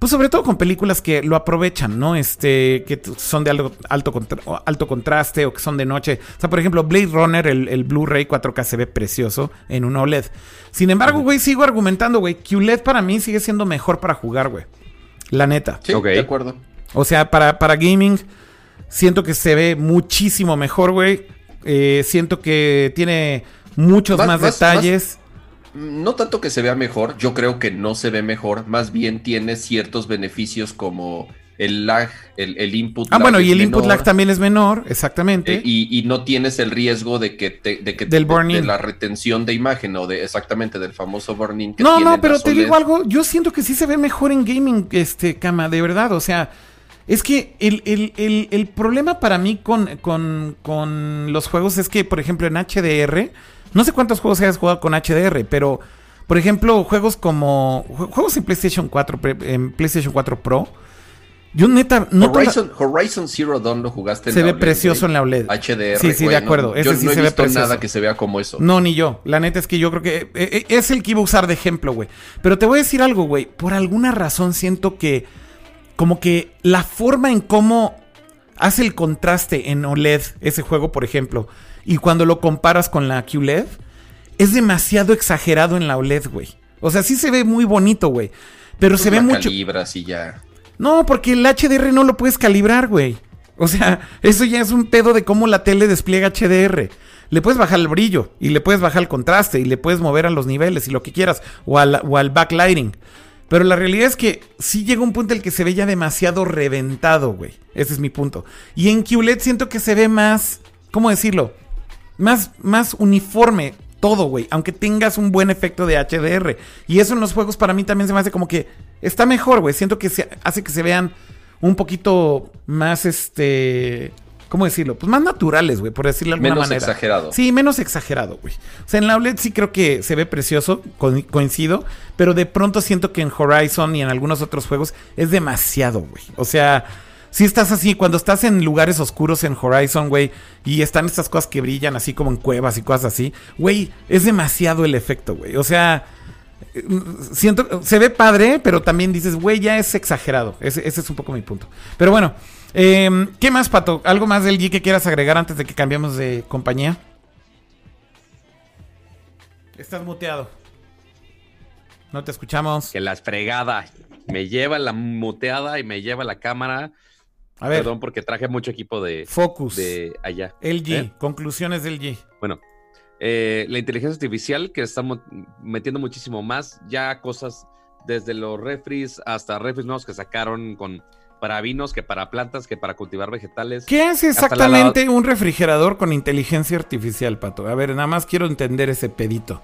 [SPEAKER 1] Pues sobre todo con películas que lo aprovechan, ¿no? Este, que son de alto, alto, contra- alto contraste o que son de noche. O sea, por ejemplo, Blade Runner, el, el Blu-ray 4K se ve precioso en un OLED. Sin embargo, güey, sigo argumentando, güey, que OLED para mí sigue siendo mejor para jugar, güey. La neta.
[SPEAKER 3] Sí,
[SPEAKER 2] Ok.
[SPEAKER 3] de acuerdo.
[SPEAKER 1] O sea, para, para gaming, siento que se ve muchísimo mejor, güey. Eh, siento que tiene muchos
[SPEAKER 3] Más-
[SPEAKER 1] más,
[SPEAKER 3] más-
[SPEAKER 1] detalles.
[SPEAKER 3] No tanto que se vea mejor, yo creo que no se ve mejor, más bien tiene ciertos beneficios como el lag, el, el input
[SPEAKER 1] Ah,
[SPEAKER 3] lag
[SPEAKER 1] bueno,
[SPEAKER 3] es
[SPEAKER 1] y el input lag también es menor, exactamente.
[SPEAKER 3] eh, y, y no tienes el riesgo de que te, de que
[SPEAKER 1] Del
[SPEAKER 3] de- de la retención de imagen o de exactamente del famoso burn-in que
[SPEAKER 1] No, no, pero te digo algo, yo siento que sí se ve mejor en gaming, este, cama, de verdad, o sea, es que el, el- el- el problema para mí con, con- con los juegos es que, por ejemplo, en HDR, no sé cuántos juegos hayas jugado con HDR, pero, por ejemplo, juegos como, jue- juegos en PlayStation 4, pre- en PlayStation 4 Pro, yo neta, no
[SPEAKER 3] Horizon, Horizon Zero Dawn lo jugaste en
[SPEAKER 1] se
[SPEAKER 3] la
[SPEAKER 1] ve
[SPEAKER 3] OLED,
[SPEAKER 1] precioso en la OLED.
[SPEAKER 3] HDR.
[SPEAKER 1] Sí, sí,
[SPEAKER 3] güey,
[SPEAKER 1] de
[SPEAKER 3] no,
[SPEAKER 1] acuerdo, ese
[SPEAKER 3] yo
[SPEAKER 1] sí
[SPEAKER 3] no he
[SPEAKER 1] se ve precioso.
[SPEAKER 3] nada que se vea como eso.
[SPEAKER 1] No, ni yo. La neta es que yo creo que eh, eh, es el que iba a usar de ejemplo, güey. Pero te voy a decir algo, güey. Por alguna razón siento que como que la forma en cómo hace el contraste en OLED ese juego, por ejemplo, y cuando lo comparas con la QLED, es demasiado exagerado en la OLED, güey. O sea, sí se ve muy bonito, güey. Pero
[SPEAKER 3] Pues
[SPEAKER 1] se ve mucho.
[SPEAKER 3] calibras y ya.
[SPEAKER 1] No, porque el HDR no lo puedes calibrar, güey. O sea, eso ya es un pedo de cómo la tele despliega HDR. Le puedes bajar el brillo y le puedes bajar el contraste y le puedes mover a los niveles y lo que quieras o al, o al backlighting. Pero la realidad es que sí llega un punto en el que se ve ya demasiado reventado, güey. Ese es mi punto. Y en QLED siento que se ve más, ¿cómo decirlo? Más, más uniforme todo, güey. Aunque tengas un buen efecto de HDR. Y eso en los juegos para mí también se me hace como que está mejor, güey. Siento que se hace que se vean un poquito más, este... ¿Cómo decirlo? Pues más naturales, güey, por decirlo de alguna
[SPEAKER 3] Menos
[SPEAKER 1] manera.
[SPEAKER 3] exagerado.
[SPEAKER 1] Sí, menos exagerado, güey. O sea, en la OLED sí creo que se ve precioso, co- coincido, pero de pronto siento que en Horizon y en algunos otros juegos es demasiado, güey. O sea, si estás así, cuando estás en lugares oscuros en Horizon, güey, y están estas cosas que brillan así como en cuevas y cosas así, güey, es demasiado el efecto, güey. O sea, eh, siento, se ve padre, pero también dices, güey, ya es exagerado. Ese, es un poco mi punto. Pero bueno, eh, ¿qué más, Pato? ¿Algo más del G que quieras agregar antes de que cambiemos de compañía? Estás muteado. No te escuchamos.
[SPEAKER 2] Que la fregada me lleva la muteada y me lleva la cámara.
[SPEAKER 1] A ver,
[SPEAKER 2] Perdón porque traje mucho equipo de,
[SPEAKER 1] Focus.
[SPEAKER 2] de allá.
[SPEAKER 1] LG.
[SPEAKER 2] ¿Eh?
[SPEAKER 1] Conclusiones del G.
[SPEAKER 2] Bueno, eh, la inteligencia artificial que está mo- metiendo muchísimo más, ya cosas desde los refris hasta refris nuevos que sacaron con para vinos, que para plantas, que para cultivar vegetales.
[SPEAKER 1] ¿Qué
[SPEAKER 2] la
[SPEAKER 1] exactamente un refrigerador con inteligencia artificial, Pato? A ver, nada más quiero entender ese pedito.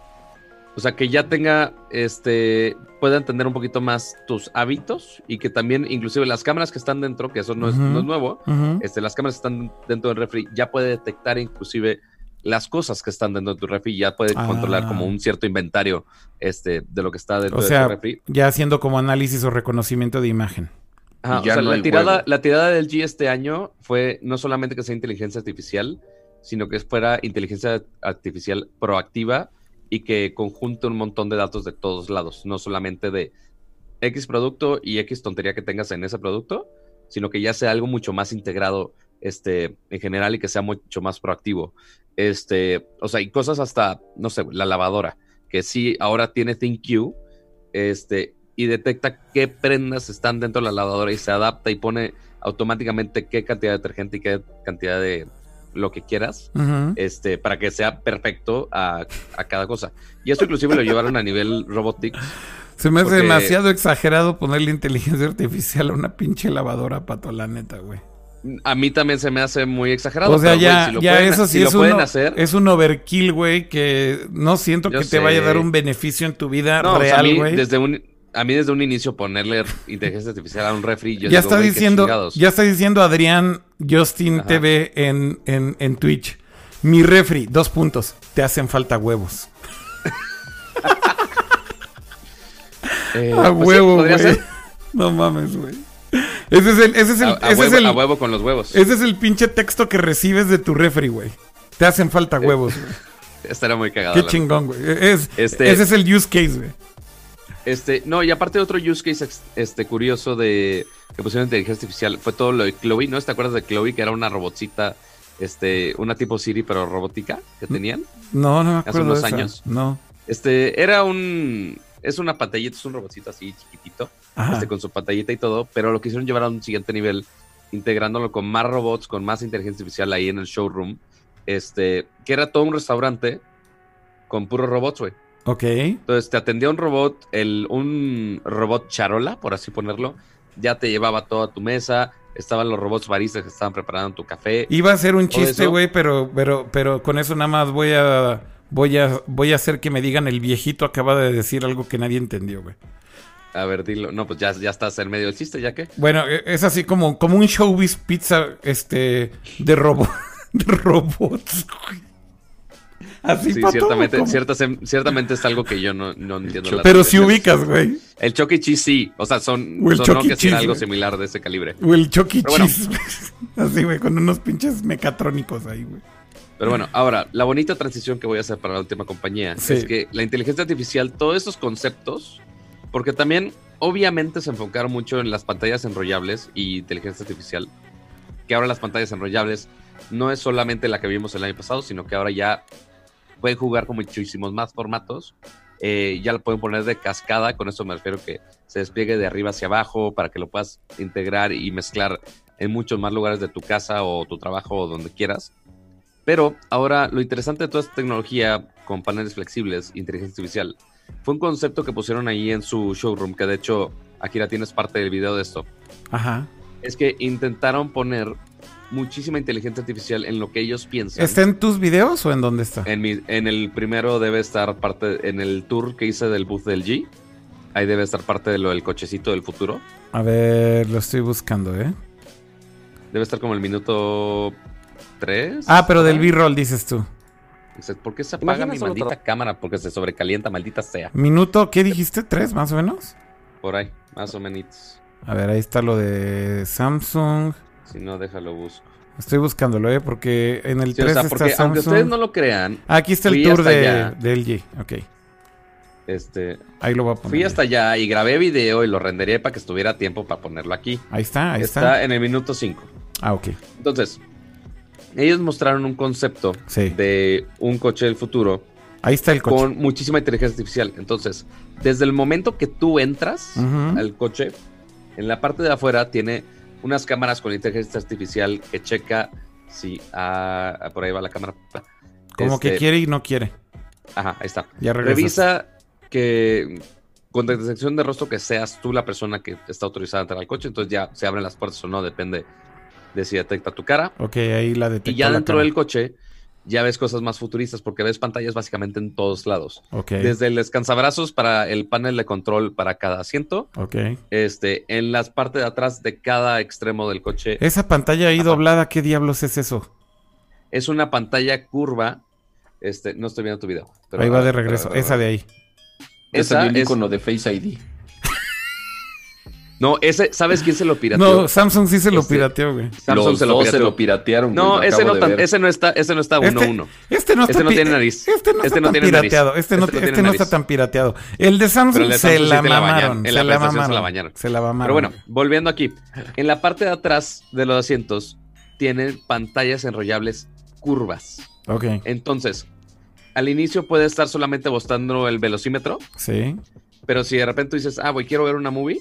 [SPEAKER 2] O sea, que ya tenga, este, pueda entender un poquito más tus hábitos y que también, inclusive las cámaras que están dentro, que eso no, es, no es nuevo, este, las cámaras que están dentro del refri ya puede detectar inclusive las cosas que están dentro de tu refri y ya puede
[SPEAKER 1] Ah.
[SPEAKER 2] controlar como un cierto inventario este, de lo que está dentro
[SPEAKER 1] O
[SPEAKER 2] de
[SPEAKER 1] sea,
[SPEAKER 2] tu refri.
[SPEAKER 1] ya haciendo como análisis o reconocimiento de imagen.
[SPEAKER 2] Ajá, o sea,
[SPEAKER 3] no
[SPEAKER 2] la, tirada,
[SPEAKER 3] huevo.
[SPEAKER 2] la tirada del G este año fue no solamente que sea inteligencia artificial, sino que fuera inteligencia artificial proactiva y que conjunte un montón de datos de todos lados, no solamente de X producto y X tontería que tengas en ese producto, sino que ya sea algo mucho más integrado este, en general y que sea mucho más proactivo. Este, o sea, y cosas hasta, no sé, la lavadora, que sí ahora tiene ThinQ, este, y detecta qué prendas están dentro de la lavadora y se adapta y pone automáticamente qué cantidad de detergente y qué cantidad de lo que quieras, este, para que sea perfecto a, a cada cosa. Y esto inclusive lo llevaron a nivel robotics.
[SPEAKER 1] Se me hace
[SPEAKER 2] porque-
[SPEAKER 1] demasiado exagerado ponerle inteligencia artificial a una pinche lavadora, Pato, la neta, güey.
[SPEAKER 2] A mí también se me hace muy exagerado.
[SPEAKER 1] O sea,
[SPEAKER 2] pero,
[SPEAKER 1] ya,
[SPEAKER 2] si lo
[SPEAKER 1] ya
[SPEAKER 2] pueden-
[SPEAKER 1] eso sí
[SPEAKER 2] si lo
[SPEAKER 1] es,
[SPEAKER 2] pueden
[SPEAKER 1] un,
[SPEAKER 2] hacer.
[SPEAKER 1] es un overkill, güey, que no siento que te vaya a dar un beneficio en tu vida
[SPEAKER 2] No, o sea, a
[SPEAKER 1] real, güey.
[SPEAKER 2] desde un a mí desde un inicio ponerle inteligencia artificial a un refri, yo
[SPEAKER 1] Ya
[SPEAKER 2] digo,
[SPEAKER 1] está diciendo, ya está diciendo Adrián Justin
[SPEAKER 2] Ajá.
[SPEAKER 1] TV en, en, en Twitch. Mi refri, dos puntos. Te hacen falta huevos.
[SPEAKER 2] Eh,
[SPEAKER 1] A
[SPEAKER 2] pues
[SPEAKER 1] huevo, güey. No mames, güey. Ese es el, ese es el,
[SPEAKER 2] A, a
[SPEAKER 1] ese es
[SPEAKER 2] huevo,
[SPEAKER 1] el,
[SPEAKER 2] a huevo con los huevos.
[SPEAKER 1] ese es el pinche texto que recibes de tu refri, güey. Te hacen falta huevos, güey.
[SPEAKER 2] Estaría muy cagado.
[SPEAKER 1] Qué chingón, güey. Es,
[SPEAKER 2] Este-
[SPEAKER 1] Ese es el use case, güey.
[SPEAKER 2] Este, no, y aparte otro use case este, curioso de que pusieron inteligencia artificial fue todo lo de Chloe, ¿no? ¿Te acuerdas de Chloe? Que era una robotcita, este, una tipo Siri, pero robótica que tenían.
[SPEAKER 1] No, no me
[SPEAKER 2] Hace unos
[SPEAKER 1] de esa.
[SPEAKER 2] años.
[SPEAKER 1] No.
[SPEAKER 2] Este, era un, es una pantallita, es un robotcito así chiquitito,
[SPEAKER 1] Ajá.
[SPEAKER 2] este, con su pantallita y todo, pero lo quisieron llevar a un siguiente nivel, integrándolo con más robots, con más inteligencia artificial ahí en el showroom, este, que era todo un restaurante con puros robots, güey.
[SPEAKER 1] Ok.
[SPEAKER 2] Entonces te atendía un robot, el, un robot charola, por así ponerlo, ya te llevaba todo a tu mesa, estaban los robots baristas que estaban preparando tu café.
[SPEAKER 1] Iba a ser un chiste, güey, pero, pero, pero con eso nada más voy a, voy a, voy a hacer que me digan el viejito acaba de decir algo que nadie entendió, güey.
[SPEAKER 2] A ver, dilo. No, pues ya, ya estás en medio del chiste, ¿ya qué?
[SPEAKER 1] Bueno, e- es así como, como un showbiz pizza, este, de robo, de robots, güey. Así
[SPEAKER 2] Sí,
[SPEAKER 1] todo,
[SPEAKER 2] ciertamente, ciertas- ciertamente es algo que yo no, no entiendo. la
[SPEAKER 1] Pero si ubicas, güey.
[SPEAKER 2] El Chuck E. Cheese sí, o sea, son,
[SPEAKER 1] O el
[SPEAKER 2] son no
[SPEAKER 1] E.
[SPEAKER 2] que algo similar de ese calibre.
[SPEAKER 1] O el Chucky
[SPEAKER 2] Pero bueno.
[SPEAKER 1] Cheese. Así, güey, con unos pinches mecatrónicos ahí, güey.
[SPEAKER 2] Pero bueno, ahora, la bonita transición que voy a hacer para la última compañía
[SPEAKER 1] Sí.
[SPEAKER 2] es que la inteligencia artificial, todos estos conceptos, porque también obviamente se enfocaron mucho en las pantallas enrollables y inteligencia artificial, que ahora las pantallas enrollables no es solamente la que vimos el año pasado, sino que ahora ya pueden jugar con muchísimos más formatos. Eh, ya lo pueden poner de cascada, con eso me refiero que se despliegue de arriba hacia abajo para que lo puedas integrar y mezclar en muchos más lugares de tu casa o tu trabajo o donde quieras. Pero ahora lo interesante de toda esta tecnología con paneles flexibles, inteligencia artificial, fue un concepto que pusieron ahí en su showroom, que de hecho, Akira tienes parte del video de esto.
[SPEAKER 1] Ajá.
[SPEAKER 2] Es que intentaron poner muchísima inteligencia artificial en lo que ellos piensan.
[SPEAKER 1] ¿Está en tus videos o en dónde está?
[SPEAKER 2] En, mi- en el primero debe estar parte, en el tour que hice del booth del G, ahí debe estar parte de lo del cochecito del futuro.
[SPEAKER 1] A ver, lo estoy buscando, ¿eh?
[SPEAKER 2] Debe estar como el minuto 3.
[SPEAKER 1] Ah, pero del B-roll dices tú.
[SPEAKER 2] ¿Por qué se apaga mi maldita cámara? Porque se sobrecalienta, maldita sea.
[SPEAKER 1] Minuto, ¿qué dijiste? ¿Tres más o menos?
[SPEAKER 2] Por ahí, más o menos.
[SPEAKER 1] A ver, ahí está lo de Samsung.
[SPEAKER 2] Si no, déjalo busco.
[SPEAKER 1] Estoy buscándolo, ¿eh? Porque en el
[SPEAKER 2] Sí, o
[SPEAKER 1] 3
[SPEAKER 2] sea,
[SPEAKER 1] está
[SPEAKER 2] porque aunque
[SPEAKER 1] Samsung.
[SPEAKER 2] ustedes no lo crean,
[SPEAKER 1] Ah, aquí está el tour de,
[SPEAKER 2] allá.
[SPEAKER 1] de LG. Ok,
[SPEAKER 2] este,
[SPEAKER 1] ahí lo voy a poner.
[SPEAKER 2] fui hasta allá y grabé video y lo renderé para que estuviera a tiempo para ponerlo aquí.
[SPEAKER 1] Ahí está, ahí
[SPEAKER 2] está,
[SPEAKER 1] está.
[SPEAKER 2] en el minuto 5.
[SPEAKER 1] Ah, ok.
[SPEAKER 2] Entonces, ellos mostraron un concepto
[SPEAKER 1] Sí.
[SPEAKER 2] de un coche del futuro
[SPEAKER 1] Ahí está el coche.
[SPEAKER 2] con muchísima inteligencia artificial. Entonces, desde el momento que tú entras al coche, en la parte de afuera tiene unas cámaras con inteligencia artificial que checa si ah, ah, por ahí va la cámara.
[SPEAKER 1] Como que
[SPEAKER 2] Este,
[SPEAKER 1] quiere y no quiere.
[SPEAKER 2] Ajá, ahí está.
[SPEAKER 1] Ya.
[SPEAKER 2] Revisa que con detección de rostro que seas tú la persona que está autorizada a entrar al coche, entonces ya se abren las puertas o no, depende de si detecta tu cara.
[SPEAKER 1] Ok, ahí la detectó
[SPEAKER 2] Y ya dentro del coche ya ves cosas más futuristas porque ves pantallas básicamente en todos lados.
[SPEAKER 1] Ok,
[SPEAKER 2] Desde el descansabrazos para el panel de control para cada asiento,
[SPEAKER 1] ok.
[SPEAKER 2] este, en las partes de atrás de cada extremo del coche
[SPEAKER 1] Esa pantalla ahí
[SPEAKER 2] Ajá.
[SPEAKER 1] doblada, ¿qué diablos es eso?
[SPEAKER 2] es una pantalla curva. Este, no estoy viendo tu video. pero-
[SPEAKER 1] ahí va de regreso.
[SPEAKER 2] pero-
[SPEAKER 1] Esa de ahí.
[SPEAKER 3] Es
[SPEAKER 2] Esa
[SPEAKER 3] el
[SPEAKER 2] es-
[SPEAKER 3] icono de Face ID.
[SPEAKER 2] No, ese, ¿sabes quién se lo pirateó?
[SPEAKER 1] No, Samsung sí se lo
[SPEAKER 2] Este,
[SPEAKER 1] pirateó, güey.
[SPEAKER 2] Samsung
[SPEAKER 3] Los
[SPEAKER 2] se lo
[SPEAKER 3] dos se
[SPEAKER 2] pirateó.
[SPEAKER 3] lo piratearon.
[SPEAKER 2] No, ese no, tan-
[SPEAKER 3] ver.
[SPEAKER 2] ese no está, ese no está 1-1.
[SPEAKER 1] Este no
[SPEAKER 2] Este
[SPEAKER 1] está
[SPEAKER 2] no tiene nariz.
[SPEAKER 1] Este no
[SPEAKER 2] Este
[SPEAKER 1] está tan
[SPEAKER 2] tiene nariz.
[SPEAKER 1] pirateado. Este no,
[SPEAKER 2] Este no
[SPEAKER 1] este
[SPEAKER 2] tiene
[SPEAKER 1] no está tan pirateado. El de Samsung,
[SPEAKER 2] Pero el de
[SPEAKER 1] se
[SPEAKER 2] Samsung
[SPEAKER 1] la
[SPEAKER 2] sí la
[SPEAKER 1] mamaron.
[SPEAKER 2] En
[SPEAKER 1] Se
[SPEAKER 2] la
[SPEAKER 1] la
[SPEAKER 2] presentación se
[SPEAKER 1] mamaron.
[SPEAKER 2] la bañaron.
[SPEAKER 1] Se la mamaron.
[SPEAKER 2] Pero bueno, volviendo aquí. En la parte de atrás de los asientos tienen pantallas enrollables curvas.
[SPEAKER 1] Ok,
[SPEAKER 2] Entonces, al inicio puede estar solamente mostrando el velocímetro,
[SPEAKER 1] sí.
[SPEAKER 2] pero si de repente dices, ah, güey, quiero ver una movie,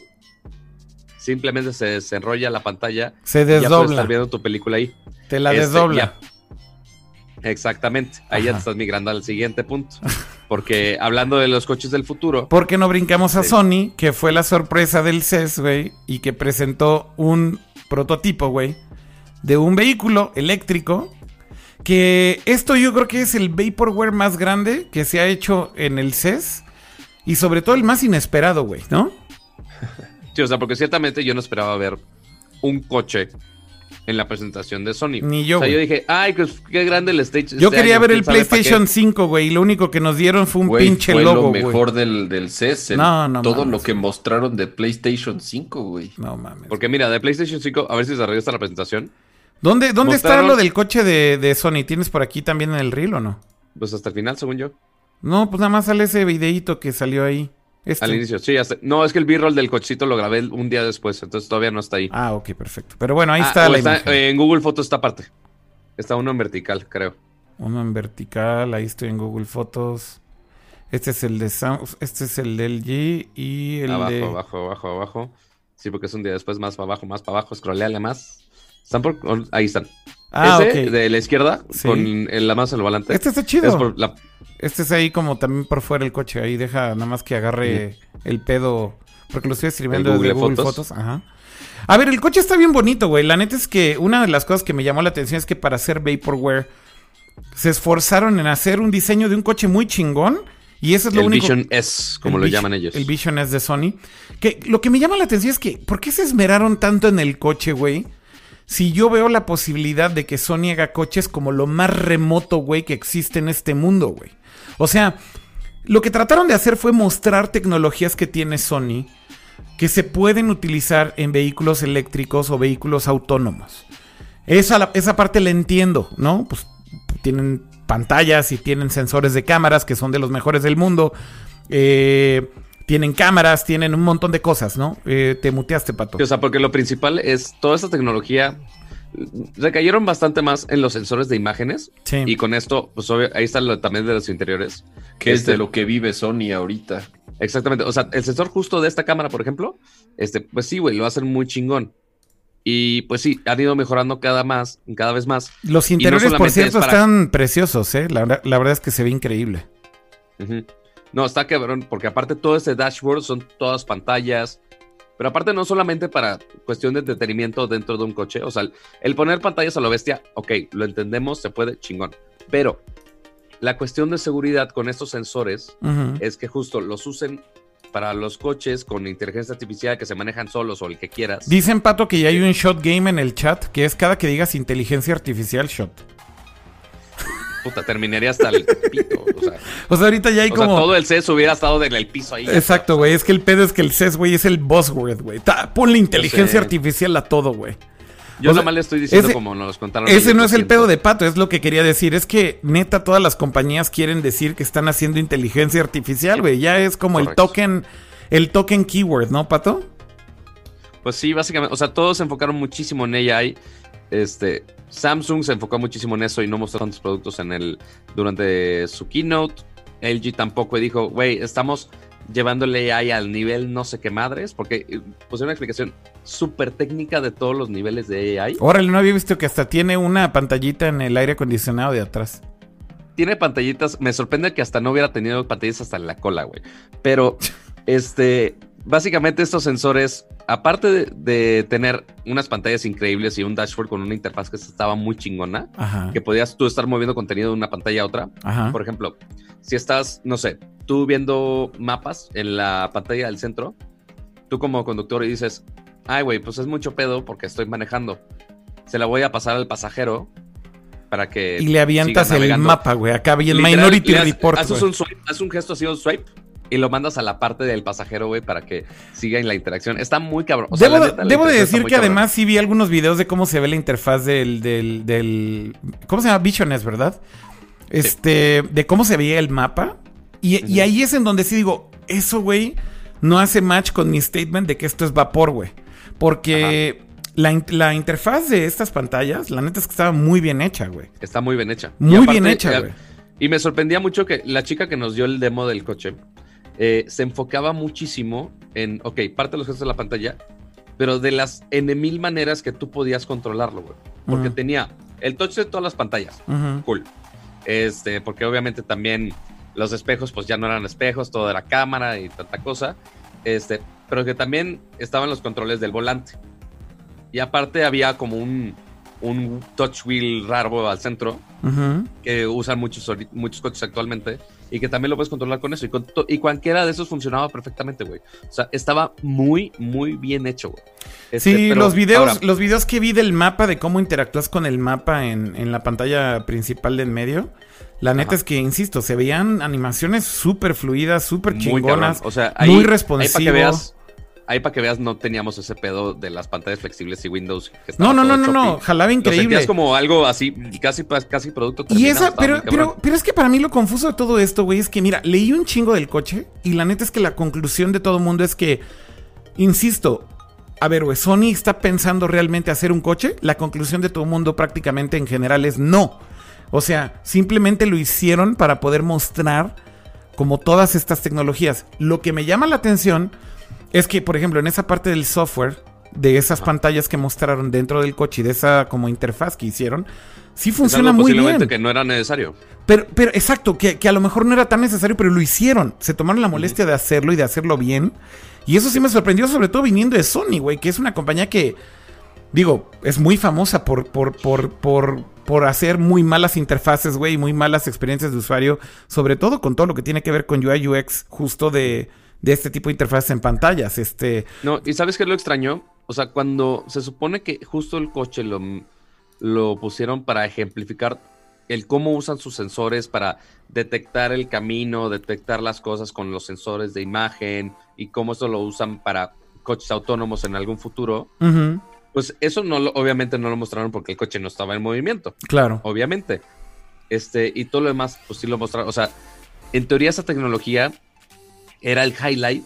[SPEAKER 2] simplemente se desenrolla la pantalla
[SPEAKER 1] Se
[SPEAKER 2] y ya puedes
[SPEAKER 1] desdobla.
[SPEAKER 2] estar viendo tu película ahí.
[SPEAKER 1] Te la
[SPEAKER 2] Este,
[SPEAKER 1] desdobla.
[SPEAKER 2] ya. Exactamente. Ahí ya te estás migrando al siguiente punto. Porque hablando de los coches del futuro,
[SPEAKER 1] ¿Por qué no brincamos a
[SPEAKER 2] Sí.
[SPEAKER 1] Sony, que fue la sorpresa del CES, güey, y que presentó un prototipo, güey, de un vehículo eléctrico. Que esto yo creo que es el Vaporware más grande que se ha hecho en el CES. Y sobre todo el más inesperado, güey, ¿no?
[SPEAKER 2] Sí, o sea, porque ciertamente yo no esperaba ver un coche en la presentación de Sony.
[SPEAKER 1] Ni yo,
[SPEAKER 2] O sea, yo dije, ay, pues, qué grande el stage.
[SPEAKER 1] Yo
[SPEAKER 2] este
[SPEAKER 1] quería
[SPEAKER 2] año,
[SPEAKER 1] ver el
[SPEAKER 2] sabe pa' qué".
[SPEAKER 1] PlayStation 5, güey. Y lo único que nos dieron fue un
[SPEAKER 3] Güey,
[SPEAKER 1] pinche
[SPEAKER 3] fue
[SPEAKER 1] logo,
[SPEAKER 3] lo
[SPEAKER 1] güey.
[SPEAKER 3] mejor del, del CES. el-
[SPEAKER 1] No, no
[SPEAKER 3] Todo
[SPEAKER 1] mames.
[SPEAKER 3] lo que mostraron de PlayStation 5, güey.
[SPEAKER 1] No mames.
[SPEAKER 2] Porque mira, de PlayStation 5, a ver si se regresa la presentación.
[SPEAKER 1] ¿Dónde, dónde está lo del coche de, de Sony? ¿Tienes por aquí también en el reel o no?
[SPEAKER 2] Pues hasta el final, según yo.
[SPEAKER 1] No, pues nada más sale ese videíto que salió ahí. Este.
[SPEAKER 2] Al inicio, sí. hasta- No, es que el B-roll del cochecito lo grabé un día después, entonces todavía no está ahí.
[SPEAKER 1] Ah, ok, perfecto. Pero bueno, ahí
[SPEAKER 2] Ah,
[SPEAKER 1] está la
[SPEAKER 2] está,
[SPEAKER 1] imagen.
[SPEAKER 2] eh, en Google Fotos está aparte. Está uno en vertical, creo.
[SPEAKER 1] Uno en vertical, ahí estoy en Google Fotos. Este es el de Sam- este es el del G y el
[SPEAKER 2] abajo,
[SPEAKER 1] de
[SPEAKER 2] abajo, abajo, abajo. Sí, porque es un día después, más para abajo, más para abajo. Scrolleale más. Están por... Ahí están.
[SPEAKER 1] Ah,
[SPEAKER 2] Ese de la izquierda,
[SPEAKER 1] Sí.
[SPEAKER 2] con el- la en el volante.
[SPEAKER 1] Este está
[SPEAKER 2] es
[SPEAKER 1] chido.
[SPEAKER 2] por la-
[SPEAKER 1] Este es ahí como también por fuera el coche. Ahí deja nada más que agarre el pedo. Porque lo estoy escribiendo
[SPEAKER 2] El
[SPEAKER 1] desde
[SPEAKER 2] Google
[SPEAKER 1] Google
[SPEAKER 2] Fotos.
[SPEAKER 1] Fotos. Ajá. A ver, el coche está bien bonito, güey. La neta es que una de las cosas que me llamó la atención es que para hacer Vaporware se esforzaron en hacer un diseño de un coche muy chingón. Y eso es lo
[SPEAKER 2] el
[SPEAKER 1] único.
[SPEAKER 2] Vision S, como
[SPEAKER 1] el
[SPEAKER 2] lo
[SPEAKER 1] Vision-
[SPEAKER 2] llaman ellos.
[SPEAKER 1] El Vision S de Sony. Que lo que me llama la atención es que, ¿por qué se esmeraron tanto en el coche, güey? Si yo veo la posibilidad de que Sony haga coches como lo más remoto, güey, que existe en este mundo, güey. O sea, lo que trataron de hacer fue mostrar tecnologías que tiene Sony que se pueden utilizar en vehículos eléctricos o vehículos autónomos. Esa, esa parte la entiendo, ¿no? Pues tienen pantallas y tienen sensores de cámaras que son de los mejores del mundo. Eh, tienen cámaras, tienen un montón de cosas, ¿no? Eh, te muteaste, Pato.
[SPEAKER 2] O sea, porque lo principal es toda esta tecnología. Recayeron bastante más en los sensores de imágenes.
[SPEAKER 1] Sí.
[SPEAKER 2] Y con esto, pues obvio, ahí está lo también de los interiores.
[SPEAKER 3] Que es
[SPEAKER 2] Este-
[SPEAKER 3] de lo que vive Sony ahorita.
[SPEAKER 2] Exactamente. O sea, el sensor justo de esta cámara, por ejemplo, este, pues sí, güey, lo hacen muy chingón. Y pues sí, han ido mejorando cada más, cada vez más.
[SPEAKER 1] Los
[SPEAKER 2] no
[SPEAKER 1] interiores, por cierto,
[SPEAKER 2] es para-
[SPEAKER 1] están preciosos, ¿eh? La, verdad- la verdad es que se ve increíble.
[SPEAKER 2] Ujú. No, está cabrón, porque aparte todo este dashboard son todas pantallas. Pero aparte no solamente para cuestión de entretenimiento dentro de un coche. O sea, el- poner pantallas a lo bestia, ok, lo entendemos, se puede, chingón. Pero la cuestión de seguridad con estos sensores es que justo los usen para los coches con inteligencia artificial que se manejan solos o el que quieras.
[SPEAKER 1] Dicen, Pato, que ya hay un shot game en el chat, que es cada que digas inteligencia artificial shot.
[SPEAKER 2] Puta, terminaría hasta el pito. O sea,
[SPEAKER 1] O sea, ahorita ya hay
[SPEAKER 2] o sea,
[SPEAKER 1] como...
[SPEAKER 2] todo el CES hubiera estado en el piso ahí.
[SPEAKER 1] Exacto, güey. Es que el pedo es que el CES, güey, es el buzzword, güey. Ponle inteligencia artificial a todo, güey.
[SPEAKER 2] Yo
[SPEAKER 1] o sea,
[SPEAKER 2] nada más le estoy diciendo
[SPEAKER 1] ese-
[SPEAKER 2] como nos contaron.
[SPEAKER 1] Ese no es el pedo de Pato, es lo que quería decir. Es que neta todas las compañías quieren decir que están haciendo inteligencia artificial, güey. Ya es como el token, el token keyword, ¿no, Pato?
[SPEAKER 2] Pues sí, básicamente, o sea, todos se enfocaron muchísimo en AI. Este, Samsung se enfocó muchísimo en eso y no mostró tantos productos en el durante su keynote. LG tampoco y dijo, güey, estamos llevándole AI al nivel no sé qué madres, porque eh, pusieron una explicación súper técnica de todos los niveles de AI.
[SPEAKER 1] Órale, no había visto que hasta tiene una pantallita en el aire acondicionado de atrás.
[SPEAKER 2] Tiene pantallitas, me sorprende que hasta no hubiera tenido pantallas hasta en la cola, güey. Pero, este, básicamente estos sensores, aparte de, de tener unas pantallas increíbles y un dashboard con una interfaz que estaba muy chingona,
[SPEAKER 1] Ajá.
[SPEAKER 2] que podías tú estar moviendo contenido de una pantalla a otra.
[SPEAKER 1] Ajá.
[SPEAKER 2] Por ejemplo, si estás, no sé, tú viendo mapas en la pantalla del centro, tú como conductor y dices, ay, güey, pues es mucho pedo porque estoy manejando. Se la voy a pasar al pasajero para que...
[SPEAKER 1] Y le avientas el
[SPEAKER 2] navegando".
[SPEAKER 1] mapa, güey. Acá vi el
[SPEAKER 2] Literal,
[SPEAKER 1] Minority Report.
[SPEAKER 2] Haces
[SPEAKER 1] güey.
[SPEAKER 2] un, swipe, haces un gesto así, un swipe, y lo mandas a la parte del pasajero, güey, para que siga en la interacción. Está muy cabrón. O sea,
[SPEAKER 1] debo
[SPEAKER 2] neta,
[SPEAKER 1] de decir que
[SPEAKER 2] cabrón.
[SPEAKER 1] además sí vi algunos videos de cómo se ve la interfaz del, del, del ¿cómo se llama? Vision S, ¿verdad? Este, de cómo se veía el mapa. Y, ahí es en donde sí digo, eso, güey, no hace match con mi statement de que esto es vapor, güey. Porque la, la interfaz de estas pantallas, la neta es que estaba muy bien hecha, güey.
[SPEAKER 2] Está muy bien hecha.
[SPEAKER 1] Muy
[SPEAKER 2] aparte,
[SPEAKER 1] bien hecha,
[SPEAKER 2] eh,
[SPEAKER 1] güey.
[SPEAKER 2] Y me sorprendía mucho que la chica que nos dio el demo del coche eh, se enfocaba muchísimo en, ok, parte de los gestos de la pantalla, pero de las N mil maneras que tú podías controlarlo, güey. Porque tenía el touch de todas las pantallas. Cool. Este, porque obviamente también los espejos, pues ya no eran espejos, todo era cámara y tanta cosa. Este, pero que también estaban los controles del volante. Y aparte había como un, un touch wheel raro al centro que usan muchos, muchos coches actualmente y que también lo puedes controlar con eso. Y, con y cualquiera de esos funcionaba perfectamente, güey. O sea, estaba muy, muy bien hecho, güey. Este,
[SPEAKER 1] Sí,
[SPEAKER 2] pero
[SPEAKER 1] los videos,
[SPEAKER 2] ahora,
[SPEAKER 1] los videos que vi del mapa, de cómo interactúas con el mapa en, en la pantalla principal de en medio, la neta
[SPEAKER 2] Ajá.
[SPEAKER 1] es que, insisto, se veían animaciones súper fluidas, súper chingonas.
[SPEAKER 2] O sea, ahí,
[SPEAKER 1] muy
[SPEAKER 2] Ahí Ahí para que veas, no teníamos ese pedo de las pantallas flexibles y Windows. que
[SPEAKER 1] No, no, no, no, no, jalaba increíble.
[SPEAKER 2] sentías como algo así, casi, casi producto
[SPEAKER 1] Y esa, pero, pero, pero es que para mí lo confuso de todo esto, güey, es que mira, leí un chingo del coche y la neta es que la conclusión de todo mundo es que, insisto, a ver, güey, Sony está pensando realmente hacer un coche. La conclusión de todo mundo prácticamente en general es no. O sea, simplemente lo hicieron para poder mostrar como todas estas tecnologías. Lo que me llama la atención es que, por ejemplo, en esa parte del software, de esas pantallas que mostraron dentro del coche y de esa como interfaz que hicieron, sí
[SPEAKER 2] Es
[SPEAKER 1] funciona
[SPEAKER 2] algo
[SPEAKER 1] muy bien.
[SPEAKER 2] que no era necesario.
[SPEAKER 1] Pero, pero exacto, que, que a lo mejor no era tan necesario, pero lo hicieron. Se tomaron la molestia de hacerlo y de hacerlo bien. Y eso sí me sorprendió, sobre todo viniendo de Sony, güey, que es una compañía que, digo, es muy famosa por, por, por, por, por hacer muy malas interfaces, güey, y muy malas experiencias de usuario, sobre todo con todo lo que tiene que ver con UI UX, justo de, de este tipo de interfaces en pantallas. Este,
[SPEAKER 2] No, ¿y sabes qué es lo extraño? O sea, cuando se supone que justo el coche lo, lo pusieron para ejemplificar el cómo usan sus sensores para detectar el camino, detectar las cosas con los sensores de imagen y cómo esto lo usan para coches autónomos en algún futuro, pues eso no lo- obviamente no lo mostraron porque el coche no estaba en movimiento,
[SPEAKER 1] claro.
[SPEAKER 2] obviamente. Este, y todo lo demás, pues sí lo mostraron. O sea, en teoría esa tecnología era el highlight,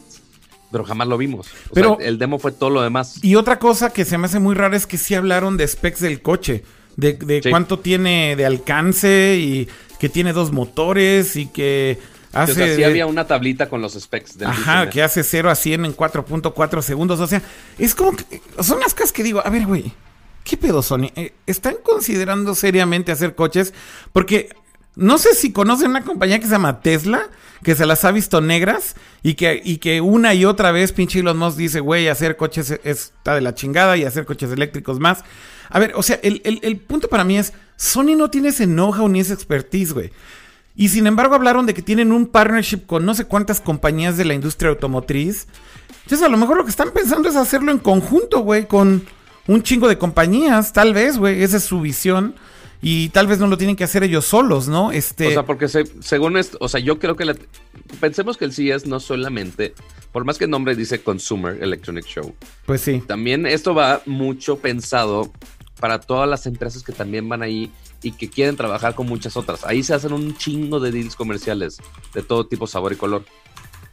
[SPEAKER 2] pero jamás lo vimos. O
[SPEAKER 1] Pero-
[SPEAKER 2] sea, el demo fue todo lo demás.
[SPEAKER 1] Y otra cosa que se me hace muy rara es que sí hablaron de specs del coche. De, de
[SPEAKER 2] Sí.
[SPEAKER 1] cuánto tiene de alcance y que tiene dos motores y que hace...
[SPEAKER 2] o sea, sí había una tablita con los specs del
[SPEAKER 1] Ajá, que hace 0 a 100 en 4.4 segundos. O sea, es como que... Son las cosas que digo, a ver, güey, ¿qué pedo, Sony? Eh, ¿Están considerando seriamente hacer coches? Porque no sé si conocen una compañía que se llama Tesla, que se las ha visto negras y que, y que una y otra vez pinche Elon Musk dice, güey, hacer coches es- está de la chingada y hacer coches eléctricos más. A ver, o sea, el, el- el punto para mí es, Sony no tiene ese know-how ni esa expertise, güey. Y sin embargo hablaron de que tienen un partnership con no sé cuántas compañías de la industria automotriz. Entonces a lo mejor lo que están pensando es hacerlo en conjunto, güey, con un chingo de compañías, tal vez, güey. Esa es su visión. Y tal vez no lo tienen que hacer ellos solos, ¿no? Este...
[SPEAKER 2] O sea, porque se- según esto, o sea, yo creo que la- pensemos que el CES no solamente, por más que el nombre dice Consumer Electronic Show,
[SPEAKER 1] pues sí.
[SPEAKER 2] también esto va mucho pensado para todas las empresas que también van ahí y que quieren trabajar con muchas otras. Ahí se hacen un chingo de deals comerciales de todo tipo, sabor y color.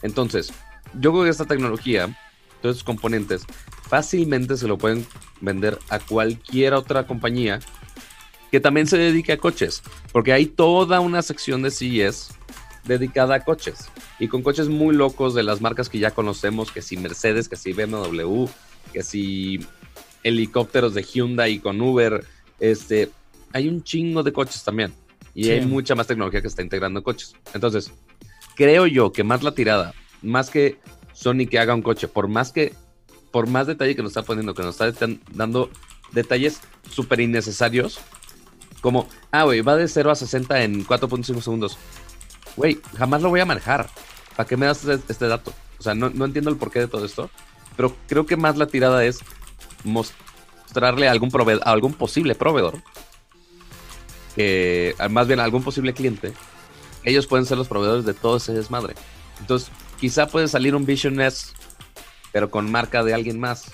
[SPEAKER 2] Entonces, yo creo que esta tecnología, todos estos componentes, fácilmente se lo pueden vender a cualquier otra compañía que también se dedique a coches, porque hay toda una sección de CES dedicada a coches y con coches muy locos de las marcas que ya conocemos, que si Mercedes, que si BMW, que si helicópteros de Hyundai con Uber, este, hay un chingo de coches también y
[SPEAKER 1] Sí.
[SPEAKER 2] hay mucha más tecnología que está integrando coches. Entonces, creo yo que más la tirada, más que Sony que haga un coche, por más que, por más detalle que nos está poniendo, que nos está dan- dando detalles súper innecesarios, como, ah, güey, va de 0 a 60 en 4.5 segundos. Güey, jamás lo voy a manejar. ¿Para qué me das este, este dato? O sea, no, no entiendo el porqué de todo esto, pero creo que más la tirada es mostrarle a algún, prove- a algún posible proveedor, a- más bien a algún posible cliente, ellos pueden ser los proveedores de todo ese desmadre. Entonces, quizá puede salir un Vision S, pero con marca de alguien más.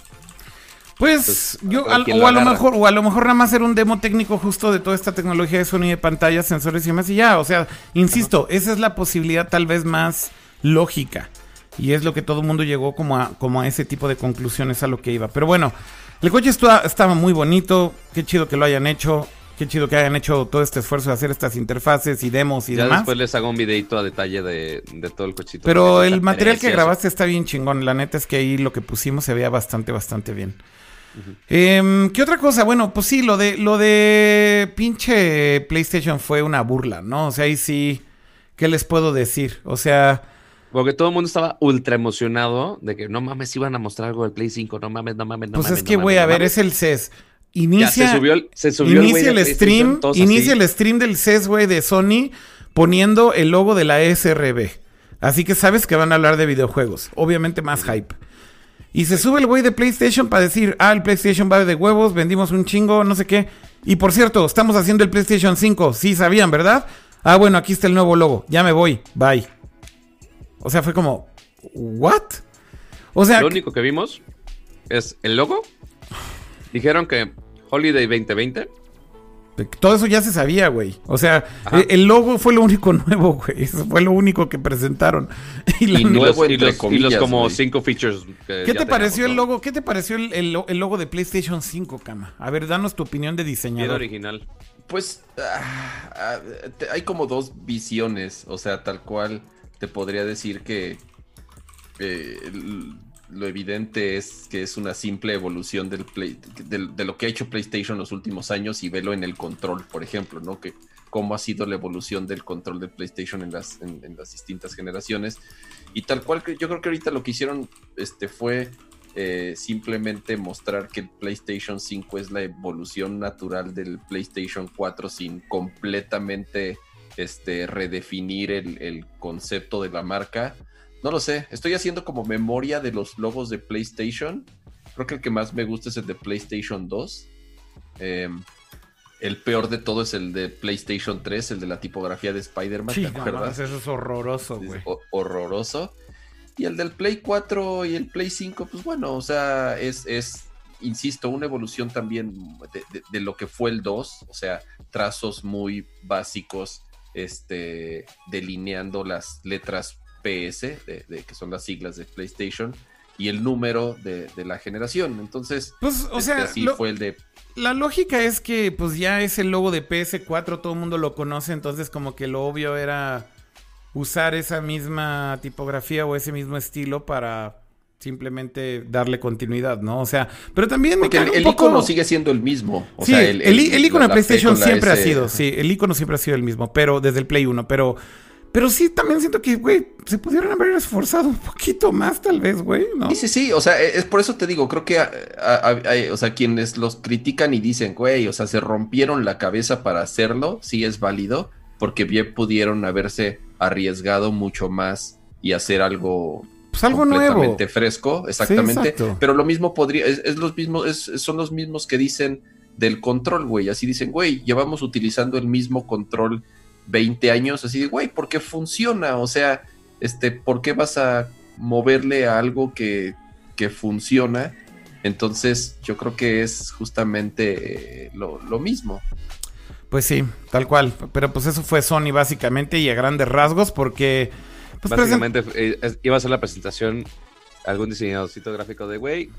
[SPEAKER 1] Pues
[SPEAKER 2] Pues,
[SPEAKER 1] yo, al- o
[SPEAKER 2] lo
[SPEAKER 1] a lo
[SPEAKER 2] agarra.
[SPEAKER 1] mejor, o a lo mejor nada más hacer un demo técnico justo de toda esta tecnología de Sony de pantallas, sensores y demás, y ya, o sea, insisto, esa es la posibilidad tal vez más lógica. Y es lo que todo el mundo llegó como a, como a ese tipo de conclusiones a lo que iba. Pero bueno, el coche estaba muy bonito, qué chido que lo hayan hecho, qué chido que hayan hecho todo este esfuerzo de hacer estas interfaces y demos y
[SPEAKER 2] ya
[SPEAKER 1] demás.
[SPEAKER 2] después les hago un videito a detalle de, de todo el cochito.
[SPEAKER 1] Pero el material que grabaste está bien chingón. La neta es que ahí lo que pusimos se veía bastante, bastante bien. Em, ¿Qué otra cosa? Bueno, pues sí, lo de lo de pinche PlayStation fue una burla, ¿no? O sea, ahí sí, ¿qué les puedo decir? O sea,
[SPEAKER 2] Porque todo el mundo estaba ultra emocionado de que no mames, iban a mostrar algo del Play 5, no mames, no mames, no
[SPEAKER 1] pues
[SPEAKER 2] mames.
[SPEAKER 1] es que, güey, a ver,
[SPEAKER 2] mames.
[SPEAKER 1] es el CES. inicia,
[SPEAKER 2] Ya, se subió el- se subió
[SPEAKER 1] inicia el, stream, inicia
[SPEAKER 2] así.
[SPEAKER 1] el stream del CES, güey, de Sony poniendo el logo de la SRB. Así que sabes que van a hablar de videojuegos. Obviamente más hype. Y se sube el güey de PlayStation para decir, ah, el PlayStation va de huevos, vendimos un chingo, no sé qué. Y por cierto, estamos haciendo el PlayStation 5. Sí, sabían, ¿verdad? Ah, bueno, aquí está el nuevo logo. Ya me voy. Bye. O sea, fue como, ¿what? O sea,
[SPEAKER 2] Lo único que vimos es el logo. Dijeron que Holiday 2020.
[SPEAKER 1] Todo eso ya se sabía, güey. O sea,
[SPEAKER 2] Ajá.
[SPEAKER 1] el, logo fue lo único nuevo, güey. Eso fue lo único que presentaron. Y
[SPEAKER 2] los, y los- y los como
[SPEAKER 3] güey.
[SPEAKER 2] cinco features. que
[SPEAKER 1] ¿Qué te pareció
[SPEAKER 2] teníamos,
[SPEAKER 1] el
[SPEAKER 2] ¿no?
[SPEAKER 1] logo? ¿Qué te pareció el, el lo- el logo de PlayStation 5, Cama? A ver, danos tu opinión de
[SPEAKER 2] Bien
[SPEAKER 1] diseñador.
[SPEAKER 2] original.
[SPEAKER 3] Pues ah, ah, te- hay como dos visiones, o sea, tal cual te podría decir que eh, lo evidente es que es una simple evolución de, lo que ha hecho PlayStation los últimos años y velo en el control, por ejemplo, ¿no? Que cómo ha sido la evolución del control de PlayStation en las, en, las distintas generaciones. Y tal cual, yo creo que ahorita lo que hicieron este, fue eh, simplemente mostrar que el PlayStation 5 es la evolución natural del PlayStation 4 sin completamente este, redefinir el concepto de la marca. No lo sé, estoy haciendo como memoria de los logos de PlayStation. Creo que el que más me gusta es el de PlayStation 2. Eh, el peor de todo es el de PlayStation 3, el de la tipografía de Spider-Man,
[SPEAKER 1] Sí, eso es horroroso, güey.
[SPEAKER 3] ho- horroroso. Y el del Play 4 y el Play 5, pues bueno, o sea, es, es insisto, una evolución también de, de- de lo que fue el 2, o sea, trazos muy básicos, este, delineando las letras PS, de, de- que son las siglas de PlayStation, y el número de, de la generación. Entonces,
[SPEAKER 1] Pues, o
[SPEAKER 3] este,
[SPEAKER 1] sea,
[SPEAKER 3] así
[SPEAKER 1] lo-
[SPEAKER 3] fue el de
[SPEAKER 1] la lógica es que pues ya es el logo de PS4, todo el mundo lo conoce, entonces como que lo obvio era usar esa misma tipografía o ese mismo estilo para simplemente darle continuidad, ¿no? O sea, pero también me
[SPEAKER 3] Porque el, el
[SPEAKER 1] poco-
[SPEAKER 3] icono sigue siendo el mismo. O
[SPEAKER 1] sí,
[SPEAKER 3] sea,
[SPEAKER 1] el, el, el icono de PlayStation siempre ha sido, sí, el icono siempre ha sido el mismo, pero desde el Play 1, pero pero sí también siento que, güey, se pudieron haber esforzado un poquito más tal vez, güey, ¿no?
[SPEAKER 3] Sí, sí, sí, o sea, es por eso te digo, creo que, a- a- a- o sea, quienes los critican y dicen, güey, o sea, se rompieron la cabeza para hacerlo, sí es válido, porque bien pudieron haberse arriesgado mucho más y hacer algo
[SPEAKER 1] Pues algo nuevo.
[SPEAKER 3] completamente fresco, exactamente, pero lo mismo podría, es, es los mismos, es- son los mismos que dicen del control, güey, así dicen, güey, llevamos utilizando el mismo control 20 años, así de, güey, porque funciona, o sea, este, ¿por qué vas a moverle a algo que, que funciona? Entonces, yo creo que es justamente eh, lo, lo mismo.
[SPEAKER 1] Pues sí, tal cual. Pero pues eso fue Sony básicamente y a grandes rasgos porque... Pues
[SPEAKER 2] Básicamente eh, iba a ser la presentación algún diseñadorcito gráfico de, güey,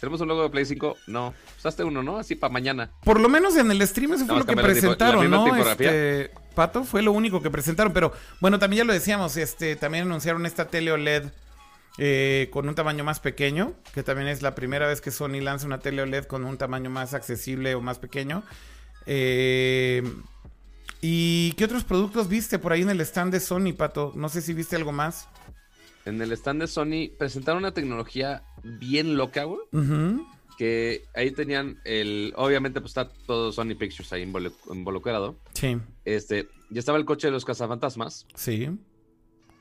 [SPEAKER 2] ¿tenemos un logo de Play 5? No. Usaste uno, ¿no? Así para mañana.
[SPEAKER 1] por lo menos en el stream eso fue lo que
[SPEAKER 2] tipo-
[SPEAKER 1] presentaron, ¿no? Este, Pato fue lo único que presentaron. Pero bueno, también ya lo decíamos, este, también anunciaron esta tele OLED eh, con un tamaño más pequeño, que también es la primera vez que Sony lanza una tele OLED con un tamaño más accesible o más pequeño. Eh, ¿Y qué otros productos viste por ahí en el stand de Sony, Pato? No sé si viste algo más.
[SPEAKER 2] En el stand de Sony presentaron una tecnología bien loca, güey. Que ahí tenían el. Obviamente, pues está todo Sony Pictures ahí involu- involucrado.
[SPEAKER 1] Sí,
[SPEAKER 2] Este. Ya estaba el coche de los cazafantasmas.
[SPEAKER 1] sí.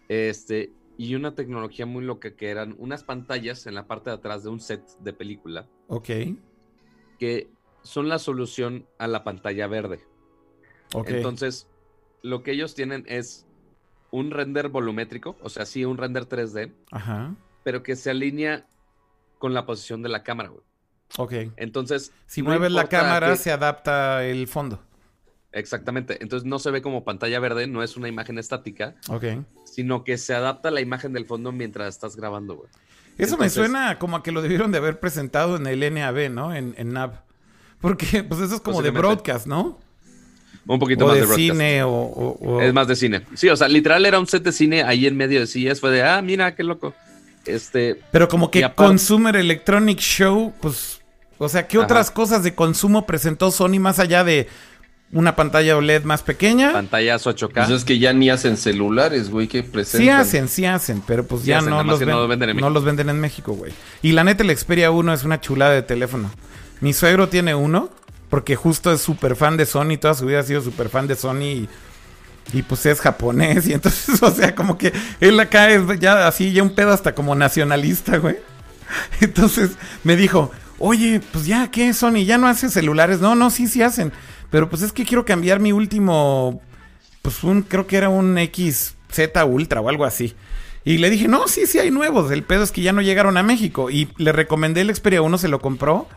[SPEAKER 2] Este. Y una tecnología muy loca que eran unas pantallas en la parte de atrás de un set de película.
[SPEAKER 1] Ok.
[SPEAKER 2] Que son la solución a la pantalla verde.
[SPEAKER 1] Ok.
[SPEAKER 2] Entonces, lo que ellos tienen es un render volumétrico, o sea, sí, un render 3D,
[SPEAKER 1] Ajá.
[SPEAKER 2] pero que se alinea con la posición de la cámara, güey.
[SPEAKER 1] Ok.
[SPEAKER 2] Entonces,
[SPEAKER 1] Si
[SPEAKER 2] no
[SPEAKER 1] mueves la cámara,
[SPEAKER 2] que-
[SPEAKER 1] se adapta el fondo.
[SPEAKER 2] Exactamente. Entonces no se ve como pantalla verde, no es una imagen estática,
[SPEAKER 1] Ok.
[SPEAKER 2] sino que se adapta a la imagen del fondo mientras estás grabando, güey.
[SPEAKER 1] Eso me suena como a que lo debieron de haber presentado en el NAB, ¿no? En, en NAB. Porque, pues eso es como de broadcast, ¿no?
[SPEAKER 2] Un poquito
[SPEAKER 1] O
[SPEAKER 2] más
[SPEAKER 1] de,
[SPEAKER 2] de, broadcast.
[SPEAKER 1] cine o... o- o-
[SPEAKER 2] Es más de cine. Sí, o sea, literal era un set de cine ahí en medio de sillas. Fue de, ah, mira, qué loco. Este,
[SPEAKER 1] Pero como que
[SPEAKER 2] aparte-
[SPEAKER 1] Consumer Electronic Show, pues... O sea, ¿qué
[SPEAKER 2] Ajá.
[SPEAKER 1] otras cosas de consumo presentó Sony más allá de una pantalla OLED más pequeña?
[SPEAKER 2] pantallas 8K.
[SPEAKER 3] Pues es que ya ni hacen celulares, güey, que presentan.
[SPEAKER 1] Sí hacen, sí hacen, pero pues
[SPEAKER 2] Sí
[SPEAKER 1] ya
[SPEAKER 2] hacen,
[SPEAKER 1] no, los ven-
[SPEAKER 2] no los venden en
[SPEAKER 1] no
[SPEAKER 2] México.
[SPEAKER 1] los venden en México, güey. Y la neta, el Xperia 1 es una chulada de teléfono. Mi suegro tiene uno, porque justo es súper fan de Sony, toda su vida ha sido súper fan de Sony y, pues es japonés. Y entonces, o sea, como que él acá es ya así, ya un pedo hasta como nacionalista, güey. Entonces me dijo, oye, pues ya, ¿qué Sony? ¿Ya no hace celulares? No, no, sí, sí hacen. Pero pues es que quiero cambiar mi último, pues un, creo que era un XZ Ultra o algo así. Y le dije, no, sí, sí hay nuevos. El pedo es que ya no llegaron a México. Y le recomendé el Xperia 1, se lo compró.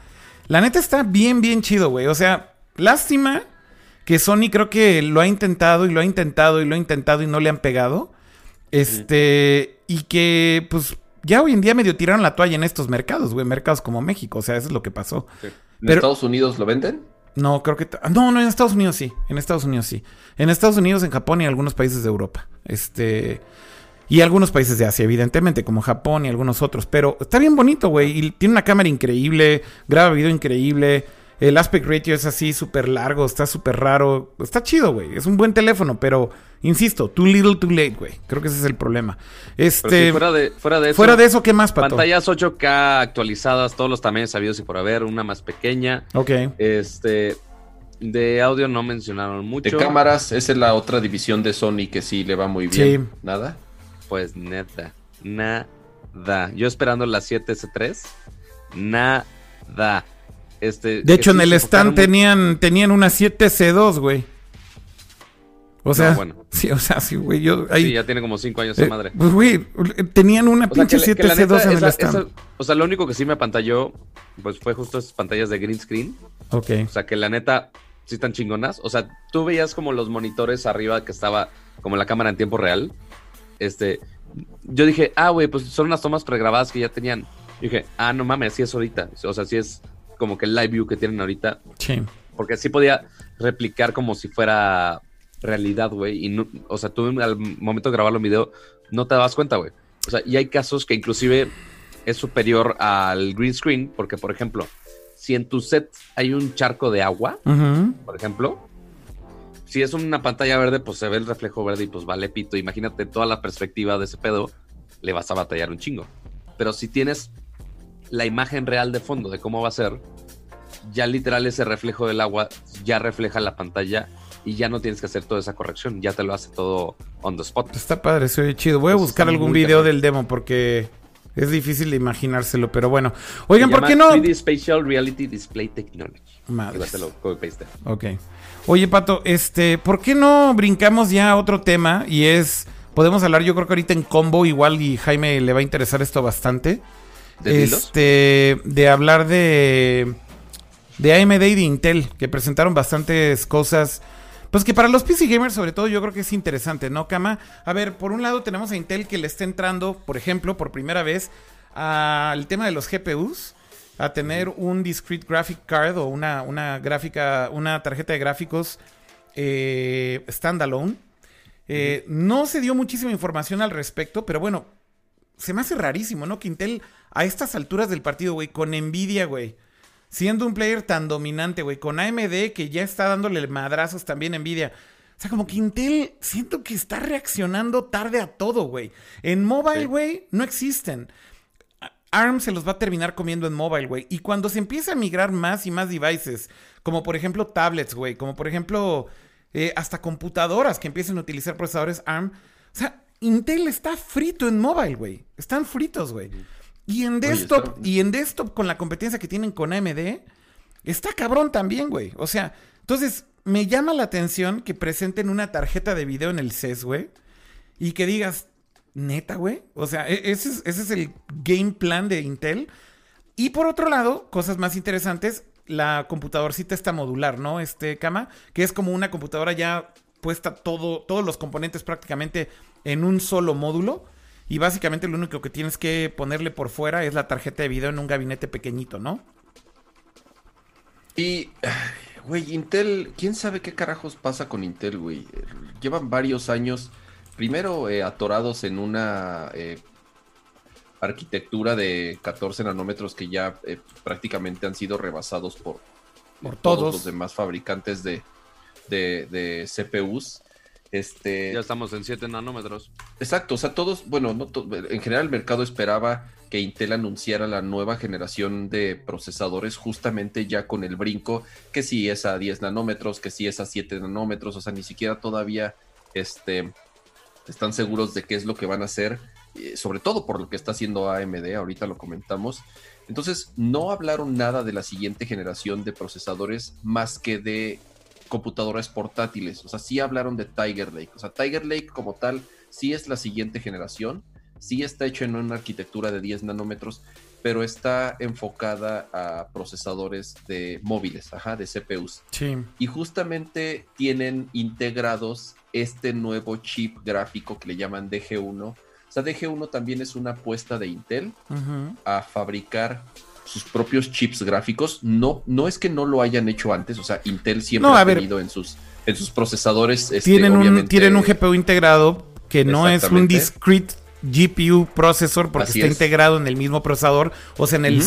[SPEAKER 1] La neta está bien, bien chido, güey. O sea, lástima que Sony creo que lo ha intentado y lo ha intentado y lo ha intentado y no le han pegado. Este, y que pues ya hoy en día medio tiraron la toalla en estos mercados, güey, mercados como México, o sea, eso es lo que pasó.
[SPEAKER 3] ¿En
[SPEAKER 1] Pero-
[SPEAKER 3] Estados Unidos lo venden?
[SPEAKER 1] No, creo que... t- No, no, en Estados Unidos sí, en Estados Unidos sí. En Estados Unidos, en Japón y algunos países de Europa. Este... Y algunos países de Asia, evidentemente, como Japón y algunos otros. Pero está bien bonito, güey. Y tiene una cámara increíble, graba video increíble. El aspect ratio es así súper largo, está súper raro. Está chido, güey. Es un buen teléfono, pero, insisto, too little, too late, güey. Creo que ese es el problema.
[SPEAKER 2] Pero
[SPEAKER 1] Este...
[SPEAKER 2] sí, fuera, de, fuera de eso.
[SPEAKER 1] fuera de eso, ¿qué más, Pato?
[SPEAKER 2] Pantallas 8K actualizadas, todos los tamaños sabidos y por haber, una más pequeña.
[SPEAKER 1] Ok.
[SPEAKER 2] Este. De audio no mencionaron mucho.
[SPEAKER 3] De cámaras, esa es la otra división de Sony que sí le va muy bien.
[SPEAKER 1] Sí.
[SPEAKER 3] ¿Nada?
[SPEAKER 2] Pues neta, nada. Yo esperando la 7S3, nada. Este,
[SPEAKER 1] De hecho,
[SPEAKER 2] que
[SPEAKER 1] en el stand tenían, tenían una 7C2, güey. O sea,
[SPEAKER 2] bueno.
[SPEAKER 1] sí, o sea, sí, güey, yo ahí...
[SPEAKER 2] Sí, ya tiene como 5 años
[SPEAKER 1] eh,
[SPEAKER 2] esa madre.
[SPEAKER 1] pues, güey, tenían una
[SPEAKER 2] O
[SPEAKER 1] pinche
[SPEAKER 2] que, la- que la
[SPEAKER 1] 7C2
[SPEAKER 2] neta,
[SPEAKER 1] en el
[SPEAKER 2] esa-
[SPEAKER 1] stand.
[SPEAKER 2] esa- o sea, lo único que sí me apantalló, pues fue justo esas pantallas de green screen.
[SPEAKER 1] Ok.
[SPEAKER 2] O sea, que la neta sí están chingonas. O sea, tú veías como los monitores arriba que estaba como la cámara en tiempo real. Este, yo dije, ah, güey, pues son unas tomas pregrabadas que ya tenían. Y dije, ah, no mames, así es ahorita. O sea, sí es como que el live view que tienen ahorita.
[SPEAKER 1] Sí.
[SPEAKER 2] Porque sí podía replicar como si fuera realidad, güey. Y no, o sea, tú al momento de grabar el video no te dabas cuenta, güey. O sea, y hay casos que inclusive es superior al green screen, porque, por ejemplo, si en tu set hay un charco de agua, por ejemplo, si es una pantalla verde, pues se ve el reflejo verde y pues vale pito. Imagínate toda la perspectiva de ese pedo, le vas a batallar un chingo. Pero si tienes la imagen real de fondo de cómo va a ser, ya literal ese reflejo del agua ya refleja la pantalla y ya no tienes que hacer toda esa corrección, ya te lo hace todo on the spot.
[SPEAKER 1] Está padre, se oye chido. Voy a
[SPEAKER 2] Pues
[SPEAKER 1] buscar algún video del demo porque es difícil de imaginárselo, pero bueno. Oigan,
[SPEAKER 2] Se
[SPEAKER 1] ¿por qué no?
[SPEAKER 2] 3D Spatial Reality Display Technology. Paste.
[SPEAKER 1] Ok. Oye, Pato, este, ¿por qué no brincamos ya a otro tema? Y es, podemos hablar, yo creo que ahorita en combo, igual y Jaime le va a interesar esto bastante. Este, de hablar de, de AMD y de Intel, que presentaron bastantes cosas. Pues que para los PC gamers, sobre todo, yo creo que es interesante, ¿no, Kama? A ver, por un lado tenemos a Intel que le está entrando, por ejemplo, por primera vez, al tema de los GPUs, a tener un discrete graphic card o una, una gráfica, una tarjeta de gráficos eh, standalone. Eh, No se dio muchísima información al respecto, pero bueno, se me hace rarísimo, ¿no? Que Intel a estas alturas del partido, güey, con Nvidia, güey, siendo un player tan dominante, güey, con AMD que ya está dándole madrazos también Nvidia. O sea, como que Intel siento que está reaccionando tarde a todo, güey. En mobile,
[SPEAKER 3] Sí.
[SPEAKER 1] güey, no existen. ARM se los va a terminar comiendo en mobile, güey. Y cuando se empieza a migrar más y más devices, como por ejemplo tablets, güey, como por ejemplo eh, hasta computadoras que empiecen a utilizar procesadores ARM, o sea, Intel está frito en mobile, güey. Están fritos, güey. Y en
[SPEAKER 3] Oye,
[SPEAKER 1] desktop,
[SPEAKER 3] está-
[SPEAKER 1] y en desktop con la competencia que tienen con AMD, está cabrón también, güey. O sea, entonces me llama la atención que presenten una tarjeta de video en el CES, güey. Y que digas, neta, güey. O sea, e- ese es, ese es el game plan de Intel. Y por otro lado, cosas más interesantes, la computadorcita está modular, ¿no? Este cama, que es como una computadora ya puesta todo, todos los componentes prácticamente en un solo módulo. Y básicamente lo único que tienes que ponerle por fuera es la tarjeta de video en un gabinete pequeñito, ¿no?
[SPEAKER 3] Y, güey, Intel, ¿quién sabe qué carajos pasa con Intel, güey? Llevan varios años, primero eh, atorados en una eh, arquitectura de 14 nanómetros que ya eh, prácticamente han sido rebasados por,
[SPEAKER 1] Por
[SPEAKER 3] todos
[SPEAKER 1] todos.
[SPEAKER 3] los demás fabricantes de, de- de CPUs. Este,
[SPEAKER 2] Ya estamos en 7 nanómetros.
[SPEAKER 3] Exacto, o sea, todos, bueno, no to- en general el mercado esperaba que Intel anunciara la nueva generación de procesadores justamente ya con el brinco, que si es a 10 nanómetros, que si es a 7 nanómetros, o sea, ni siquiera todavía este, están seguros de qué es lo que van a hacer, eh, sobre todo por lo que está haciendo AMD, ahorita lo comentamos. Entonces, no hablaron nada de la siguiente generación de procesadores más que de computadoras portátiles. O sea, sí hablaron de Tiger Lake. O sea, Tiger Lake como tal sí es la siguiente generación. Sí está hecho en una arquitectura de 10 nanómetros, pero está enfocada a procesadores de móviles, ajá, de CPUs.
[SPEAKER 1] Sí.
[SPEAKER 3] Y justamente tienen integrados este nuevo chip gráfico que le llaman DG1. O sea, DG1 también es una apuesta de Intel a fabricar sus propios chips gráficos. No, no es que no lo hayan hecho antes, o sea, Intel siempre
[SPEAKER 1] No,
[SPEAKER 3] ha
[SPEAKER 1] ver.
[SPEAKER 3] tenido en sus, en sus procesadores. este,
[SPEAKER 1] tienen, un, tienen un GPU integrado que no es un discrete GPU processor porque
[SPEAKER 3] Así
[SPEAKER 1] está
[SPEAKER 3] es.
[SPEAKER 1] integrado en el mismo procesador. O sea, en el.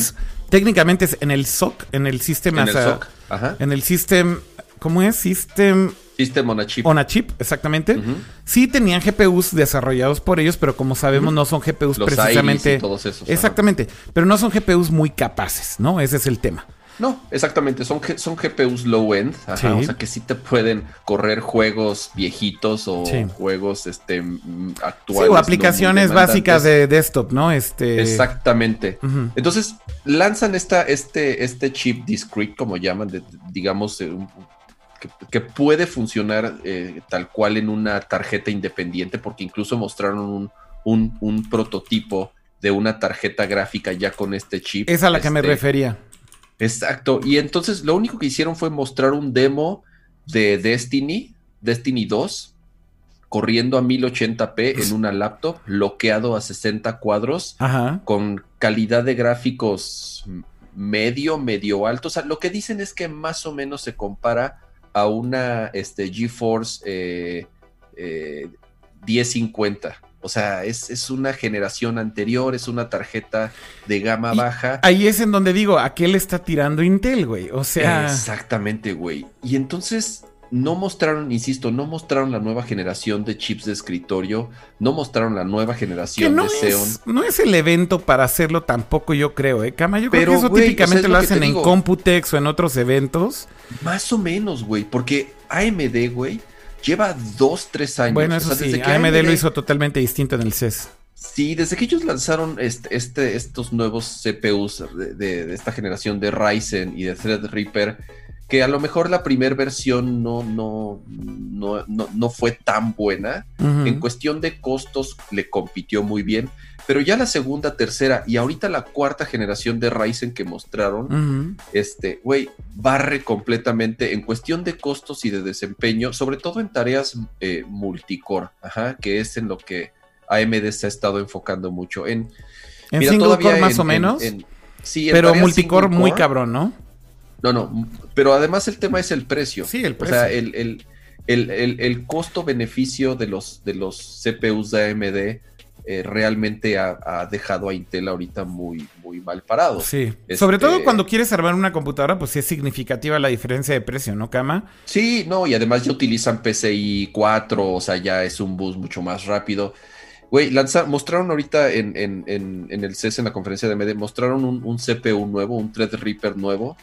[SPEAKER 1] Técnicamente es en el SOC, en el System
[SPEAKER 3] en
[SPEAKER 1] as
[SPEAKER 3] el
[SPEAKER 1] a-
[SPEAKER 3] SOC. Ajá.
[SPEAKER 1] En el System. ¿Cómo es? System
[SPEAKER 3] System on a chip.
[SPEAKER 1] on a chip, exactamente. Sí tenían GPUs desarrollados por ellos, pero como sabemos, no son GPUs
[SPEAKER 3] Los
[SPEAKER 1] precisamente.
[SPEAKER 3] Iris y todos esos. ajá.
[SPEAKER 1] Exactamente. Pero no son GPUs muy capaces, ¿no? Ese es el tema.
[SPEAKER 3] No, exactamente. Son, son GPUs low end. Ajá,
[SPEAKER 1] Sí.
[SPEAKER 3] O sea que sí te pueden correr juegos viejitos o
[SPEAKER 1] Sí.
[SPEAKER 3] juegos este, mm,
[SPEAKER 1] Sí,
[SPEAKER 3] actuales.
[SPEAKER 1] o aplicaciones básicas de desktop, ¿no? Este.
[SPEAKER 3] Exactamente. Entonces, lanzan esta, este, este chip discrete, como llaman, de- digamos, un- que, que puede funcionar eh, tal cual en una tarjeta independiente, porque incluso mostraron un, un- un prototipo de una tarjeta gráfica ya con este chip.
[SPEAKER 1] Es a la que me
[SPEAKER 3] Este,
[SPEAKER 1] refería.
[SPEAKER 3] Exacto. Y entonces lo único que hicieron fue mostrar un demo de Destiny, Destiny 2, corriendo a 1080p en una laptop, bloqueado a 60 cuadros
[SPEAKER 1] Ajá.
[SPEAKER 3] con calidad de gráficos medio, medio alto. O sea, lo que dicen es que más o menos se compara a una este, GeForce eh, eh, 1050. O sea, es, es una generación anterior, es una tarjeta de gama
[SPEAKER 1] Y-
[SPEAKER 3] baja.
[SPEAKER 1] Ahí es en donde digo, ¿a qué le está tirando Intel, güey? O sea,
[SPEAKER 3] Exactamente, güey. Y entonces no mostraron, insisto, no mostraron la nueva generación de chips de escritorio, no mostraron la nueva
[SPEAKER 1] que
[SPEAKER 3] generación
[SPEAKER 1] no
[SPEAKER 3] de Xeon.
[SPEAKER 1] es, no es el evento para hacerlo tampoco, yo creo, ¿eh? Cama, yo creo que eso típicamente
[SPEAKER 3] o sea, es
[SPEAKER 1] lo
[SPEAKER 3] lo que
[SPEAKER 1] hacen en. Computex o en otros eventos.
[SPEAKER 3] Más o menos, güey, porque AMD, güey, lleva dos, tres años.
[SPEAKER 1] Bueno,
[SPEAKER 3] O
[SPEAKER 1] eso
[SPEAKER 3] sea,
[SPEAKER 1] sí,
[SPEAKER 3] que
[SPEAKER 1] AMD lo hizo totalmente distinto en el CES.
[SPEAKER 3] Sí, desde que ellos lanzaron este, este- estos nuevos CPUs de, de- de esta generación de Ryzen y de Threadripper, que a lo mejor la primera versión no, no, no, no, no fue tan buena. En cuestión de costos le compitió muy bien, pero ya la segunda, tercera y ahorita la cuarta generación de Ryzen que mostraron, este, güey, barre completamente en cuestión de costos y de desempeño, sobre todo en tareas eh, multicore, ajá, que es en lo que AMD se ha estado enfocando mucho. En,
[SPEAKER 1] En
[SPEAKER 3] mira,
[SPEAKER 1] single core más
[SPEAKER 3] en-
[SPEAKER 1] o
[SPEAKER 3] en-
[SPEAKER 1] menos,
[SPEAKER 3] en- sí,
[SPEAKER 1] pero multicore muy cabrón, ¿no?
[SPEAKER 3] No, no, pero además el tema es el precio.
[SPEAKER 1] Sí, el
[SPEAKER 3] O
[SPEAKER 1] precio.
[SPEAKER 3] sea, el, el, el, el- el costo-beneficio de los, de los CPUs de AMD eh, realmente ha, ha dejado a Intel ahorita muy, muy mal parado.
[SPEAKER 1] Sí.
[SPEAKER 3] Este-
[SPEAKER 1] Sobre todo cuando quieres armar una computadora, pues sí es significativa la diferencia de precio, ¿no, Cama?
[SPEAKER 3] Sí, no, y además ya utilizan PCI 4, o sea, ya es un bus mucho más rápido. Güey, lanza- mostraron ahorita en, en, en, en el CES, en la conferencia de AMD, mostraron un, un CPU nuevo, un Threadripper nuevo,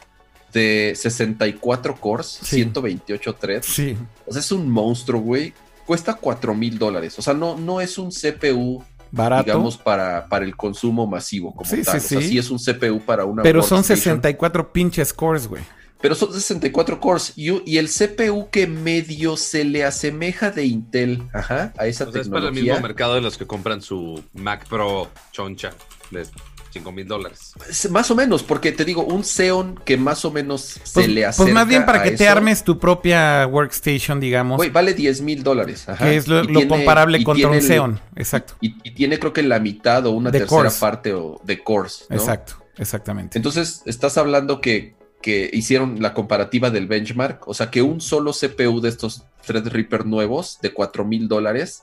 [SPEAKER 3] de 64 cores,
[SPEAKER 1] Sí.
[SPEAKER 3] 128 threads.
[SPEAKER 1] Sí.
[SPEAKER 3] O sea, es un monstruo, güey. Cuesta 4 mil dólares. O sea, no, no es un CPU,
[SPEAKER 1] Barato.
[SPEAKER 3] digamos, para, para el consumo masivo como
[SPEAKER 1] Sí,
[SPEAKER 3] tal.
[SPEAKER 1] sí,
[SPEAKER 3] o sea,
[SPEAKER 1] sí.
[SPEAKER 3] sí es un CPU para una
[SPEAKER 1] pero son
[SPEAKER 3] workstation.
[SPEAKER 1] 64 pinches cores, güey.
[SPEAKER 3] Pero son 64 cores. Y, y el CPU que medio se le asemeja de Intel, ajá, a esa
[SPEAKER 2] O sea, es para el
[SPEAKER 3] tecnología.
[SPEAKER 2] mismo mercado de los que compran su Mac Pro choncha de 5 mil dólares.
[SPEAKER 3] Es Más o menos, porque te digo, un Xeon que más o menos
[SPEAKER 1] Pues,
[SPEAKER 3] se le acerca
[SPEAKER 1] pues más bien para que te armes tu propia workstation, digamos,
[SPEAKER 3] Güey, vale 10 mil dólares.
[SPEAKER 1] que es lo,
[SPEAKER 3] y
[SPEAKER 1] lo
[SPEAKER 3] tiene-
[SPEAKER 1] comparable contra un Xeon. Exacto,
[SPEAKER 3] Y, y tiene creo que la mitad o una
[SPEAKER 1] De
[SPEAKER 3] tercera parte o, de cores. ¿no?
[SPEAKER 1] exacto, exactamente.
[SPEAKER 3] Entonces, estás hablando que, que hicieron la comparativa del benchmark, o sea, que un solo CPU de estos Threadripper nuevos de 4 mil dólares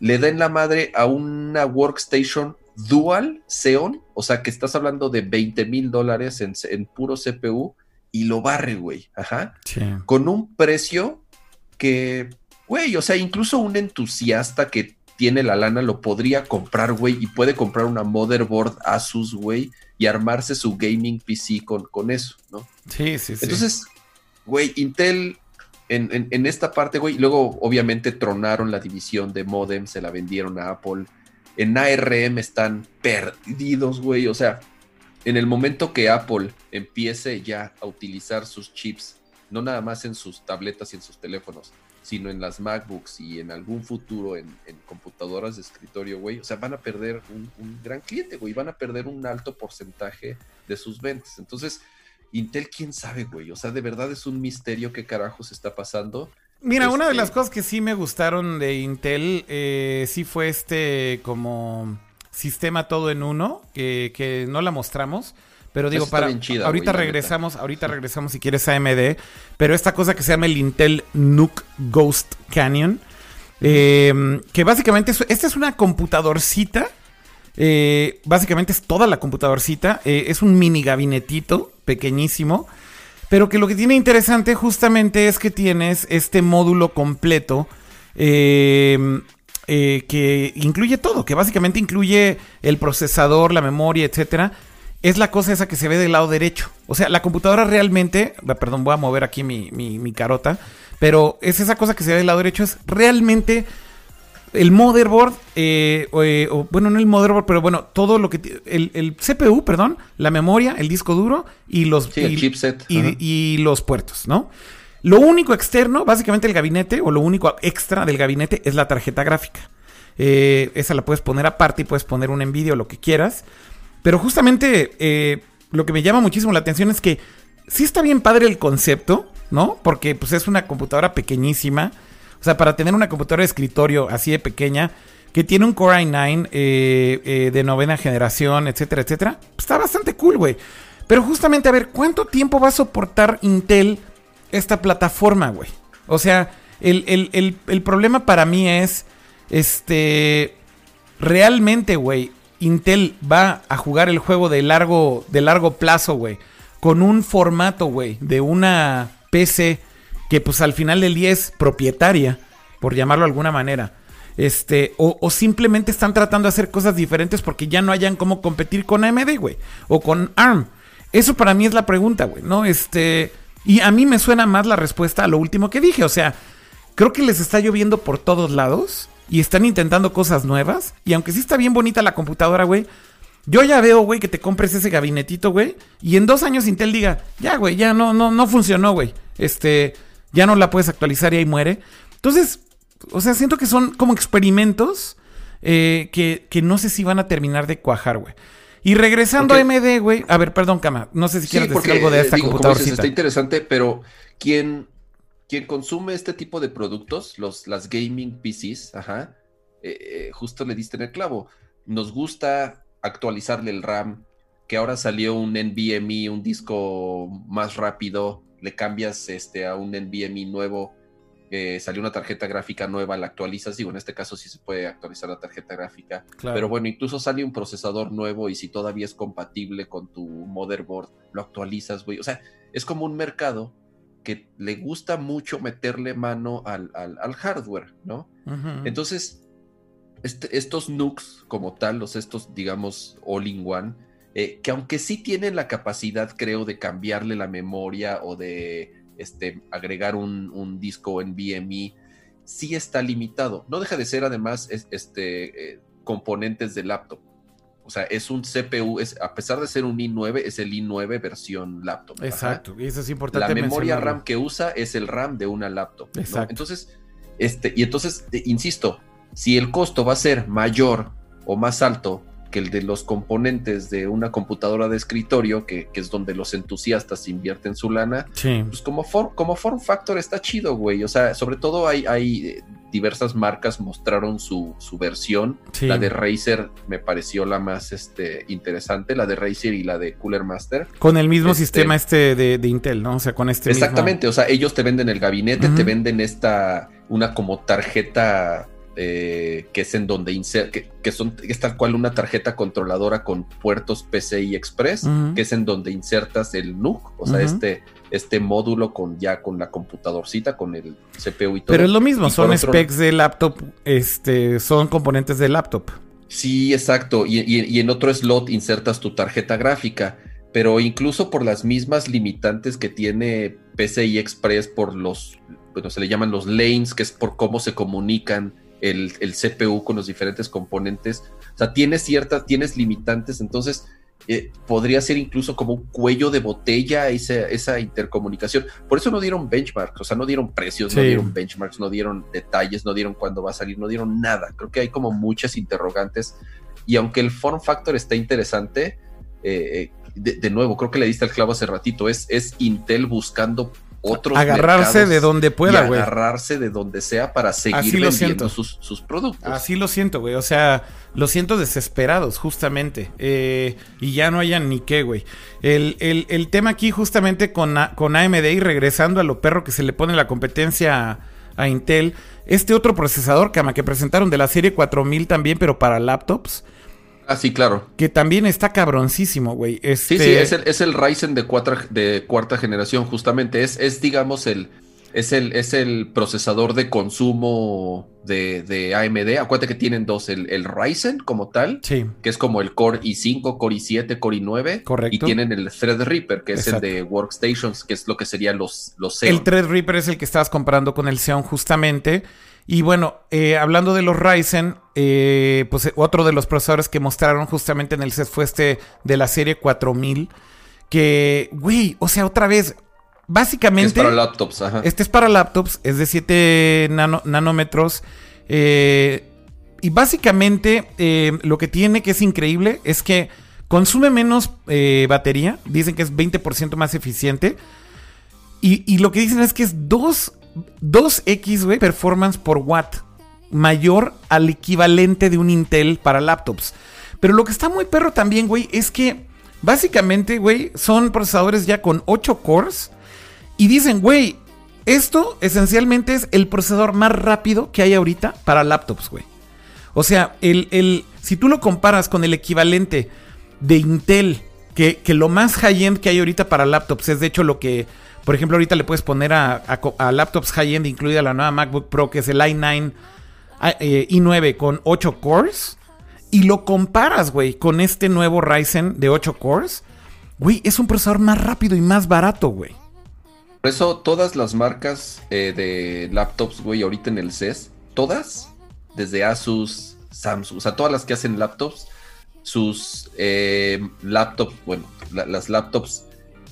[SPEAKER 3] le den la madre a una workstation dual Xeon, o sea, que estás hablando de 20 mil dólares en, en puro CPU y lo barre, güey, ajá,
[SPEAKER 1] Sí.
[SPEAKER 3] con un precio que, güey, o sea, incluso un entusiasta que tiene la lana lo podría comprar, güey, y puede comprar una motherboard Asus, güey, y armarse su gaming PC con, con eso, ¿no?
[SPEAKER 1] Sí, sí, sí.
[SPEAKER 3] Entonces, güey, Intel en, en, esta parte, güey, luego obviamente tronaron la división de modem, se la vendieron a Apple. En ARM están perdidos, güey. O sea, en el momento que Apple empiece ya a utilizar sus chips, no nada más en sus tabletas y en sus teléfonos, sino en las MacBooks y en algún futuro en, computadoras de escritorio, güey, o sea, van a perder un, gran cliente, güey, van a perder un alto porcentaje de sus ventas. Entonces, Intel, quién sabe, güey, o sea, de verdad es un misterio qué carajos está pasando.
[SPEAKER 1] Mira, una de las este cosas que sí me gustaron de Intel, eh, sí fue este como sistema todo en uno, que no la mostramos pero digo, para ahorita regresamos, ahorita regresamos si quieres a AMD, pero esta cosa que se llama el Intel NUC Ghost Canyon, eh, que básicamente esta es una computadorcita, eh, básicamente es toda la computadorcita, eh, es un mini gabinetito pequeñísimo, pero que lo que tiene interesante justamente es que tienes este módulo completo que incluye todo, que básicamente incluye el procesador, la memoria, etcétera es la cosa esa que se ve del lado derecho. O sea, la computadora realmente, perdón, voy a mover aquí mi, mi, carota, pero es esa cosa que se ve del lado derecho, es realmente el motherboard, eh, eh, o, bueno, no el motherboard, pero bueno, todo lo que... El, el CPU, perdón, la memoria, el disco duro y los...
[SPEAKER 3] el chipset.
[SPEAKER 1] Y, los puertos, ¿no? Lo único externo, básicamente el gabinete, o lo único extra del gabinete es la tarjeta gráfica. Eh, esa la puedes poner aparte y puedes poner un Nvidia o lo que quieras. Pero justamente lo que me llama muchísimo la atención es que sí está bien padre el concepto, ¿no? Porque pues es una computadora pequeñísima. O sea, para tener una computadora de escritorio así de pequeña, que tiene un Core i9 eh, eh, de novena generación, etcétera, etcétera, pues está bastante cool, güey. Pero justamente, a ver, ¿cuánto tiempo va a soportar Intel esta plataforma, güey? O sea, el, el problema para mí es, este, realmente, güey, Intel va a jugar el juego de largo, de largo plazo, güey. Con un formato, güey, de una PC que pues al final del día es propietaria, por llamarlo de alguna manera. Este, o, simplemente están tratando de hacer cosas diferentes porque ya no hayan cómo competir con AMD, güey. O con ARM. Eso para mí es la pregunta, güey, ¿no? Este. Y a mí me suena más la respuesta a lo último que dije. O sea, creo que les está lloviendo por todos lados y están intentando cosas nuevas. Y aunque sí está bien bonita la computadora, güey, yo ya veo, güey, que te compres ese gabinetito, güey, y en dos años Intel diga, ya, güey, ya no, no, no funcionó, güey. Este, ya no la puedes actualizar y ahí muere. Entonces, o sea, siento que son como experimentos eh, que, que, no sé si van a terminar de cuajar, güey. Y regresando a AMD, güey. A ver, perdón, Cama. No sé si quieres decir algo de esta computadora.
[SPEAKER 3] Está interesante, pero ¿quién, quien consume este tipo de productos, los, las gaming PCs, ajá, eh, eh, justo le diste en el clavo. Nos gusta actualizarle el RAM, que ahora salió un NVMe, un disco más rápido, le cambias este, a un NVMe nuevo, eh, salió una tarjeta gráfica nueva, la actualizas, digo, en este caso sí se puede actualizar la tarjeta gráfica, pero bueno, incluso sale un procesador nuevo y si todavía es compatible con tu motherboard, lo actualizas, güey, o sea, es como un mercado que le gusta mucho meterle mano al, hardware, ¿no? Entonces, este, estos NUCs como tal, los estos, digamos, all-in-one, eh, que aunque sí tienen la capacidad, creo, de cambiarle la memoria o de este, agregar un, disco en VME, sí está limitado. No deja de ser, además, este, eh, componentes de laptop. O sea, es un CPU, es, a pesar de ser un i9, es el i9 versión laptop.
[SPEAKER 1] Exacto, y eso es importante.
[SPEAKER 3] La memoria RAM que usa es el RAM de una laptop. Exacto. Entonces, este, y entonces, insisto, si el costo va a ser mayor o más alto que el de los componentes de una computadora de escritorio, que, es donde los entusiastas invierten su lana, pues como, como form factor está chido, güey. O sea, sobre todo hay, hay eh, diversas marcas mostraron su, versión. La de Razer me pareció la más este, interesante, la de Razer y la de Cooler Master.
[SPEAKER 1] Con el mismo este sistema este de, Intel, ¿no? O sea, con este
[SPEAKER 3] Exactamente, o sea, ellos te venden el gabinete, te venden esta, una como tarjeta eh, que es en donde inser que, que son, que es tal cual una tarjeta controladora con puertos PCI Express, que es en donde insertas el NUC, o sea, este, este módulo con ya con la computadorcita, con el CPU y todo.
[SPEAKER 1] Pero es lo mismo,
[SPEAKER 3] Y
[SPEAKER 1] son
[SPEAKER 3] por otro-
[SPEAKER 1] specs de laptop, este, son componentes de laptop.
[SPEAKER 3] Sí, exacto. Y, y- y en otro slot insertas tu tarjeta gráfica. Pero incluso por las mismas limitantes que tiene PCI Express por los, bueno, se le llaman los lanes, que es por cómo se comunican el, el CPU con los diferentes componentes. O sea, tienes ciertas, tienes limitantes, entonces eh, podría ser incluso como un cuello de botella esa, esa intercomunicación. Por eso no dieron benchmarks, o sea, no dieron precios, no dieron benchmarks, no dieron detalles, no dieron cuándo va a salir, no dieron nada. Creo que hay como muchas interrogantes. Y aunque el form factor está interesante, eh, de, de nuevo, creo que le diste el clavo hace ratito, es, es Intel buscando otros
[SPEAKER 1] Agarrarse de donde pueda, güey.
[SPEAKER 3] agarrarse de donde sea para seguir
[SPEAKER 1] Así lo siento.
[SPEAKER 3] vendiendo sus, sus productos.
[SPEAKER 1] Así lo siento, güey. O sea, lo siento desesperados, justamente. Eh, y ya no hayan ni qué, güey. El, el- el tema aquí, justamente con, con AMD y regresando a lo perro que se le pone la competencia a, a Intel, este otro procesador, que presentaron de la serie 4000 también, pero para laptops,
[SPEAKER 3] Ah, sí, claro.
[SPEAKER 1] que también está cabroncísimo, güey.
[SPEAKER 3] Sí,
[SPEAKER 1] Este,
[SPEAKER 3] sí, es el, es el Ryzen de, cuatra- de cuarta generación, justamente. Es, es digamos, el, es, el, es el procesador de consumo de, de AMD. Acuérdate que tienen dos, el, el Ryzen como tal,
[SPEAKER 1] Sí,
[SPEAKER 3] que es como el Core i5, Core i7, Core i9.
[SPEAKER 1] Correcto.
[SPEAKER 3] Y tienen el Threadripper, que es
[SPEAKER 1] Exacto.
[SPEAKER 3] el de Workstations, que es lo que serían los, los Xeon.
[SPEAKER 1] El Threadripper es el que estabas comparando con el Xeon justamente. Y bueno, eh, hablando de los Ryzen, eh, pues eh, otro de los procesadores que mostraron justamente en el CES fue este de la serie 4000. Que, güey, o sea, otra vez,
[SPEAKER 3] es
[SPEAKER 1] básicamente...
[SPEAKER 3] para laptops, ajá.
[SPEAKER 1] Este es para laptops, es de 7 nano- nanómetros. eh, y básicamente eh, lo que tiene que es increíble es que consume menos eh, batería. Dicen que es 20% más eficiente. Y, y lo que dicen es que es 2, 2x, güey, performance por watt. Mayor al equivalente de un Intel para laptops. Pero lo que está muy perro también, güey, es que básicamente, güey, son procesadores ya con 8 cores. Y dicen, güey, esto esencialmente es el procesador más rápido que hay ahorita para laptops, güey. O sea, el, el- si tú lo comparas con el equivalente de Intel, que, que lo más high-end que hay ahorita para laptops es de hecho lo que, por ejemplo, ahorita le puedes poner a, laptops high-end, incluida la nueva MacBook Pro, que es el i9, a- eh, i9 con 8 cores, y lo comparas, güey, con este nuevo Ryzen de 8 cores, güey, es un procesador más rápido y más barato, güey.
[SPEAKER 3] Por eso todas las marcas eh, de laptops, güey, ahorita en el CES, todas, desde Asus, Samsung, o sea, todas las que hacen laptops, sus eh, laptops, bueno, la- las laptops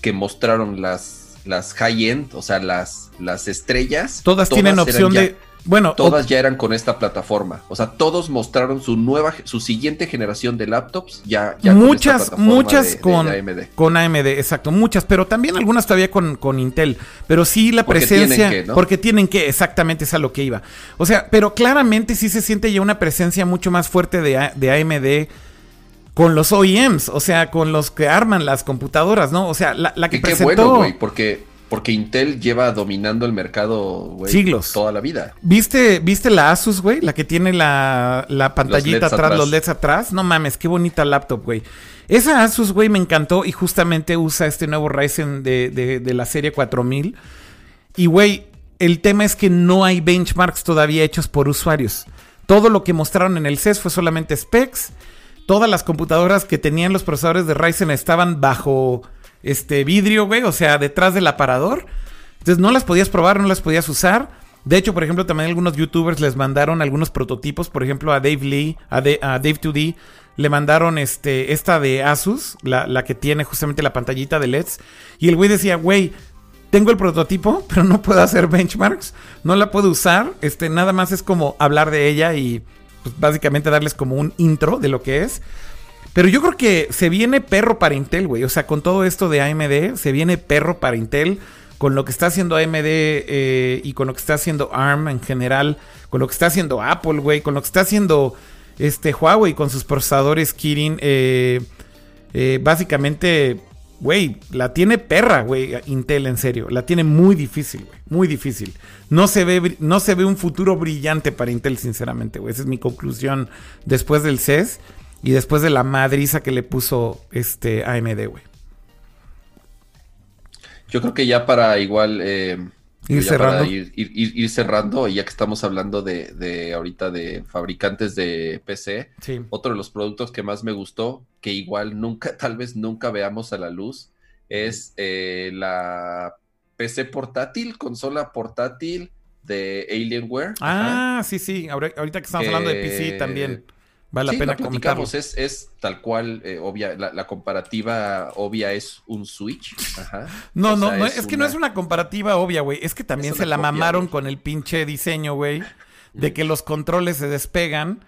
[SPEAKER 3] que mostraron las, las high-end, o sea, las, las estrellas.
[SPEAKER 1] Todas, tienen opción
[SPEAKER 3] ya-
[SPEAKER 1] de... Bueno,
[SPEAKER 3] Todas ya eran con esta plataforma. O sea, todos mostraron su nueva, su siguiente generación de laptops ya. ya
[SPEAKER 1] muchas, muchas
[SPEAKER 3] de-
[SPEAKER 1] con,
[SPEAKER 3] de AMD.
[SPEAKER 1] con AMD, exacto, muchas, pero también algunas todavía con, con Intel. Pero sí la
[SPEAKER 3] Porque
[SPEAKER 1] presencia,
[SPEAKER 3] tienen que, ¿no?
[SPEAKER 1] porque tienen que, exactamente es a lo que iba. O sea, pero claramente sí se siente ya una presencia mucho más fuerte de, de AMD con los OEMs, o sea, con los que arman las computadoras, ¿no? O sea, la, la que
[SPEAKER 3] Y qué
[SPEAKER 1] presentó...
[SPEAKER 3] bueno, güey, porque, porque Intel lleva dominando el mercado, güey,
[SPEAKER 1] Siglos.
[SPEAKER 3] toda la vida.
[SPEAKER 1] ¿Viste, ¿Viste la Asus, güey? La que tiene la, la pantallita atrás. los LEDs atrás. No mames, qué bonita laptop, güey. Esa Asus, güey, me encantó y justamente usa este nuevo Ryzen de, de- de la serie 4000. Y, güey, el tema es que no hay benchmarks todavía hechos por usuarios. Todo lo que mostraron en el CES fue solamente specs. Todas las computadoras que tenían los procesadores de Ryzen estaban bajo este vidrio, güey, o sea, detrás del aparador. Entonces no las podías probar, no las podías usar. De hecho, por ejemplo, también algunos youtubers les mandaron algunos prototipos. Por ejemplo, a Dave Lee, a, Da- a Dave 2D, le mandaron este, esta de Asus, la, la que tiene justamente la pantallita de LEDs. Y el güey decía, güey, tengo el prototipo, pero no puedo hacer benchmarks. No la puedo usar. Este, nada más es como hablar de ella y pues, básicamente darles como un intro de lo que es. Pero yo creo que se viene perro para Intel, güey. O sea, con todo esto de AMD, se viene perro para Intel. Con lo que está haciendo AMD eh, y con lo que está haciendo ARM en general. Con lo que está haciendo Apple, güey. Con lo que está haciendo este Huawei con sus procesadores Kirin. eh, eh, básicamente, güey, la tiene perra, güey, Intel, en serio. La tiene muy difícil, güey. Muy difícil. No se, ve, no se ve un futuro brillante para Intel, sinceramente, güey. Esa es mi conclusión después del CES y después de la madriza que le puso este AMD, güey.
[SPEAKER 3] Yo creo que ya para igual eh,
[SPEAKER 1] Ir cerrando.
[SPEAKER 3] ir, ir- ir- ir cerrando, y ya que estamos hablando de, de ahorita de fabricantes de PC,
[SPEAKER 1] Sí.
[SPEAKER 3] otro de los productos que más me gustó, que igual nunca, tal vez nunca veamos a la luz, es eh, la PC portátil, consola portátil de Alienware. Ajá.
[SPEAKER 1] Ah, sí, sí. Ahorita que estamos hablando de PC
[SPEAKER 3] Eh,
[SPEAKER 1] también. Vale
[SPEAKER 3] Sí,
[SPEAKER 1] la pena
[SPEAKER 3] la
[SPEAKER 1] comentarlo.
[SPEAKER 3] es, es tal cual, eh, obvia, la, la comparativa obvia es un Switch. Ajá.
[SPEAKER 1] No,
[SPEAKER 3] O
[SPEAKER 1] no,
[SPEAKER 3] sea,
[SPEAKER 1] no, es, que no es una comparativa obvia, güey. Es que también
[SPEAKER 3] Es
[SPEAKER 1] se la
[SPEAKER 3] copia,
[SPEAKER 1] mamaron
[SPEAKER 3] güey.
[SPEAKER 1] con el pinche diseño, güey. De que los controles se despegan.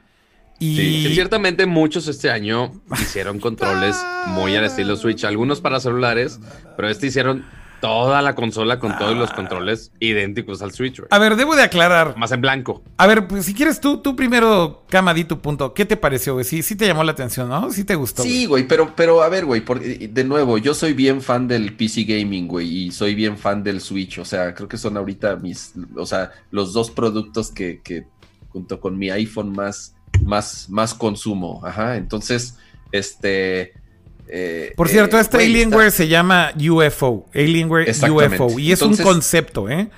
[SPEAKER 1] Y.
[SPEAKER 3] Sí,
[SPEAKER 2] Que ciertamente muchos este año hicieron controles muy al estilo Switch, algunos para celulares, pero este hicieron toda la consola con todos los controles idénticos al Switch, güey.
[SPEAKER 1] A ver, debo de aclarar.
[SPEAKER 2] Más en blanco.
[SPEAKER 1] A ver, pues si quieres tú, tú primero, Cama, di tu punto. ¿Qué te pareció, güey? Sí, sí te llamó la atención, ¿no? Sí te gustó.
[SPEAKER 3] Sí, güey, pero, pero a ver, güey, de nuevo, yo soy bien fan del PC Gaming, güey, y soy bien fan del Switch, o sea, creo que son ahorita mis, o sea, los dos productos que, que junto con mi iPhone más, más, más consumo, ajá, entonces, este... eh,
[SPEAKER 1] Por cierto,
[SPEAKER 3] eh,
[SPEAKER 1] este
[SPEAKER 3] güey,
[SPEAKER 1] Alienware
[SPEAKER 3] está-
[SPEAKER 1] se llama UFO. Alienware. UFO. Y es
[SPEAKER 3] Entonces-
[SPEAKER 1] un concepto, ¿eh?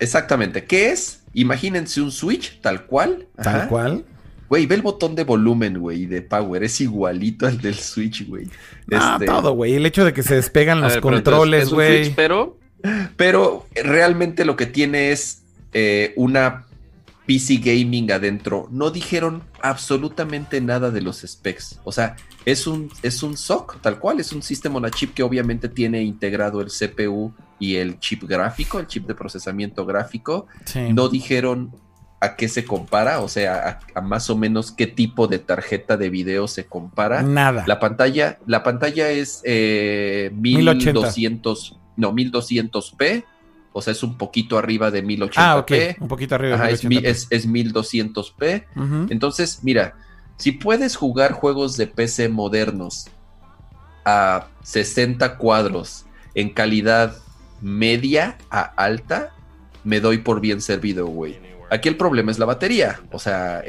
[SPEAKER 3] Exactamente, ¿qué es? Imagínense un Switch tal cual.
[SPEAKER 1] Tal
[SPEAKER 3] ajá.
[SPEAKER 1] cual.
[SPEAKER 3] Güey, ve el botón de volumen, güey, y de power, es igualito al del Switch, güey.
[SPEAKER 1] Ah,
[SPEAKER 3] Este,
[SPEAKER 1] todo, güey. El hecho de que se despegan
[SPEAKER 2] A
[SPEAKER 1] los
[SPEAKER 2] ver,
[SPEAKER 1] controles, güey.
[SPEAKER 2] Switch, pero
[SPEAKER 3] Pero realmente lo que tiene es eh, una PC gaming adentro. No dijeron absolutamente nada de los specs. O sea, es un, es un SOC, tal cual, es un System on a Chip que obviamente tiene integrado el CPU y el chip gráfico, el chip de procesamiento gráfico.
[SPEAKER 1] Sí.
[SPEAKER 3] No dijeron a qué se compara, o sea, a, a más o menos qué tipo de tarjeta de video se compara.
[SPEAKER 1] Nada.
[SPEAKER 3] La pantalla, la pantalla es eh,
[SPEAKER 1] 1080.
[SPEAKER 3] 1200, no, 1200p, o sea, es un poquito arriba de 1080p.
[SPEAKER 1] ah, ok. Un poquito arriba.
[SPEAKER 3] Ajá,
[SPEAKER 1] de
[SPEAKER 3] es, mi-
[SPEAKER 1] 1080p.
[SPEAKER 3] es, es 1200p.
[SPEAKER 1] Ujú.
[SPEAKER 3] Entonces, mira, si puedes jugar juegos de PC modernos a 60 cuadros en calidad media a alta, me doy por bien servido, güey. Aquí el problema es la batería. O sea, eh,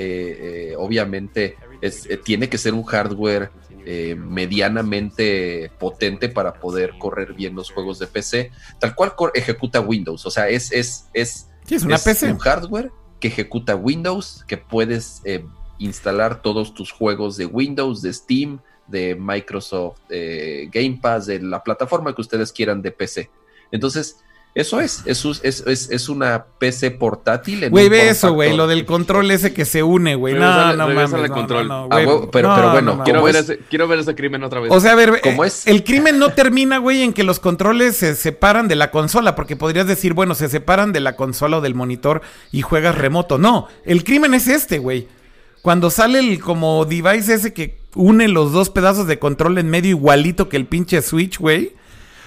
[SPEAKER 3] eh, obviamente es- eh, tiene que ser un hardware eh, medianamente potente para poder correr bien los juegos de PC, tal cual ejecuta Windows. O sea, es, es, es,
[SPEAKER 1] Sí, es una
[SPEAKER 3] es
[SPEAKER 1] PC.
[SPEAKER 3] un hardware que ejecuta Windows, que puedes eh, instalar todos tus juegos de Windows, de Steam, de Microsoft eh, Game Pass, de la plataforma que ustedes quieran de PC. Entonces, eso es, es, un- es, es- es una PC portátil. en
[SPEAKER 1] Güey, ve eso, güey. Lo del control ese que se une, güey. No, no mames. no,
[SPEAKER 2] control.
[SPEAKER 1] no, no,
[SPEAKER 3] Ah, pero-
[SPEAKER 1] No,
[SPEAKER 3] pero bueno,
[SPEAKER 2] quiero
[SPEAKER 3] ¿Cómo
[SPEAKER 2] ver,
[SPEAKER 3] es?
[SPEAKER 2] ese, quiero ver ese crimen otra vez.
[SPEAKER 1] O sea, a ver,
[SPEAKER 3] ¿Cómo
[SPEAKER 1] eh,
[SPEAKER 3] es?
[SPEAKER 1] el crimen no termina, güey, en que los controles se separan de la consola, porque podrías decir, bueno, se separan de la consola o del monitor y juegas remoto. No, el crimen es este, güey. Cuando sale el como device ese que une los dos pedazos de control en medio igualito que el pinche Switch, güey.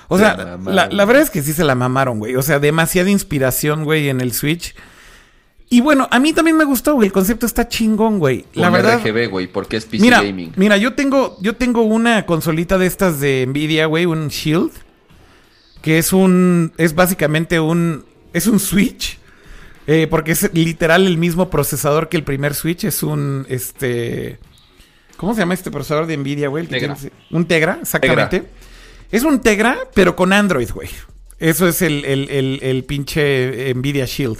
[SPEAKER 1] O
[SPEAKER 3] Se
[SPEAKER 1] sea, la, la verdad es que sí se la mamaron, güey. O sea, demasiada inspiración, güey, en el Switch. Y bueno, a mí también me gustó, güey. El concepto está chingón, güey. La
[SPEAKER 3] Un
[SPEAKER 1] verdad.
[SPEAKER 3] RGB, güey, porque es PC
[SPEAKER 1] Mira,
[SPEAKER 3] Gaming.
[SPEAKER 1] mira, yo tengo, yo tengo una consolita de estas de Nvidia, güey, un Shield, que es un, es básicamente un, es un Switch, eh, porque es literal el mismo procesador que el primer Switch, es un, este, ¿cómo se llama este procesador de Nvidia, güey?
[SPEAKER 2] Tegra.
[SPEAKER 1] tiene- un Tegra, exactamente. Es un Tegra, pero con Android, güey. Eso es el, el, el, el pinche Nvidia Shield.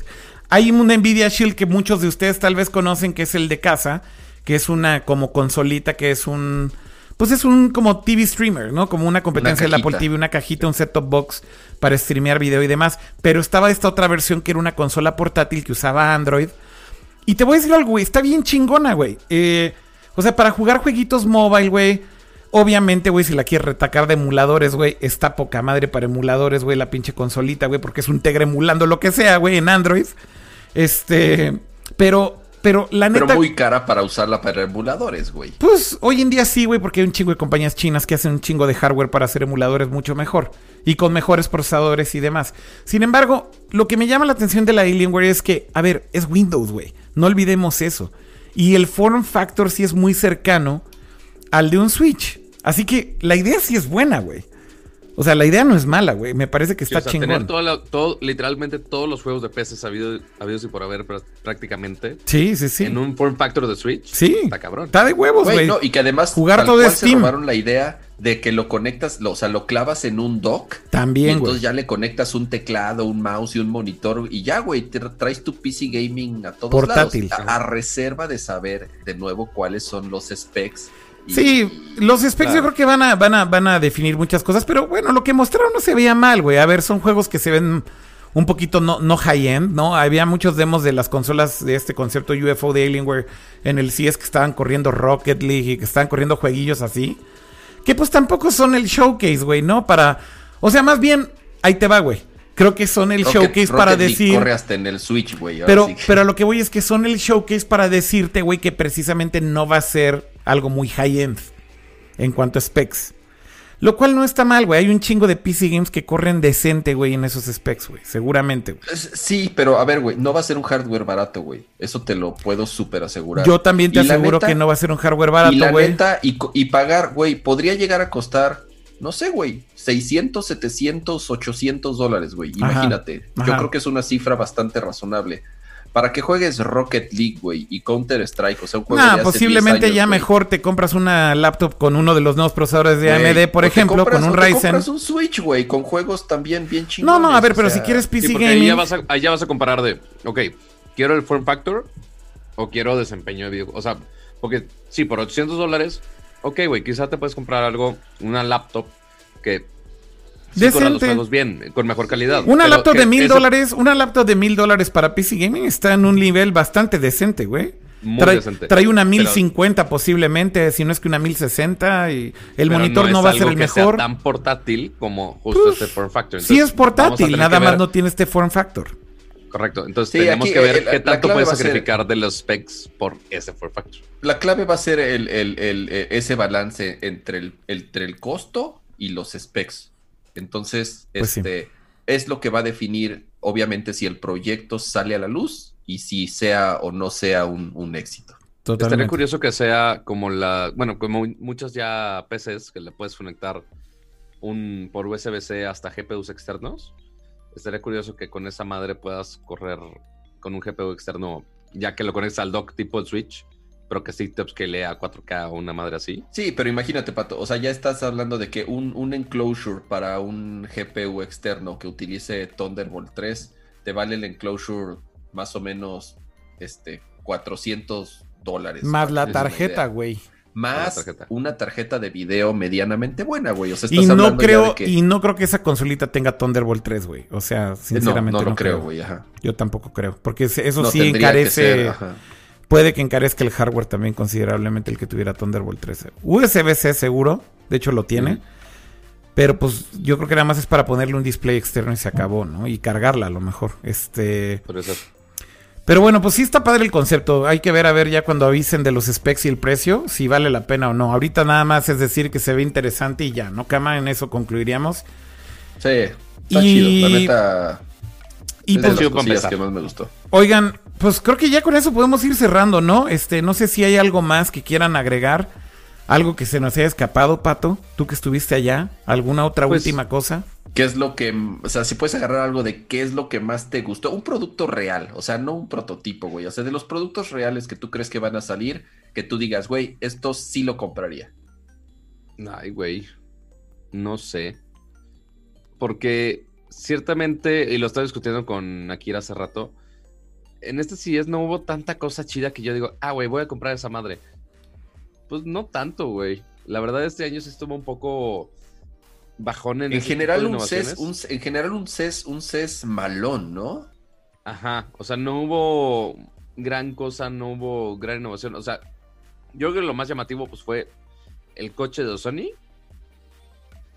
[SPEAKER 1] Hay un Nvidia Shield que muchos de ustedes tal vez conocen, que es el de casa, que es una como consolita, que es un... Pues es un como TV streamer, ¿no? Como una competencia del Apple. TV, una cajita, un set-top box para streamear video y demás. Pero estaba esta otra versión que era una consola portátil que usaba Android. Y te voy a decir algo, güey. Está bien chingona, güey. Eh, o sea, para jugar jueguitos mobile, güey. Obviamente, güey, si la quieres retacar de emuladores, güey, está poca madre para emuladores, güey, la pinche consolita, güey, porque es un Tegra emulando lo que sea, güey, en Android. Este, pero, pero la neta.
[SPEAKER 3] Pero muy cara para usarla para emuladores, güey.
[SPEAKER 1] Pues hoy en día sí, güey, porque hay un chingo de compañías chinas que hacen un chingo de hardware para hacer emuladores mucho mejor y con mejores procesadores y demás. Sin embargo, lo que me llama la atención de la Alienware es que, a ver, es Windows, güey. No olvidemos eso. Y el form factor sí es muy cercano al de un Switch. Así que la idea sí es buena, güey. O sea, la idea no es mala, güey. Me parece que
[SPEAKER 2] Sí,
[SPEAKER 1] está
[SPEAKER 2] o sea,
[SPEAKER 1] chingón.
[SPEAKER 2] tener toda la- todo, literalmente todos los juegos de PC habido, habidos y por haber pr- prácticamente
[SPEAKER 1] Sí, sí, sí.
[SPEAKER 2] en un form factor de Switch.
[SPEAKER 1] Sí.
[SPEAKER 2] Está cabrón.
[SPEAKER 1] Está de huevos,
[SPEAKER 3] Güey, no, y que además
[SPEAKER 1] Jugar todo
[SPEAKER 3] cual
[SPEAKER 1] Steam.
[SPEAKER 3] se robaron la idea de que lo conectas, lo- o sea, lo clavas en un dock y
[SPEAKER 1] También,
[SPEAKER 3] entonces
[SPEAKER 1] güey.
[SPEAKER 3] ya le conectas un teclado, un mouse y un monitor y ya, güey, te traes tu PC gaming a todos
[SPEAKER 1] Portátil.
[SPEAKER 3] lados. A, a reserva de saber de nuevo cuáles son los specs. Y-
[SPEAKER 1] Sí, los specs yo creo que van a, van, a, van a definir muchas cosas, pero bueno, lo que mostraron no se veía mal, güey. A ver, son juegos que se ven un poquito no, no high-end, ¿no? Había muchos demos de las consolas de este concierto UFO de Alienware en el CS que estaban corriendo Rocket League y que estaban corriendo jueguillos así. Que pues tampoco son el showcase, güey, ¿no? Para... O sea, más bien, ahí te va, güey. Creo que son el showcase para
[SPEAKER 3] League
[SPEAKER 1] decir...
[SPEAKER 3] Corre hasta en el Switch, güey.
[SPEAKER 1] Pero,
[SPEAKER 3] que-
[SPEAKER 1] pero a lo que voy es que son el showcase para decirte, güey, que precisamente no va a ser algo muy high-end en cuanto a specs. Lo cual no está mal, güey. Hay un chingo de PC games que corren decente, güey, en esos specs, güey. Seguramente, güey.
[SPEAKER 3] Sí, pero a ver, güey, no va a ser un hardware barato, güey. Eso te lo puedo súper asegurar.
[SPEAKER 1] Yo también te
[SPEAKER 3] Y
[SPEAKER 1] aseguro
[SPEAKER 3] neta-
[SPEAKER 1] que no va a ser un hardware
[SPEAKER 3] y
[SPEAKER 1] barato,
[SPEAKER 3] la
[SPEAKER 1] güey.
[SPEAKER 3] neta, y, y pagar, güey, podría llegar a costar, no sé, güey, 600, 700, 800 dólares, güey.
[SPEAKER 1] Ajá,
[SPEAKER 3] Imagínate. Yo creo que es una cifra bastante razonable. Para que juegues Rocket League, güey, y Counter Strike, o sea, un juego de
[SPEAKER 1] Nah,
[SPEAKER 3] hace
[SPEAKER 1] posiblemente
[SPEAKER 3] 10 años,
[SPEAKER 1] ya
[SPEAKER 3] güey.
[SPEAKER 1] mejor te compras una laptop con uno de los nuevos procesadores de
[SPEAKER 3] Güey,
[SPEAKER 1] AMD, por ejemplo,
[SPEAKER 3] compras-
[SPEAKER 1] con un
[SPEAKER 3] o te
[SPEAKER 1] Ryzen.
[SPEAKER 3] compras un Switch, güey, con juegos también bien
[SPEAKER 1] No,
[SPEAKER 3] chingones.
[SPEAKER 1] no, a ver, pero
[SPEAKER 3] sea,
[SPEAKER 1] si quieres PC
[SPEAKER 2] Sí, porque ahí ya, vas a, ahí ya vas a comparar de, ok, quiero el form factor o quiero desempeño de video. O sea, porque sí, por 800 dólares, ok, güey, quizá te puedes comprar algo, una laptop que sí corra los juegos bien, con mejor calidad.
[SPEAKER 1] Una
[SPEAKER 2] Pero
[SPEAKER 1] laptop de mil dólares, una laptop de mil dólares para PC Gaming está en un nivel bastante decente, güey.
[SPEAKER 2] Muy
[SPEAKER 1] Trae,
[SPEAKER 2] decente.
[SPEAKER 1] trae una
[SPEAKER 2] Pero-
[SPEAKER 1] 1050 posiblemente, si no es que una 1060 y el
[SPEAKER 2] pero
[SPEAKER 1] monitor no, va a ser el
[SPEAKER 2] que sea
[SPEAKER 1] mejor.
[SPEAKER 2] tan portátil como justo este form factor.
[SPEAKER 1] Sí es portátil, nada más
[SPEAKER 2] ver-
[SPEAKER 1] no tiene este form factor.
[SPEAKER 2] Correcto. Entonces
[SPEAKER 3] Sí,
[SPEAKER 2] tenemos
[SPEAKER 3] aquí,
[SPEAKER 2] que ver
[SPEAKER 3] eh,
[SPEAKER 2] qué
[SPEAKER 3] la
[SPEAKER 2] tanto puedes
[SPEAKER 3] ser-
[SPEAKER 2] sacrificar de los specs por ese form factor.
[SPEAKER 3] La clave va a ser el, el- el- eh, ese balance entre el, entre el costo y los specs. Entonces,
[SPEAKER 1] Pues sí.
[SPEAKER 3] este es lo que va a definir, obviamente, si el proyecto sale a la luz y si sea o no sea un, un éxito.
[SPEAKER 2] Estaría
[SPEAKER 1] Totalmente.
[SPEAKER 2] curioso que sea como la, bueno, como muchas ya PCs que le puedes conectar un por USB-C hasta GPUs externos. Estaría curioso que con esa madre puedas correr con un GPU externo, ya que lo conectas al dock tipo el Switch, pero que sí te upscalea a 4K o una madre así.
[SPEAKER 3] Sí, pero imagínate, Pato, o sea, ya estás hablando de que un, un enclosure para un GPU externo que utilice Thunderbolt 3 te vale el enclosure más o menos este 400 dólares.
[SPEAKER 1] Más la tarjeta, güey.
[SPEAKER 3] Más
[SPEAKER 2] tarjeta.
[SPEAKER 3] una tarjeta de video medianamente buena, güey. O sea, estás
[SPEAKER 1] Y no
[SPEAKER 3] hablando ya
[SPEAKER 1] creo,
[SPEAKER 3] de que...
[SPEAKER 1] y no creo que esa consolita tenga Thunderbolt 3, güey. O sea,
[SPEAKER 3] no,
[SPEAKER 1] sinceramente
[SPEAKER 3] no
[SPEAKER 1] no,
[SPEAKER 3] lo creo, güey, ajá.
[SPEAKER 1] Yo tampoco creo. Porque eso
[SPEAKER 3] No
[SPEAKER 1] sí
[SPEAKER 3] que
[SPEAKER 1] encarece.
[SPEAKER 3] ser, ajá.
[SPEAKER 1] puede que encarezca el hardware también considerablemente el que tuviera Thunderbolt 3. USB-C seguro. De hecho lo tiene. Pero pues yo creo que nada más es para ponerle un display externo y se acabó, ¿no? Y cargarla a lo mejor. Este.
[SPEAKER 2] Por eso.
[SPEAKER 1] Pero bueno, pues sí está padre el concepto. Hay que ver a ver ya cuando avisen de los specs y el precio, si vale la pena o no. Ahorita nada más es decir que se ve interesante y ya, ¿no? Cama, en eso concluiríamos.
[SPEAKER 3] Sí, está
[SPEAKER 1] Y-
[SPEAKER 3] chido. La neta,
[SPEAKER 1] Y
[SPEAKER 3] es de
[SPEAKER 1] pues,
[SPEAKER 3] las que más me gustó.
[SPEAKER 1] oigan, pues creo que ya con eso podemos ir cerrando, ¿no? Este, no sé si hay algo más que quieran agregar. Algo que se nos haya escapado, Pato. Tú que estuviste allá. ¿Alguna otra
[SPEAKER 2] Pues-
[SPEAKER 1] última cosa?
[SPEAKER 3] ¿Qué es lo que, o sea, si puedes agarrar algo de qué es lo que más te gustó? Un producto real, o sea, no un prototipo, güey. O sea, de los productos reales que tú crees que van a salir, que tú digas, güey, esto sí lo compraría.
[SPEAKER 2] Ay, güey. No sé. Porque ciertamente, y lo estaba discutiendo con Akira hace rato, en este CES no hubo tanta cosa chida que yo digo, ah, güey, voy a comprar esa madre. Pues no tanto, güey. La verdad, este año sí estuvo un poco bajón en
[SPEAKER 3] En general, un CES, un, en general, un CES, un CES malón, ¿no?
[SPEAKER 2] Ajá, o sea, no hubo gran cosa, no hubo gran innovación. O sea, yo creo que lo más llamativo pues fue el coche de Sony.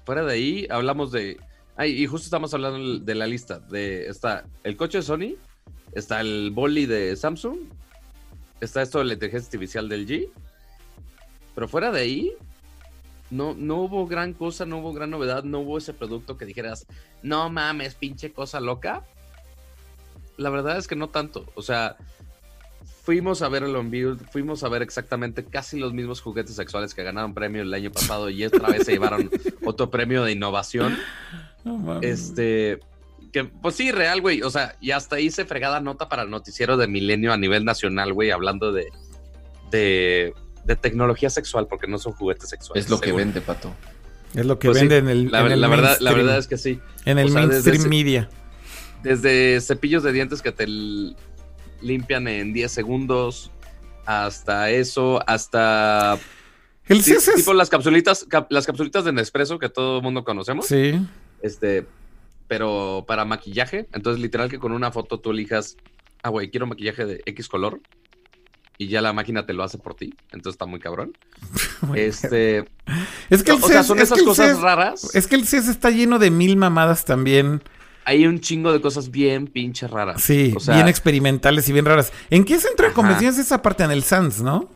[SPEAKER 2] Fuera de ahí, hablamos de... Ay, y justo estamos hablando de la lista. De, está el coche de Sony, está el Bolly de Samsung, está esto de la inteligencia artificial del G. Pero fuera de ahí, no, no hubo gran cosa, no hubo gran novedad, no hubo ese producto que dijeras, no mames, pinche cosa loca. La verdad es que no tanto. O sea, fuimos a ver el Unveiled, fuimos a ver exactamente casi los mismos juguetes sexuales que ganaron premio el año pasado y otra vez se llevaron otro premio de innovación.
[SPEAKER 1] No mames.
[SPEAKER 2] Este, que pues sí, real, güey. O sea, y hasta hice fregada nota para el noticiero de Milenio a nivel nacional, güey, hablando de, de, de tecnología sexual, porque no son juguetes sexuales.
[SPEAKER 3] Es lo que
[SPEAKER 2] según.
[SPEAKER 3] vende, pato.
[SPEAKER 1] Es lo que
[SPEAKER 2] Pues sí,
[SPEAKER 1] vende en el,
[SPEAKER 2] La,
[SPEAKER 1] en el
[SPEAKER 2] la verdad, la verdad es que sí.
[SPEAKER 1] En el
[SPEAKER 2] o sea, desde
[SPEAKER 1] mainstream media.
[SPEAKER 2] Desde cepillos de dientes que te limpian en 10 segundos, hasta eso, hasta
[SPEAKER 1] El
[SPEAKER 2] Sí,
[SPEAKER 1] CES es-
[SPEAKER 2] tipo las capsulitas, cap- las capsulitas de Nespresso que todo el mundo conocemos.
[SPEAKER 1] Sí.
[SPEAKER 2] Este, pero para maquillaje. Entonces, literal que con una foto tú elijas, ah, güey, quiero maquillaje de X color. Y ya la máquina te lo hace por ti. Entonces está muy cabrón. Este.
[SPEAKER 1] Es que el
[SPEAKER 2] o sea, son
[SPEAKER 1] es
[SPEAKER 2] esas cosas
[SPEAKER 1] CES
[SPEAKER 2] raras.
[SPEAKER 1] Es que el CES está lleno de mil mamadas también.
[SPEAKER 2] Hay un chingo de cosas bien pinche raras.
[SPEAKER 1] Sí,
[SPEAKER 2] O sea,
[SPEAKER 1] bien experimentales y bien raras. ¿En qué centro de convenciones es esa parte? En el SANS, ¿no?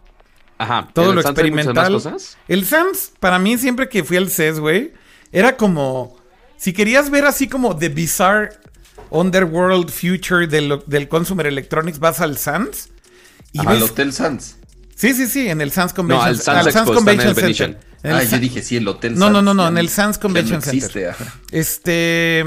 [SPEAKER 2] Ajá.
[SPEAKER 1] todo
[SPEAKER 2] en
[SPEAKER 1] lo
[SPEAKER 2] el Sans hay más
[SPEAKER 1] experimental.
[SPEAKER 2] cosas.
[SPEAKER 1] El SANS, para mí, siempre que fui al CES, güey, era como. Si querías ver así como The Bizarre Underworld Future del, del Consumer Electronics, vas al SANS. Y
[SPEAKER 3] Al
[SPEAKER 1] ves-
[SPEAKER 3] Hotel Sands.
[SPEAKER 1] Sí, sí, sí, en el SANS Convention
[SPEAKER 2] al Sands el
[SPEAKER 3] Ah, yo
[SPEAKER 1] San-
[SPEAKER 3] dije, sí, el Hotel
[SPEAKER 1] No, no,
[SPEAKER 3] Sands.
[SPEAKER 1] no, no,
[SPEAKER 3] Ya
[SPEAKER 1] en el Sands Convention
[SPEAKER 3] no existe, ajá.
[SPEAKER 1] Este.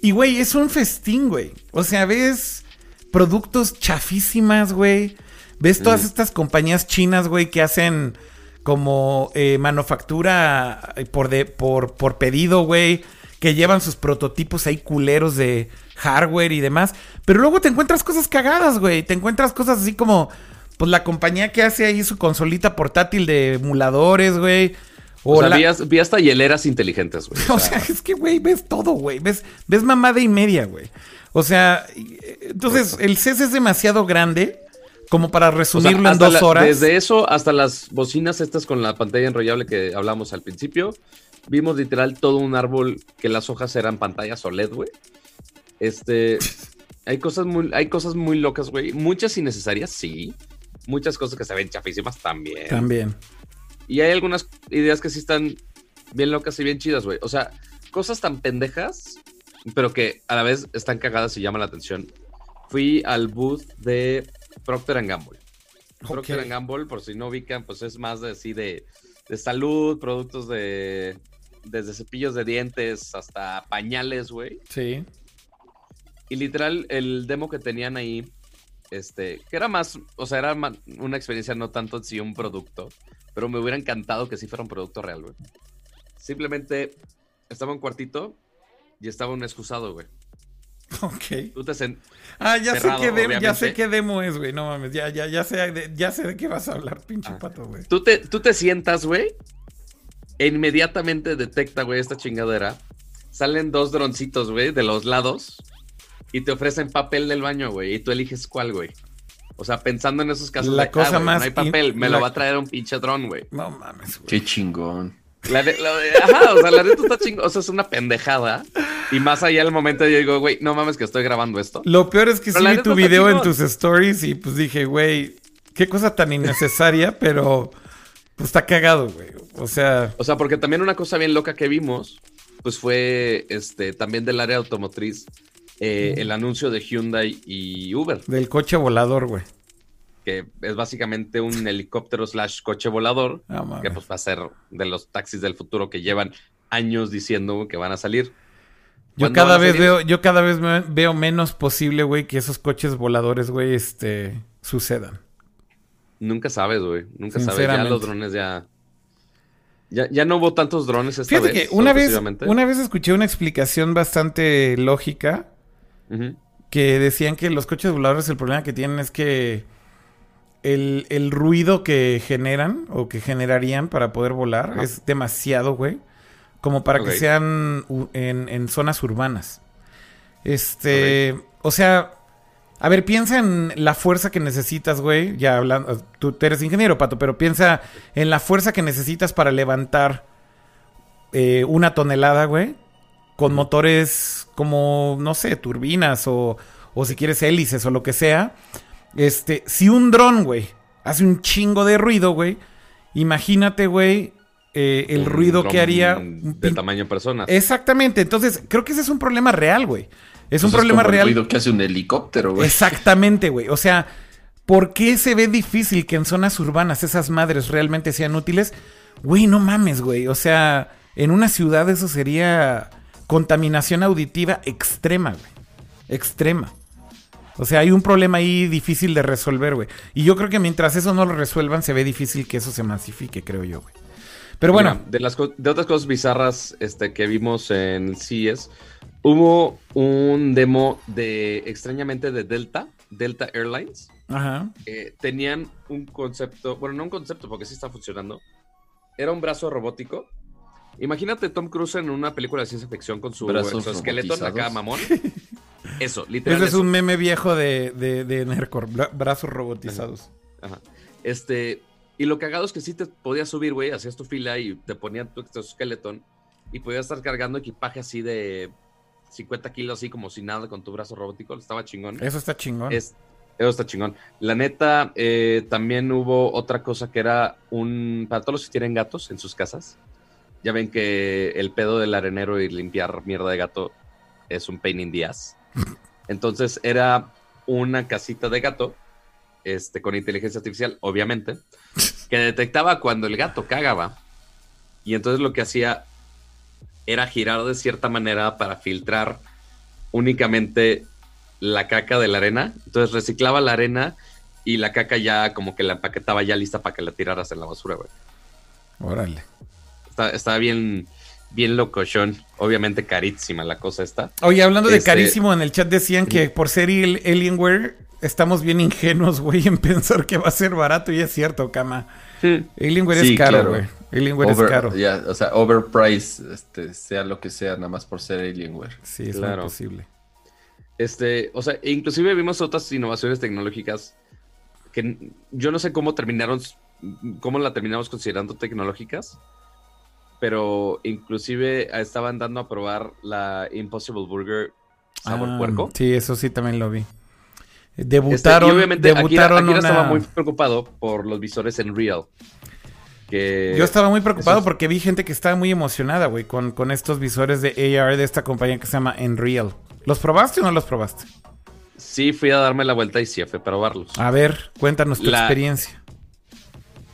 [SPEAKER 1] Y, güey, es un festín, güey. O sea, ves productos chafísimas, güey. Ves todas estas compañías chinas, güey, que hacen como eh, manufactura eh, por, de, por, por pedido, güey. Que llevan sus prototipos ahí culeros de hardware y demás. Pero luego te encuentras cosas cagadas, güey. Te encuentras cosas así como, pues la compañía que hace ahí su consolita portátil de emuladores, güey.
[SPEAKER 2] O, sea,
[SPEAKER 1] la-
[SPEAKER 2] vi, as- vi hasta hieleras inteligentes, güey.
[SPEAKER 1] O sea, es que, güey, ves todo, güey. Ves, ves mamada y media, güey. O sea, eh, entonces el CES es demasiado grande como para
[SPEAKER 2] O sea,
[SPEAKER 1] resumirlo en
[SPEAKER 2] hasta
[SPEAKER 1] dos
[SPEAKER 2] la-
[SPEAKER 1] horas.
[SPEAKER 2] Desde eso hasta las bocinas estas con la pantalla enrollable que hablamos al principio, vimos literal todo un árbol que las hojas eran pantallas OLED, güey. Este, hay cosas muy, hay cosas muy locas, güey. Muchas innecesarias, sí. Muchas cosas que se ven chafísimas también.
[SPEAKER 1] También.
[SPEAKER 2] Y hay algunas ideas que sí están bien locas y bien chidas, güey. O sea, cosas tan pendejas, pero que a la vez están cagadas y llaman la atención. Fui al booth de Procter Gamble. Procter
[SPEAKER 1] Ok.
[SPEAKER 2] Gamble, por si no ubican, pues es más de así de, de salud, productos de desde cepillos de dientes hasta pañales, güey.
[SPEAKER 1] Sí.
[SPEAKER 2] Y literal, el demo que tenían ahí, este, que era más, o sea, era una experiencia no tanto sí un producto, pero me hubiera encantado que sí fuera un producto real, güey. Simplemente estaba un cuartito y estaba un excusado, güey.
[SPEAKER 1] Ok.
[SPEAKER 2] Tú te sen-
[SPEAKER 1] Ah, ya
[SPEAKER 2] Cerrado,
[SPEAKER 1] sé qué demo, ya sé qué demo es, güey. No mames, ya, ya, ya sé, de, ya sé de qué vas a hablar, pinche
[SPEAKER 2] Ah.
[SPEAKER 1] pato, güey.
[SPEAKER 2] tú te, tú te sientas, güey, e inmediatamente detecta, güey, esta chingadera. Salen dos droncitos, güey, de los lados y te ofrecen papel del baño, güey, y tú eliges cuál, güey. O sea, pensando en esos casos
[SPEAKER 1] La
[SPEAKER 2] de, ah,
[SPEAKER 1] cosa
[SPEAKER 2] güey,
[SPEAKER 1] más
[SPEAKER 2] no hay papel,
[SPEAKER 1] in-
[SPEAKER 2] me
[SPEAKER 1] la-
[SPEAKER 2] lo va a traer un pinche dron, güey.
[SPEAKER 1] No mames, güey.
[SPEAKER 3] Qué chingón.
[SPEAKER 2] La de- la de- ajá, o sea, la neta está chingo, o sea, es una pendejada. Y más allá del momento yo digo, güey, no mames que estoy grabando esto.
[SPEAKER 1] Lo peor es que
[SPEAKER 2] Pero
[SPEAKER 1] sí vi tu video en
[SPEAKER 2] chingón.
[SPEAKER 1] tus stories y pues dije, güey, qué cosa tan innecesaria, pero pues está cagado, güey. O sea,
[SPEAKER 2] O sea, porque también una cosa bien loca que vimos, pues fue este también del área automotriz, eh, el anuncio de Hyundai y Uber,
[SPEAKER 1] del coche volador, güey.
[SPEAKER 2] Que es básicamente un helicóptero slash coche volador,
[SPEAKER 1] mames.
[SPEAKER 2] que pues va a ser de los taxis del futuro que llevan años diciendo que van a salir.
[SPEAKER 1] Yo
[SPEAKER 2] ¿Cuándo
[SPEAKER 1] cada vez
[SPEAKER 2] salir?
[SPEAKER 1] veo, yo cada vez me- veo menos posible, güey, que esos coches voladores, güey, este, sucedan.
[SPEAKER 2] Nunca sabes, güey. Nunca sabes. Ya los drones ya. Ya, ya no hubo tantos drones esta
[SPEAKER 1] Fíjate
[SPEAKER 2] vez.
[SPEAKER 1] que una vez, una vez escuché una explicación bastante lógica que decían que los coches voladores el problema que tienen es que el, el ruido que generan o que generarían para poder volar es demasiado, güey. Como para que sean en, en zonas urbanas. Este, o sea, a ver, piensa en la fuerza que necesitas, güey. Ya hablando, tú eres ingeniero, Pato, pero piensa en la fuerza que necesitas para levantar eh, una tonelada, güey. Con motores como, no sé, turbinas o, o si quieres hélices o lo que sea. Este, si un dron, güey, hace un chingo de ruido, güey. Imagínate, güey, eh, el
[SPEAKER 2] Un
[SPEAKER 1] ruido que haría. un
[SPEAKER 2] De tamaño persona.
[SPEAKER 1] Exactamente. Entonces, creo que ese es un problema real, güey. Es un problema
[SPEAKER 3] como el
[SPEAKER 1] real.
[SPEAKER 3] ruido que hace un helicóptero, güey.
[SPEAKER 1] Exactamente, güey. O sea, ¿Por qué se ve difícil que en zonas urbanas esas madres realmente sean útiles? Güey, no mames, güey. O sea, en una ciudad eso sería contaminación auditiva extrema, güey. Extrema. O sea, hay un problema ahí difícil de resolver, güey. Y yo creo que mientras eso no lo resuelvan, se ve difícil que eso se masifique, creo yo, güey. Pero bueno,
[SPEAKER 2] Mira, de, las, de otras cosas bizarras este, que vimos en CES, hubo un demo de, extrañamente, de Delta, Delta Airlines.
[SPEAKER 1] ajá.
[SPEAKER 2] Eh, tenían un concepto, bueno, no un concepto porque sí está funcionando. Era un brazo robótico. Imagínate Tom Cruise en una película de ciencia ficción con su
[SPEAKER 3] Brazos
[SPEAKER 2] esqueleto acá,
[SPEAKER 3] robotizados.
[SPEAKER 2] mamón. Eso, literal.
[SPEAKER 1] Ese es un meme viejo de, de, de Nercor, bra- brazos robotizados.
[SPEAKER 2] Ajá. Este, y lo cagado es que sí te podías subir, güey, hacías tu fila y te ponían tu exoesqueleton y podías estar cargando equipaje así de 50 kilos, así como si nada con tu brazo robótico. Estaba chingón.
[SPEAKER 1] Eso está chingón.
[SPEAKER 2] Es, eso está chingón. La neta, eh, también hubo otra cosa que era un. Para todos los que tienen gatos en sus casas, ya ven que el pedo del arenero y limpiar mierda de gato es un pain in the ass. Entonces era una casita de gato, este, con inteligencia artificial, obviamente, que detectaba cuando el gato cagaba. Y entonces lo que hacía era girar de cierta manera para filtrar únicamente la caca de la arena. Entonces reciclaba la arena y la caca ya como que la empaquetaba ya lista para que la tiraras en la basura, güey.
[SPEAKER 1] Órale.
[SPEAKER 2] Está, estaba bien, bien locochón. Obviamente carísima la cosa esta.
[SPEAKER 1] Oye, hablando de
[SPEAKER 2] Este-
[SPEAKER 1] carísimo, en el chat decían que por ser el Alienware estamos bien ingenuos, güey, en pensar que va a ser barato. Y es cierto, cama. Alienware
[SPEAKER 3] Sí,
[SPEAKER 1] es caro,
[SPEAKER 3] claro.
[SPEAKER 1] güey. Alienware
[SPEAKER 3] Over-
[SPEAKER 1] es caro.
[SPEAKER 3] ya, o sea, overprice, este, sea lo que sea, nada más por ser Alienware.
[SPEAKER 1] Sí, es
[SPEAKER 2] Claro.
[SPEAKER 1] posible.
[SPEAKER 2] Este, o sea, e inclusive vimos otras innovaciones tecnológicas que yo no sé cómo terminaron, cómo la terminamos considerando tecnológicas, pero inclusive estaban dando a probar la Impossible Burger sabor
[SPEAKER 1] Ah,
[SPEAKER 2] puerco.
[SPEAKER 1] Sí, eso sí también lo vi.
[SPEAKER 2] Este,
[SPEAKER 1] Debutaron,
[SPEAKER 2] y obviamente Akira,
[SPEAKER 1] debutaron
[SPEAKER 2] Akira
[SPEAKER 1] una...
[SPEAKER 2] estaba muy preocupado por los visores en Real. Que
[SPEAKER 1] Yo estaba muy preocupado
[SPEAKER 2] es-
[SPEAKER 1] porque vi gente que estaba muy emocionada, güey, con, con estos visores de AR de esta compañía que se llama Enreal. ¿Los probaste o no los probaste?
[SPEAKER 2] sí fui a darme la vuelta y sí fui a probarlos.
[SPEAKER 1] A ver, cuéntanos tu
[SPEAKER 2] La-
[SPEAKER 1] experiencia.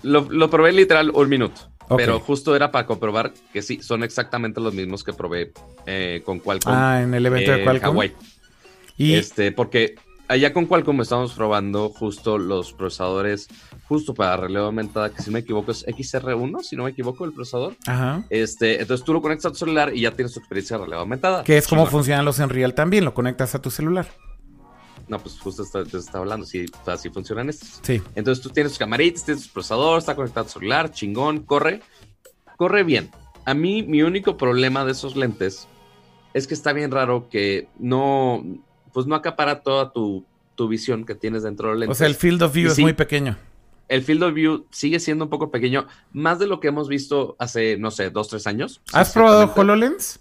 [SPEAKER 2] Lo, lo probé literal un minuto. Pero justo era para comprobar que sí, son exactamente los mismos que probé eh, con Qualcomm.
[SPEAKER 1] Ah, en el evento
[SPEAKER 2] eh,
[SPEAKER 1] de
[SPEAKER 2] en
[SPEAKER 1] Qualcomm.
[SPEAKER 2] Hawái.
[SPEAKER 1] Y
[SPEAKER 2] Este, porque allá con Qualcomm estamos probando justo los procesadores, justo para relevo aumentada, que si no me equivoco es XR1, si no me equivoco, el procesador.
[SPEAKER 1] Ajá.
[SPEAKER 2] Este, entonces tú lo conectas a tu celular y ya tienes tu experiencia de relevo aumentada.
[SPEAKER 1] Que es como funcionan los Enreal también, lo conectas a tu celular.
[SPEAKER 2] No, pues justo está, te está hablando, sí, así funcionan estos.
[SPEAKER 1] Sí.
[SPEAKER 2] Entonces tú tienes tus camaritas, tienes tu procesador, está conectado a tu celular, chingón, corre. Corre bien. A mí, mi único problema de esos lentes es que está bien raro que no, pues no acapara toda tu, tu visión que tienes dentro del lente.
[SPEAKER 1] O sea, el field of view
[SPEAKER 2] Y
[SPEAKER 1] es
[SPEAKER 2] sí.
[SPEAKER 1] muy pequeño.
[SPEAKER 2] el field of view sigue siendo un poco pequeño, más de lo que hemos visto hace, no sé, dos, tres años.
[SPEAKER 1] ¿Has probado. HoloLens?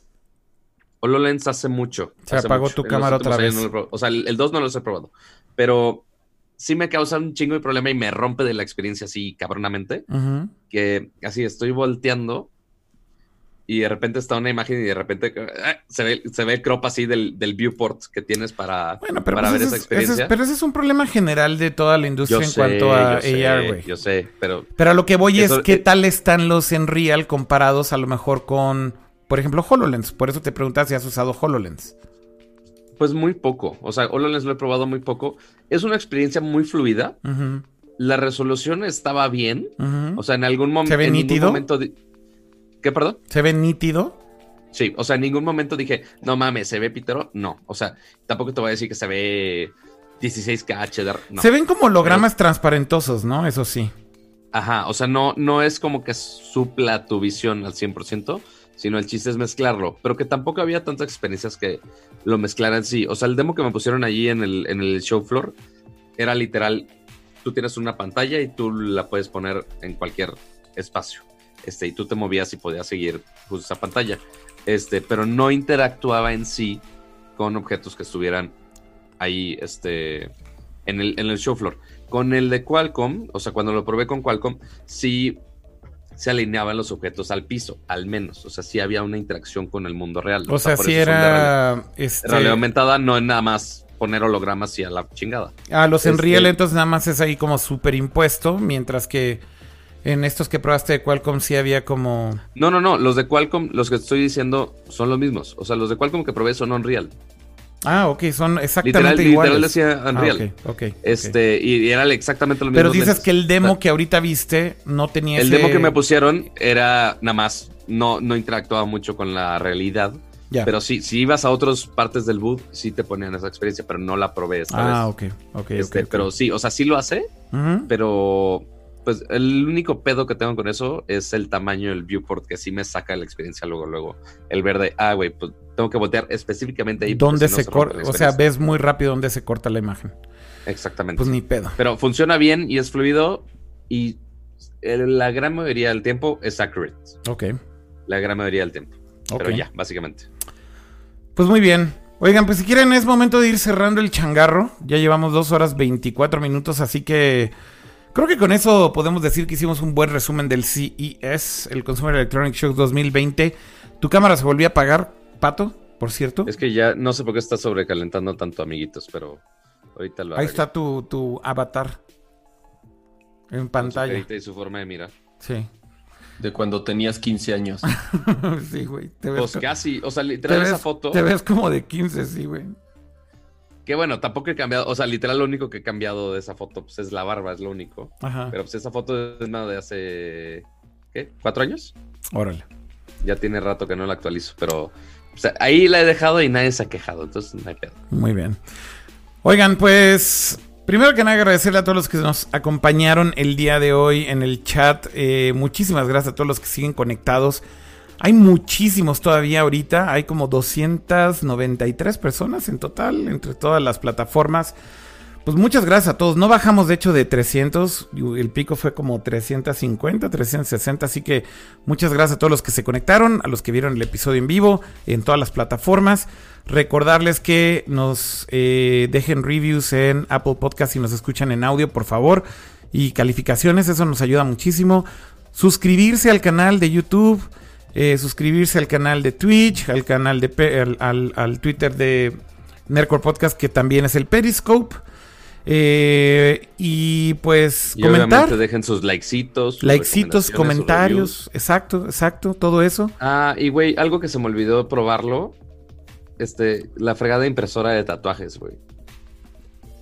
[SPEAKER 2] HoloLens hace mucho.
[SPEAKER 1] Se
[SPEAKER 2] hace
[SPEAKER 1] apagó
[SPEAKER 2] mucho.
[SPEAKER 1] tu
[SPEAKER 2] En
[SPEAKER 1] cámara otra vez.
[SPEAKER 2] no o sea, el, el 2 no los he probado. Pero sí me causa un chingo de problema y me rompe de la experiencia así cabronamente. Que así estoy volteando y de repente está una imagen y de repente eh, se, ve, se ve el crop así del, del viewport que tienes para,
[SPEAKER 1] Bueno, pero,
[SPEAKER 2] para
[SPEAKER 1] pues
[SPEAKER 2] ver esa
[SPEAKER 1] ese
[SPEAKER 2] experiencia.
[SPEAKER 1] es- pero ese es un problema general de toda la industria
[SPEAKER 2] Yo
[SPEAKER 1] en
[SPEAKER 2] sé,
[SPEAKER 1] cuanto a
[SPEAKER 2] yo
[SPEAKER 1] AR, güey.
[SPEAKER 2] Yo sé, pero
[SPEAKER 1] Pero a lo que voy
[SPEAKER 2] Eso-
[SPEAKER 1] es qué
[SPEAKER 2] eh,
[SPEAKER 1] tal están los Enreal comparados a lo mejor con, por ejemplo, HoloLens. Por eso te preguntas si has usado HoloLens.
[SPEAKER 2] pues muy poco. O sea, HoloLens lo he probado muy poco. Es una experiencia muy fluida. La resolución estaba bien. O sea, en algún momento.
[SPEAKER 1] ¿Se ve nítido?
[SPEAKER 2] momento ¿Qué, perdón?
[SPEAKER 1] ¿Se ve nítido?
[SPEAKER 2] Sí, o sea, en ningún momento dije, no mames, ¿se ve pitero? No. O sea, tampoco te voy a decir que se ve 16K HDR. No.
[SPEAKER 1] Se ven como hologramas transparentosos, ¿no? Eso sí.
[SPEAKER 2] Ajá, o sea, no, no es como que supla tu visión al 100%, sino el chiste es mezclarlo. Pero que tampoco había tantas experiencias que lo mezclaran sí. O sea, el demo que me pusieron allí en el, en el show floor era literal, tú tienes una pantalla y tú la puedes poner en cualquier espacio. Este, y tú te movías y podías seguir justo esa pantalla. Este, pero no interactuaba en sí con objetos que estuvieran ahí, este, en el, en el show floor. Con el de Qualcomm, o sea, cuando lo probé con Qualcomm, sí se alineaban los objetos al piso, al menos. O sea, sí había una interacción con el mundo real.
[SPEAKER 1] O sea, sí era... Este,
[SPEAKER 2] realidad aumentada, no es nada más poner hologramas y a la chingada.
[SPEAKER 1] Ah, los
[SPEAKER 2] Este-
[SPEAKER 1] Unreal entonces nada más es ahí como superimpuesto, mientras que en estos que probaste de Qualcomm sí había como...
[SPEAKER 2] No, no, no, los de Qualcomm, los que estoy diciendo son los mismos. O sea, los de Qualcomm que probé son Unreal.
[SPEAKER 1] Ah, ok, son
[SPEAKER 2] Literal,
[SPEAKER 1] exactamente
[SPEAKER 2] literal
[SPEAKER 1] iguales.
[SPEAKER 2] decía Unreal.
[SPEAKER 1] Ah, ok, ok, ok.
[SPEAKER 2] Este, y, y era exactamente lo mismo.
[SPEAKER 1] Pero dices que el demo que ahorita viste no tenía
[SPEAKER 2] El
[SPEAKER 1] ese-
[SPEAKER 2] demo que me pusieron era nada más, no, no interactuaba mucho con la realidad.
[SPEAKER 1] Ya.
[SPEAKER 2] Pero sí, si ibas a otras partes del boot, sí te ponían esa experiencia, pero no la probé esta
[SPEAKER 1] Ah,
[SPEAKER 2] vez.
[SPEAKER 1] ok, ok,
[SPEAKER 2] Este. Pero sí, o sea, sí lo hace, pero pues el único pedo que tengo con eso es el tamaño del viewport, que sí me saca la experiencia luego, luego. El verde, ah, güey, pues tengo que voltear específicamente ahí.
[SPEAKER 1] ¿Dónde
[SPEAKER 2] no
[SPEAKER 1] se
[SPEAKER 2] rompe
[SPEAKER 1] corta? O sea, ves muy rápido dónde se corta la imagen.
[SPEAKER 2] Exactamente.
[SPEAKER 1] Pues ni pedo.
[SPEAKER 2] Pero funciona bien y es fluido y la gran mayoría del tiempo es accurate.
[SPEAKER 1] Ok,
[SPEAKER 2] La gran mayoría del tiempo.
[SPEAKER 1] ok.
[SPEAKER 2] Pero ya, básicamente.
[SPEAKER 1] Pues muy bien. Oigan, pues si quieren es momento de ir cerrando el changarro. Ya llevamos dos horas 24 minutos, así que creo que con eso podemos decir que hicimos un buen resumen del CES, el Consumer Electronic Show 2020. ¿Tu cámara se volvió a apagar, Pato, por cierto?
[SPEAKER 2] Es que ya no sé por qué está sobrecalentando tanto, amiguitos, pero ahorita lo
[SPEAKER 1] Ahí está tu, tu avatar en
[SPEAKER 2] Con su
[SPEAKER 1] pantalla.
[SPEAKER 2] carita y su forma de mirar.
[SPEAKER 1] Sí.
[SPEAKER 3] De cuando tenías 15 años.
[SPEAKER 1] sí, güey. Te ves,
[SPEAKER 2] Pues casi, o sea,
[SPEAKER 1] te
[SPEAKER 2] literal
[SPEAKER 1] ves-
[SPEAKER 2] esa foto.
[SPEAKER 1] te ves como de 15, sí, güey.
[SPEAKER 2] Que bueno, tampoco he cambiado, o sea, literal lo único que he cambiado de esa foto pues es la barba, es lo único.
[SPEAKER 1] Ajá.
[SPEAKER 2] Pero pues esa foto es nada de hace, ¿qué? ¿Cuatro años?
[SPEAKER 1] Órale.
[SPEAKER 2] Ya tiene rato que no la actualizo, pero ahí la he dejado y nadie se ha quejado, entonces no hay.
[SPEAKER 1] Muy bien. Oigan, pues primero que nada agradecerle a todos los que nos acompañaron el día de hoy en el chat. Eh, muchísimas gracias a todos los que siguen conectados. Hay muchísimos todavía ahorita. Hay como 293 personas en total entre todas las plataformas. Pues muchas gracias a todos. No bajamos de hecho de 300. El pico fue como 350, 360. Así que muchas gracias a todos los que se conectaron, a los que vieron el episodio en vivo en todas las plataformas. Recordarles que nos eh, dejen reviews en Apple Podcast si nos escuchan en audio, por favor. Y calificaciones, eso nos ayuda muchísimo. Suscribirse al canal de YouTube. eh, suscribirse al canal de Twitch, al canal de al, al- al Twitter de Nerdcore Podcast, que también es el Periscope. Eh, y pues
[SPEAKER 2] Y
[SPEAKER 1] comentar,
[SPEAKER 2] dejen sus likecitos. sus
[SPEAKER 1] likecitos, comentarios, exacto, exacto, todo eso.
[SPEAKER 2] Ah, y güey, algo que se me olvidó probarlo. Este, la fregada impresora de tatuajes, güey.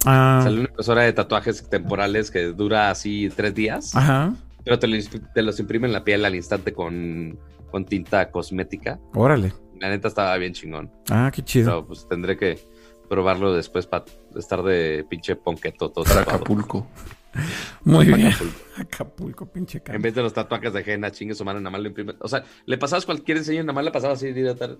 [SPEAKER 1] Ah,
[SPEAKER 2] Salió una impresora de tatuajes temporales que dura así tres días,
[SPEAKER 1] ajá,
[SPEAKER 2] pero te, los- te los imprime en la piel al instante con, con tinta cosmética.
[SPEAKER 1] órale.
[SPEAKER 2] La neta estaba bien chingón.
[SPEAKER 1] Ah, qué chido.
[SPEAKER 2] Pero pues tendré que probarlo después para estar de pinche ponqueto todo
[SPEAKER 3] Para. Acapulco.
[SPEAKER 1] Muy bien.
[SPEAKER 2] Acapulco.
[SPEAKER 1] Acapulco, pinche
[SPEAKER 2] En
[SPEAKER 1] Acapulco.
[SPEAKER 2] vez de los tatuajes de henna, chingue su madre, nada más imprime. O sea, le pasabas cualquier diseño, nada más le pasabas así directo.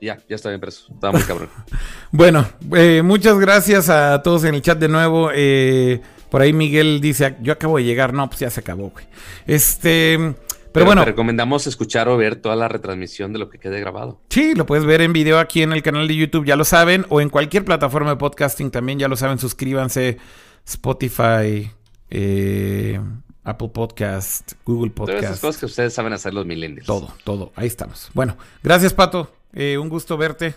[SPEAKER 2] Y ya, ya estaba impreso. Estaba muy cabrón.
[SPEAKER 1] Bueno, eh, muchas gracias a todos en el chat de nuevo. Eh, por ahí Miguel dice, yo acabo de llegar. No, pues ya se acabó, güey. Este, pero, bueno,
[SPEAKER 2] te recomendamos escuchar o ver toda la retransmisión de lo que quede grabado.
[SPEAKER 1] sí, lo puedes ver en video aquí en el canal de YouTube, ya lo saben, o en cualquier plataforma de podcasting también, ya lo saben, suscríbanse, Spotify, eh, Apple Podcast, Google
[SPEAKER 2] Todas esas
[SPEAKER 1] Podcast,
[SPEAKER 2] cosas que ustedes saben hacer los millennials.
[SPEAKER 1] todo, todo, ahí estamos. Bueno, gracias Pato, Eh, un gusto verte.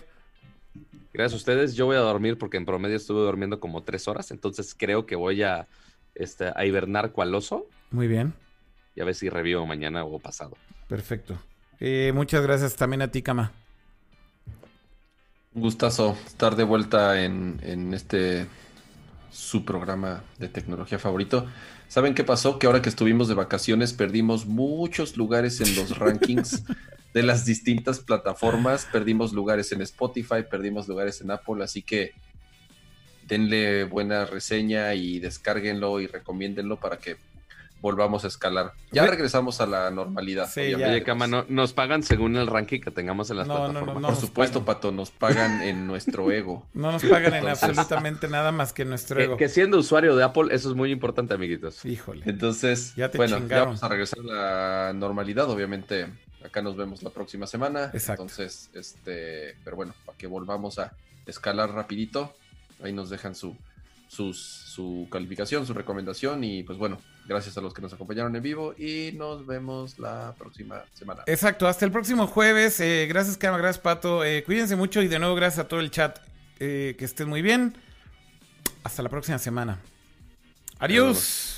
[SPEAKER 2] Gracias a ustedes. Yo voy a dormir porque en promedio estuve durmiendo como tres horas. Entonces creo que voy a, este, a hibernar cual oso
[SPEAKER 1] Muy bien.
[SPEAKER 2] Y a ver si revivo mañana o pasado.
[SPEAKER 1] Perfecto. Eh, muchas gracias también a ti, Kama.
[SPEAKER 3] Un gustazo estar de vuelta en, en este su programa de tecnología favorito. ¿Saben qué pasó? Que ahora que estuvimos de vacaciones perdimos muchos lugares en los rankings de las distintas plataformas. Perdimos lugares en Spotify, perdimos lugares en Apple, así que denle buena reseña y descárguenlo y recomiéndenlo para que volvamos a escalar. Ya regresamos a la normalidad.
[SPEAKER 1] Sí, ya.
[SPEAKER 2] Oye, Cama, ¿no- ¿nos pagan según el ranking que tengamos en las
[SPEAKER 1] No, no, no,
[SPEAKER 2] plataformas?
[SPEAKER 1] no.
[SPEAKER 3] Por supuesto,
[SPEAKER 1] pagan.
[SPEAKER 3] Pato, nos pagan en nuestro ego.
[SPEAKER 1] No nos pagan en absolutamente nada más que nuestro
[SPEAKER 2] Que,
[SPEAKER 1] ego.
[SPEAKER 2] que siendo usuario de Apple, eso es muy importante, amiguitos.
[SPEAKER 1] Híjole.
[SPEAKER 3] Entonces,
[SPEAKER 1] Ya te
[SPEAKER 3] bueno, ya vamos a regresar a la normalidad. Obviamente, acá nos vemos la próxima semana.
[SPEAKER 1] Exacto.
[SPEAKER 3] Entonces, este, pero bueno, para que volvamos a escalar rapidito, ahí nos dejan su, sus, su calificación, su recomendación y pues bueno, gracias a los que nos acompañaron en vivo y nos vemos la próxima semana.
[SPEAKER 1] Exacto, hasta el próximo jueves. Eh, gracias, Kama, gracias, Pato. Eh, cuídense mucho y de nuevo gracias a todo el chat. Eh, que estén muy bien. Hasta la próxima semana. Adiós.